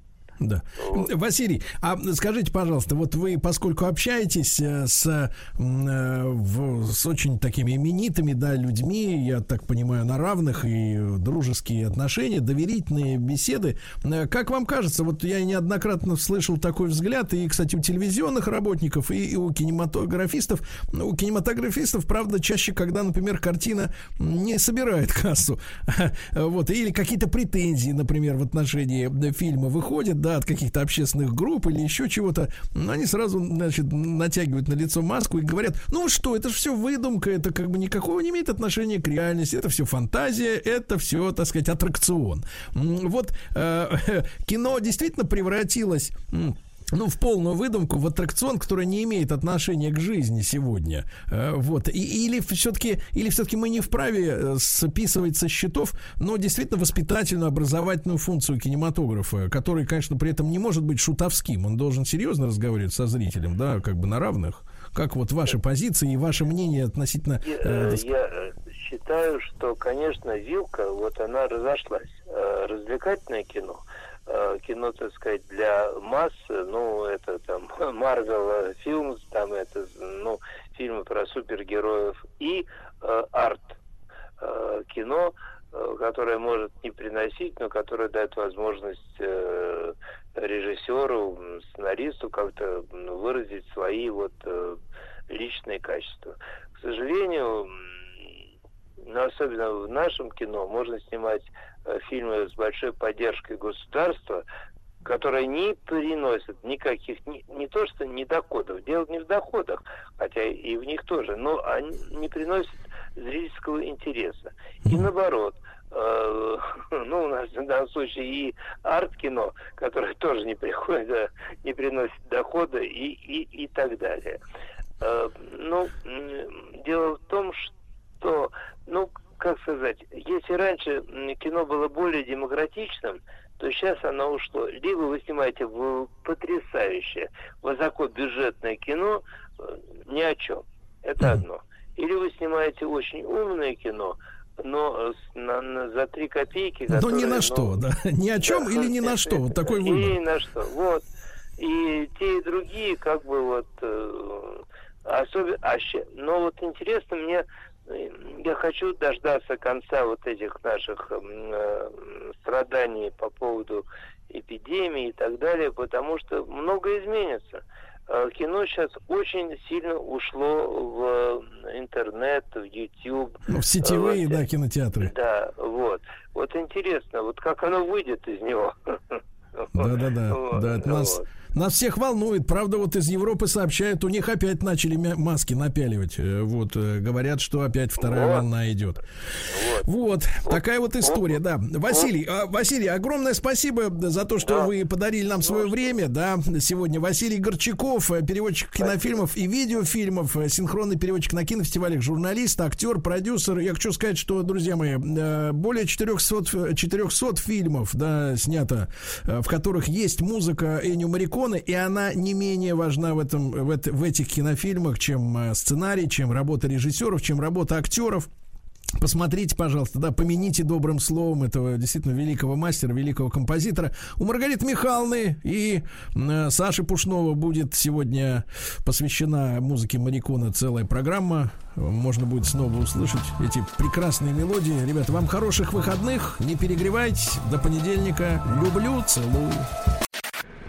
Да. Василий, а скажите, пожалуйста, вот вы, поскольку общаетесь э, с, э, с очень такими именитыми, да, людьми, я так понимаю, на равных и дружеские отношения, доверительные беседы, э, как вам кажется, вот я неоднократно слышал такой взгляд, и, кстати, у телевизионных работников, и, и у кинематографистов, Ну, у кинематографистов, правда, чаще, когда, например, картина не собирает кассу, вот, или какие-то претензии, например, в отношении фильма выходят, да, от каких-то общественных групп или еще чего-то, они сразу, значит, натягивают на лицо маску и говорят, ну что, это же все выдумка, это как бы никакого не имеет отношения к реальности, это все фантазия, это все, так сказать, аттракцион. Вот э, кино действительно превратилось... ну, в полную выдумку, в аттракцион, который не имеет отношения к жизни сегодня. Э, Вот. И, или все-таки или все-таки мы не вправе э, списывать со счетов, но действительно воспитательную, образовательную функцию кинематографа, который, конечно, при этом не может быть шутовским. Он должен серьезно разговаривать со зрителем, да, как бы на равных. Как вот ваши позиции и ваше мнение относительно... Я, э, э, я считаю, что, конечно, вилка, вот она разошлась. Развлекательное кино, кино, так сказать, для масс, ну, это там Марвел фильм, там это, ну, фильмы про супергероев и э, арт э, кино, э, которое может не приносить, но которое дает возможность э, режиссеру, сценаристу как-то выразить свои вот э, личные качества. К сожалению, но особенно в нашем кино можно снимать э, фильмы с большой поддержкой государства, которые не приносят никаких, не, не то что не доходов, дело не в доходах, хотя и в них тоже, но они не приносят зрительского интереса. И наоборот, э, ну, у нас в данном случае и арт-кино, которое тоже не приходит, не приносит дохода и, и, и так далее. Э, ну, дело в том, что, ну, как сказать, если раньше кино было более демократичным, то сейчас оно ушло. Либо вы снимаете в потрясающее, высокобюджетное кино э, ни о чем. Это одно. Или вы снимаете очень умное кино, но на, на, за три копейки. Но ни на ну, что, да. Ни о чем да, или ни на что. Вот такой выбор. Ни на что. Вот. И те, и другие, как бы вот э, особенно. А, но вот интересно мне я хочу дождаться конца вот этих наших э, страданий по поводу эпидемии и так далее, потому что многое изменится. Э, кино сейчас очень сильно ушло в интернет, в YouTube. Ну, в сетевые, вот, да, кинотеатры. Да, вот. Вот интересно, вот как оно выйдет из него. Да-да-да. Да, это нас, нас всех волнует. Правда, вот из Европы сообщают, у них опять начали маски напяливать. Э, вот, э, говорят, что опять вторая вот. волна идет. Вот. вот. Такая вот история, да. Василий, а, Василий, огромное спасибо за то, что да. вы подарили нам свое время, да, сегодня. Василий Горчаков, э, переводчик кинофильмов и видеофильмов, синхронный переводчик на кинофестивалях, журналист, актер, продюсер. Я хочу сказать, что, друзья мои, более 400, 400 фильмов, да, снято, в которых есть музыка Эню Марико иконы, и она не менее важна в, этом, в, в этих кинофильмах, чем э, сценарий, чем работа режиссеров, чем работа актеров. Посмотрите, пожалуйста, да, помяните добрым словом этого действительно великого мастера, великого композитора. У Маргариты Михайловны и э, Саши Пушнова будет сегодня посвящена музыке Марикона целая программа. Можно будет снова услышать эти прекрасные мелодии. Ребята, вам хороших выходных, не перегревайтесь. До понедельника. Люблю, целую.